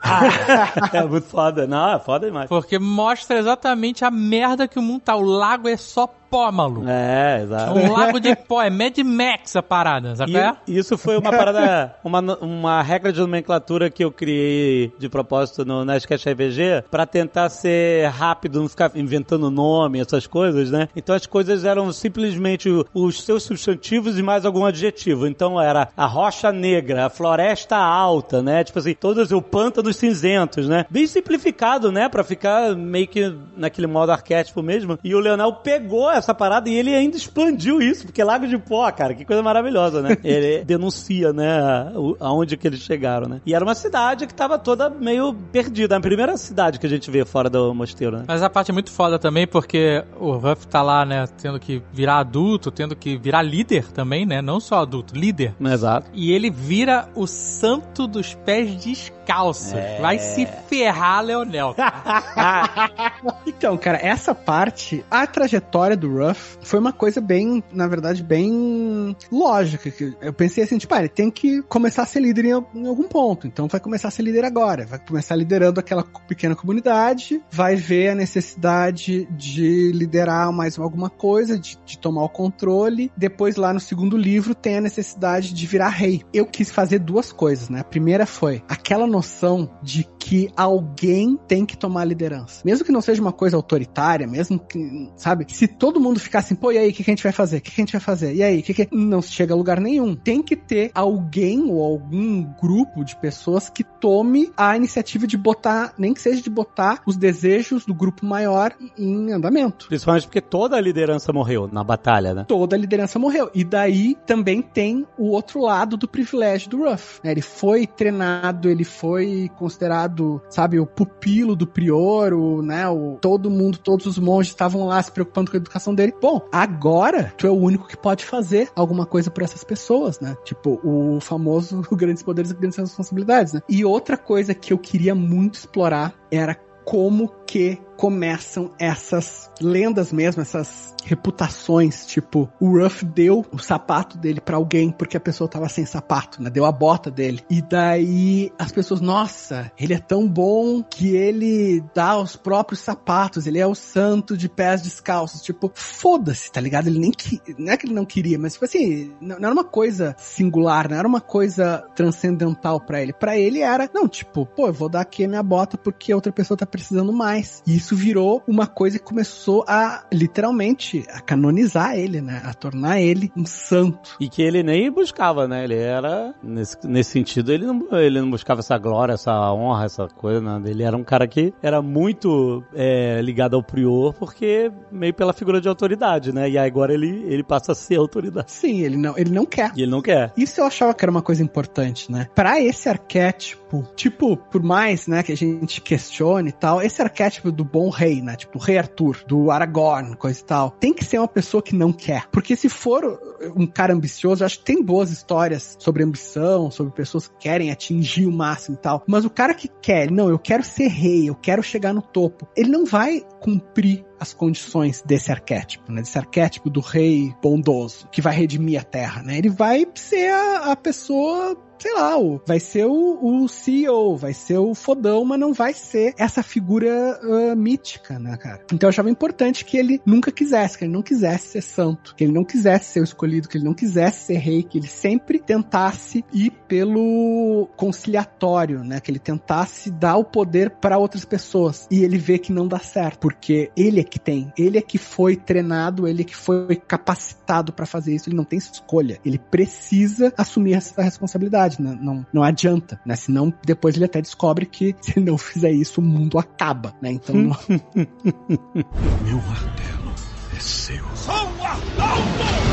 é muito foda. Não, é foda demais. Porque mostra exatamente a merda que o mundo tá. O lago é só pó, maluco. É, É exato. um lago de pó, é Mad Max a parada, sabe é? E isso foi uma parada, uma, uma regra de nomenclatura que eu criei de propósito no Nerdcast RPG pra tentar ser rápido, não ficar inventando nome, essas coisas, né? Então as coisas eram simplesmente os seus substantivos e mais algum adjetivo. Então era a rocha negra, a floresta alta, né? Tipo assim, todos o pântanos cinzentos, né? Bem simplificado, né? Pra ficar meio que naquele modo arquétipo mesmo. E o Leonel pegou essa parada e ele ainda expandiu isso, porque Lago de Pó, cara, que coisa maravilhosa, né? Ele denuncia, né, aonde que eles chegaram, né? E era uma cidade que tava toda meio perdida. A primeira cidade que a gente vê fora do mosteiro, né? Mas a parte é muito foda também, porque o Ruff tá lá, né, tendo que virar adulto, tendo que virar líder também, né? Não só adulto, líder. Exato. E ele vira o santo dos pés descalços. É. Vai se ferrar, Leonel. Então, cara, essa parte, a trajetória do Ruff foi uma coisa bem, na verdade, bem lógica. que Eu pensei assim, tipo, ah, ele tem que começar a ser líder em algum ponto. Então vai começar a ser líder agora. Vai começar liderando aquela pequena comunidade, vai ver a necessidade de liderar mais alguma coisa, de, de tomar o controle. Depois, lá no segundo livro, tem a necessidade de virar rei. Eu quis fazer duas coisas, né? A primeira foi aquela noção de que alguém tem que tomar a liderança. Mesmo que não seja uma coisa autoritária, mesmo que, sabe? Se todo mundo ficar assim, pô, e aí, o que, que a gente vai fazer? O que, que a gente vai fazer? E aí, o que, que. Não se chega a lugar nenhum. Tem que ter alguém ou algum grupo de pessoas que tome a iniciativa de botar, nem que seja de botar os desejos do grupo maior em andamento. Principalmente porque toda a liderança morreu na batalha, né? Toda a liderança morreu. E daí também tem o outro lado do privilégio do Ruff. né? Ele foi treinado, ele foi considerado, sabe, o pupilo do prior, o, né, o, todo mundo, todos os monges estavam lá se preocupando com a educação dele. Bom, agora tu é o único que pode fazer alguma coisa por essas pessoas, né? Tipo, o famoso grandes poderes e grandes responsabilidades, né? E outra coisa que eu queria muito explorar era como que começam essas lendas mesmo, essas reputações, tipo, o Ruff deu o sapato dele pra alguém porque a pessoa tava sem sapato, né? Deu a bota dele. E daí as pessoas, nossa, ele é tão bom que ele dá os próprios sapatos, ele é o santo de pés descalços. Tipo, foda-se, tá ligado? Ele nem que, não é que ele não queria, mas tipo assim, não, era uma coisa singular, não era uma coisa transcendental pra ele. Pra ele era, não, tipo, pô, eu vou dar aqui a minha bota porque outra pessoa tá precisando mais. E isso virou uma coisa que começou a, literalmente, a canonizar ele, né? A tornar ele um santo. E que ele nem buscava, né? Ele era, nesse, nesse sentido, ele não, ele não buscava essa glória, essa honra, essa coisa, nada. Ele era um cara que era muito é, ligado ao prior, porque meio pela figura de autoridade, né? E agora ele, ele passa a ser autoridade. Sim, ele não, ele não quer. E ele não quer. Isso eu achava que era uma coisa importante, né? Pra esse arquétipo, tipo, por mais, né, que a gente questione e tal, esse arquétipo do bom rei, né? Tipo, rei Arthur, do Aragorn, coisa e tal, tem que ser uma pessoa que não quer. Porque se for um cara ambicioso, acho que tem boas histórias sobre ambição, sobre pessoas que querem atingir o máximo e tal. Mas o cara que quer, não, eu quero ser rei, eu quero chegar no topo, ele não vai cumprir as condições desse arquétipo, né? Desse arquétipo do rei bondoso, que vai redimir a terra, né? Ele vai ser a, a pessoa sei lá, o, vai ser o, o CEO, vai ser o fodão, mas não vai ser essa figura uh, mítica, né, cara? Então eu achava importante que ele nunca quisesse, que ele não quisesse ser santo, que ele não quisesse ser o escolhido, que ele não quisesse ser rei, que ele sempre tentasse ir pelo conciliatório, né? Que ele tentasse dar o poder para outras pessoas. E ele vê que não dá certo, porque ele é que tem, ele é que foi treinado, ele é que foi capacitado para fazer isso, ele não tem escolha. Ele precisa assumir essa responsabilidade, né? não, não adianta, né? Senão depois ele até descobre que se ele não fizer isso, o mundo acaba, né? Então não... Meu martelo é seu. São Arnaldo!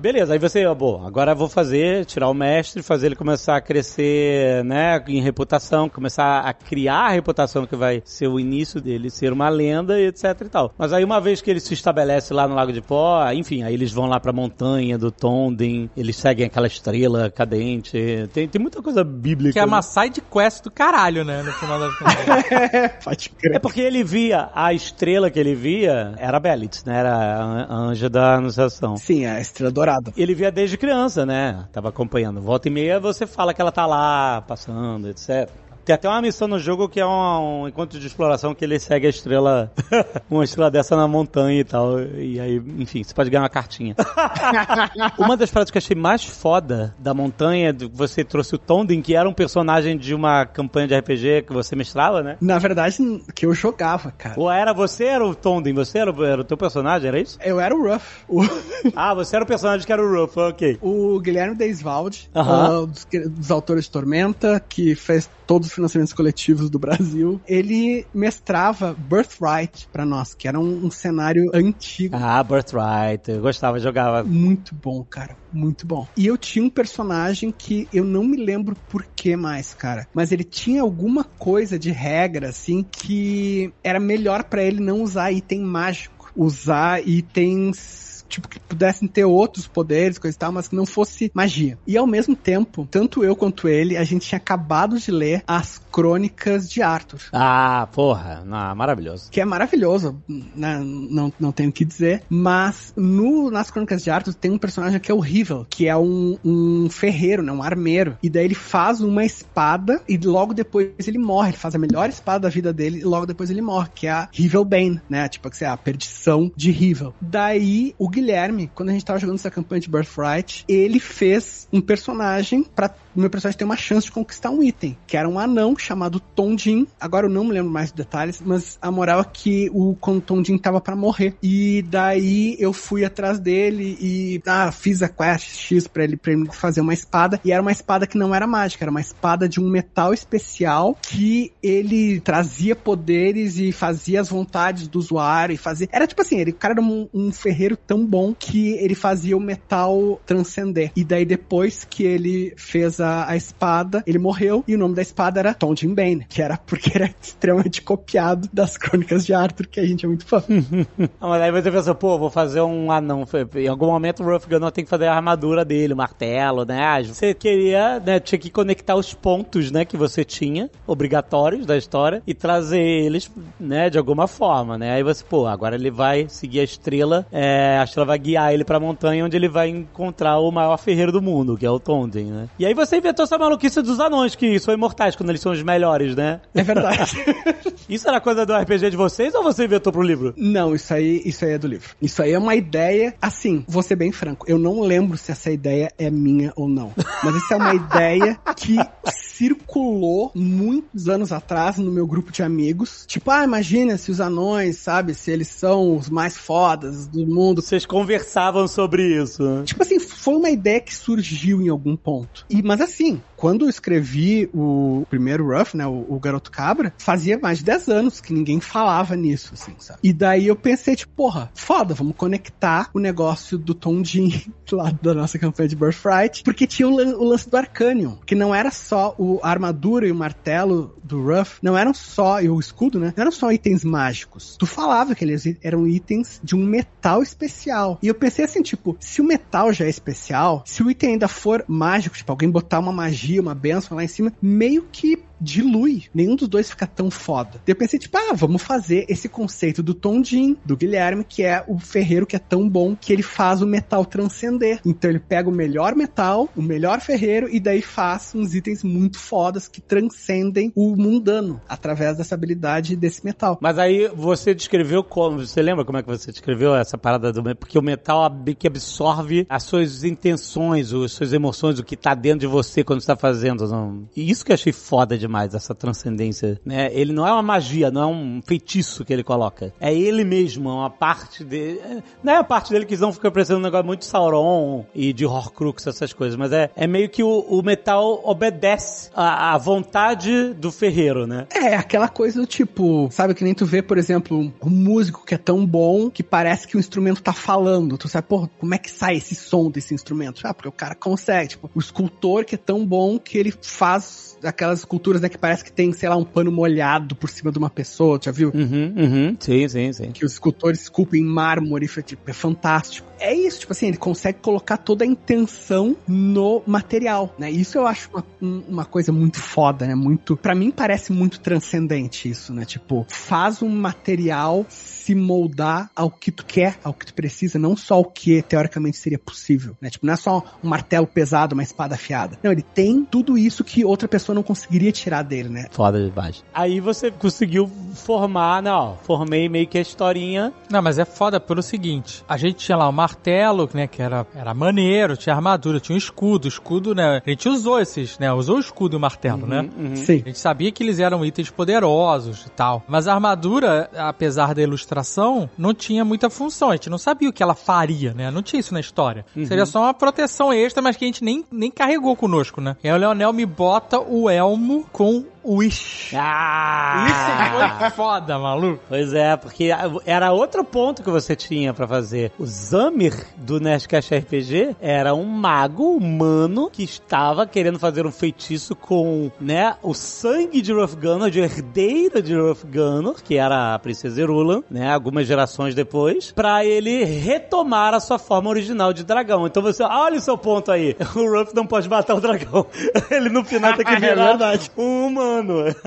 Beleza, aí você, ó, bom, agora eu vou fazer, tirar o mestre, fazer ele começar a crescer, né, em reputação, começar a criar a reputação que vai ser o início dele, ser uma lenda e etc e tal. Mas aí uma vez que ele se estabelece lá no Lago de Pó, enfim, aí eles vão lá pra montanha do Tonden, eles seguem aquela estrela cadente, tem, tem muita coisa bíblica. Que é uma né? side quest do caralho, né? No final da contas. É porque ele via, a estrela que ele via era a Belitz, né, era a a anja da anunciação. Sim, a estrela dourada. Ele via desde criança, né? Tava acompanhando. Volta e meia você fala que ela tá lá, passando, etc. Tem até uma missão no jogo que é um, um encontro de exploração que ele segue a estrela, uma estrela dessa na montanha e tal. E aí, enfim, você pode ganhar uma cartinha. uma das paradas que eu achei mais foda da montanha, você trouxe o Tondin, que era um personagem de uma campanha de RPG que você mestrava, né? Na verdade, que eu jogava, cara. Ou era você era o Tondin, você era, o- era o teu personagem, era isso? Eu era o Ruff. O, Ah, você era o personagem que era o Ruff, ok. o Guilherme Deisvalde, Aham. ah, dos, dos autores de Tormenta, que fez todos os financiamentos coletivos do Brasil, ele mestrava Birthright pra nós, que era um, um cenário antigo. Ah, Birthright, eu gostava, jogava. Muito bom, cara. Muito bom. E eu tinha um personagem que eu não me lembro por que mais, cara. Mas ele tinha alguma coisa de regra, assim, que era melhor pra ele não usar item mágico. Usar itens. Tipo, que pudessem ter outros poderes, coisa e tal, mas que não fosse magia. E ao mesmo tempo, tanto eu quanto ele, a gente tinha acabado de ler as crônicas de Arthur. Ah, porra, não, maravilhoso. Que é maravilhoso, né? não, não tenho o que dizer. Mas no, nas Crônicas de Arthur tem um personagem que é o Rivel, que é um, um ferreiro, né? Um armeiro. E daí ele faz uma espada e logo depois ele morre. Ele faz a melhor espada da vida dele e logo depois ele morre, que é a Rivel Bane, né? Tipo, que é a perdição de Rivel. Daí o Guilherme, quando a gente tava jogando essa campanha de Birthright, ele fez um personagem pra o meu personagem ter uma chance de conquistar um item, que era um anão chamado Tondin. Agora eu não me lembro mais dos detalhes, mas a moral é que o Tondin tava pra morrer. E daí eu fui atrás dele e ah, fiz a quest X pra ele, pra ele fazer uma espada. E era uma espada que não era mágica, era uma espada de um metal especial que ele trazia poderes e fazia as vontades do usuário e fazia. Era tipo assim, ele, o cara era um, um ferreiro tão bom que ele fazia o metal transcender. E daí depois que ele fez a, a espada, ele morreu e o nome da espada era Tondin Bane, que era porque era extremamente copiado das crônicas de Arthur, que a gente é muito fã. Ah, mas aí você pensa, pô, vou fazer um anão. Em algum momento o Ruff Gunner tem que fazer a armadura dele, o martelo, né? Você queria, né? Tinha que conectar os pontos, né? Que você tinha, obrigatórios da história, e trazer eles, né? De alguma forma, né? Aí você, pô, agora ele vai seguir a estrela, é, a estrela vai guiar ele pra montanha, onde ele vai encontrar o maior ferreiro do mundo, que é o Tondin, né? E aí você inventou essa maluquice dos anões, que são imortais quando eles são os melhores, né? É verdade. Isso era coisa do RPG de vocês ou você inventou pro livro? Não, isso aí, isso aí é do livro. Isso aí é uma ideia, assim, vou ser bem franco, eu não lembro se essa ideia é minha ou não. Mas isso é uma ideia que circulou muitos anos atrás no meu grupo de amigos. Tipo, ah, imagina se os anões, sabe, se eles são os mais fodas do mundo. Vocês conversavam sobre isso. né? Tipo assim, foi uma ideia que surgiu em algum ponto. E, mas assim, quando eu escrevi o primeiro Ruff, né, o, o Garoto Cabra, fazia mais de 10 anos que ninguém falava nisso, assim, sabe? E daí eu pensei, tipo, porra, foda, vamos conectar o negócio do Tom Jin lá da nossa campanha de Birthright, porque tinha o, o lance do Arcanium, que não era só o a armadura e o martelo do Ruff, não eram só, e o escudo, né, não eram só itens mágicos. Tu falava que eles eram itens de um metal especial. E eu pensei assim, tipo, se o metal já é especial, se o item ainda for mágico, tipo, alguém botar uma magia, uma benção lá em cima, meio que dilui. Nenhum dos dois fica tão foda. Eu pensei, tipo, ah, vamos fazer esse conceito do Tom Jin, do Guilherme, que é o ferreiro que é tão bom que ele faz o metal transcender. Então ele pega o melhor metal, o melhor ferreiro, e daí faz uns itens muito fodas que transcendem o mundano através dessa habilidade desse metal. Mas aí você descreveu como? Você lembra como é que você descreveu essa parada do? Porque o metal que absorve as suas intenções, as suas emoções, o que tá dentro de você quando você tá fazendo. Isso que eu achei foda demais, essa transcendência. Né? Ele não é uma magia, não é um feitiço que ele coloca. É ele mesmo, é uma parte dele. Não é a parte dele que não fica parecendo um negócio muito Sauron e de Horcrux, essas coisas, mas é, é meio que o, o metal obedece à, à vontade do ferreiro, né? É, aquela coisa do tipo, sabe, que nem tu vê, por exemplo, um músico que é tão bom que parece que o instrumento tá falando. Tu sabe, pô, como é que sai esse som desse instrumento? Ah, porque o cara consegue. Tipo, o escultor que é tão bom que ele faz aquelas esculturas, né, que parece que tem, sei lá, um pano molhado por cima de uma pessoa, já viu? Uhum, uhum. Sim, sim, sim. Que os escultores esculpem mármore, foi, tipo, é fantástico. É isso, tipo assim, ele consegue colocar toda a intenção no material, né? Isso eu acho uma, um- uma coisa muito foda, né? Muito, para mim parece muito transcendente isso, né? Tipo, faz um material se moldar ao que tu quer, ao que tu precisa, não só ao que teoricamente seria possível, né? Tipo, não é só um martelo pesado, uma espada afiada. Não, ele tem tudo isso que outra pessoa não conseguiria tirar dele, né? Foda demais. Aí você conseguiu formar, né, ó, formei meio que a historinha. Não, mas é foda pelo seguinte, a gente tinha lá o martelo, né, que era, era maneiro, tinha armadura, tinha um escudo, o escudo, né, a gente usou esses, né, usou o escudo e o martelo, né? Sim. A gente sabia que eles eram itens poderosos e tal. Mas a armadura, apesar da ilustração, não tinha muita função. A gente não sabia o que ela faria, né? Não tinha isso na história. Uhum. Seria só uma proteção extra, mas que a gente nem, nem carregou conosco, né? E aí o Leonel me bota o elmo com Wish. Ah! Isso foi foda, maluco. Pois é, porque era outro ponto que você tinha pra fazer. O Zamir do Nerdcast RPG era um mago humano que estava querendo fazer um feitiço com, né, o sangue de Ruff Gunner, de herdeira de Ruff Gunner, que era a princesa Irulan, né, algumas gerações depois, pra ele retomar a sua forma original de dragão. Então você, olha o seu ponto aí. O Ruff não pode matar o dragão. Ele no final tem que É virar verdade. um humano.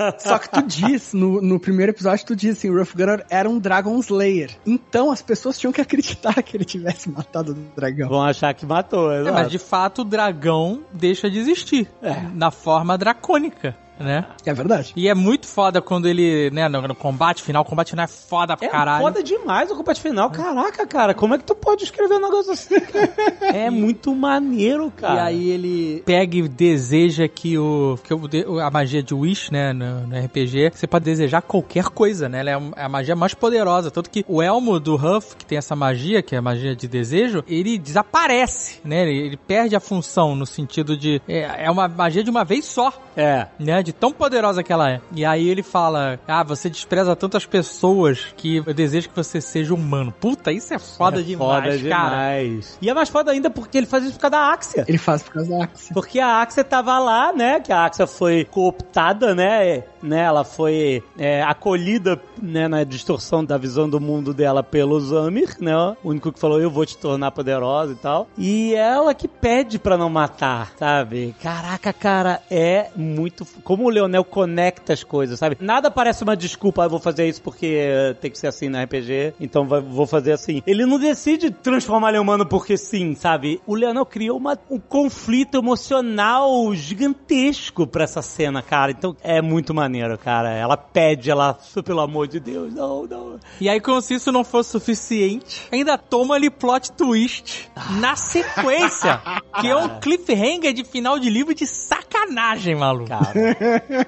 Só que tu disse, no, no primeiro episódio, tu disse assim, o Ruff Gunner era um Dragon Slayer. Então as pessoas tinham que acreditar que ele tivesse matado o dragão. Vão achar que matou, É, exato. mas de fato o dragão deixa de existir. Na forma dracônica. Né? É verdade. E é muito foda quando ele, né, no, no combate final, o combate final é foda pra É caralho. foda demais o combate final. Caraca, cara, como é que tu pode escrever um negócio assim, cara? É muito maneiro, cara. E aí ele pega e deseja que o que o, a magia de Wish, né, no, no RPG, você pode desejar qualquer coisa, né? Ela é a magia mais poderosa, tanto que o elmo do Huff, que tem essa magia, que é a magia de desejo, ele desaparece, né? Ele, ele perde a função no sentido de é, é uma magia de uma vez só. É. Né, de tão poderosa que ela é. E aí ele fala: Ah, você despreza tantas pessoas que eu desejo que você seja humano. Puta, isso é foda É demais, foda cara. demais. E é mais foda ainda porque ele faz isso por causa da Axia. Ele faz por causa da Axia. Porque a Axia tava lá, né? Que a Axia foi cooptada, né? Né? Ela foi é, acolhida né, na distorção da visão do mundo dela pelo Zamir, né? O único que falou, eu vou te tornar poderosa e tal. E ela que pede pra não matar, sabe? Caraca, cara, é muito... Como o Leonel conecta as coisas, sabe? Nada parece uma desculpa, ah, eu vou fazer isso porque tem que ser assim na RPG, então vou fazer assim. Ele não decide transformar ele em humano porque sim, sabe? O Leonel criou uma- um conflito emocional gigantesco pra essa cena, cara. Então é muito maneiro, cara. Ela pede, ela, pelo amor de Deus, não, não. E aí, como se isso não fosse suficiente, ainda toma ali plot twist na sequência, que é um cliffhanger de final de livro de sacanagem, maluco.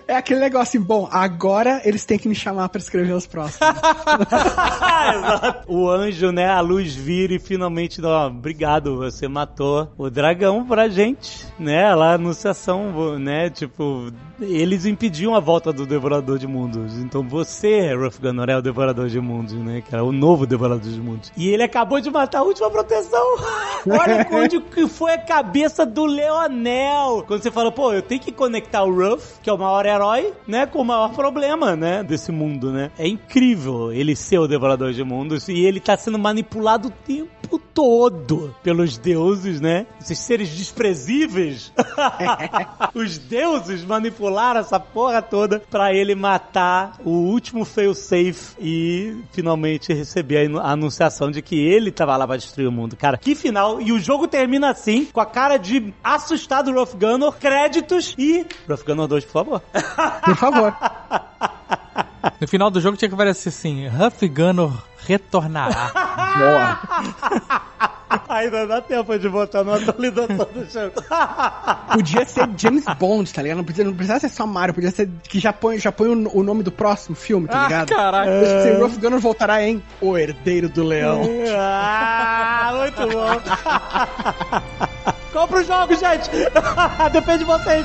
é aquele negócio assim, bom, agora eles têm que me chamar pra escrever os próximos. O anjo, né? A luz vira e finalmente, ó, obrigado, você matou o dragão pra gente, né? Lá, a anunciação, né? Tipo, eles impediam a volta do Devorador de Mundos. Então você, Ruff Gunner, é o Devorador de Mundos, né? Que é o novo Devorador de Mundos. E ele acabou de matar a última proteção. Olha onde que foi a cabeça do Leonel. Quando você fala, pô, eu tenho que conectar o Ruff, que é o maior herói, né? Com o maior problema, né? Desse mundo, né? É incrível ele ser o Devorador de Mundos e ele tá sendo manipulado o tempo todo pelos deuses, né? Esses seres desprezíveis. Os deuses manipularam essa porra toda pra ele matar o último fail-safe e finalmente receber a anunciação de que ele tava lá pra destruir o mundo. Cara, que final! E o jogo termina assim, com a cara de assustado Ruff Gunner, créditos e... Ruff Gunner 2, por favor. Por favor. No final do jogo tinha que aparecer assim: Huff Gunner retornará. Boa. Ainda dá tempo de botar no atualização do jogo. Podia ser James Bond, tá ligado? Não precisava ser só Mario, podia ser que já põe, já põe o, o nome do próximo filme, tá Ah, ligado? caraca. Deixa que Ruff Gunner voltará em O Herdeiro do Leão. ah, muito bom. Compra o jogo, gente. Depende de vocês.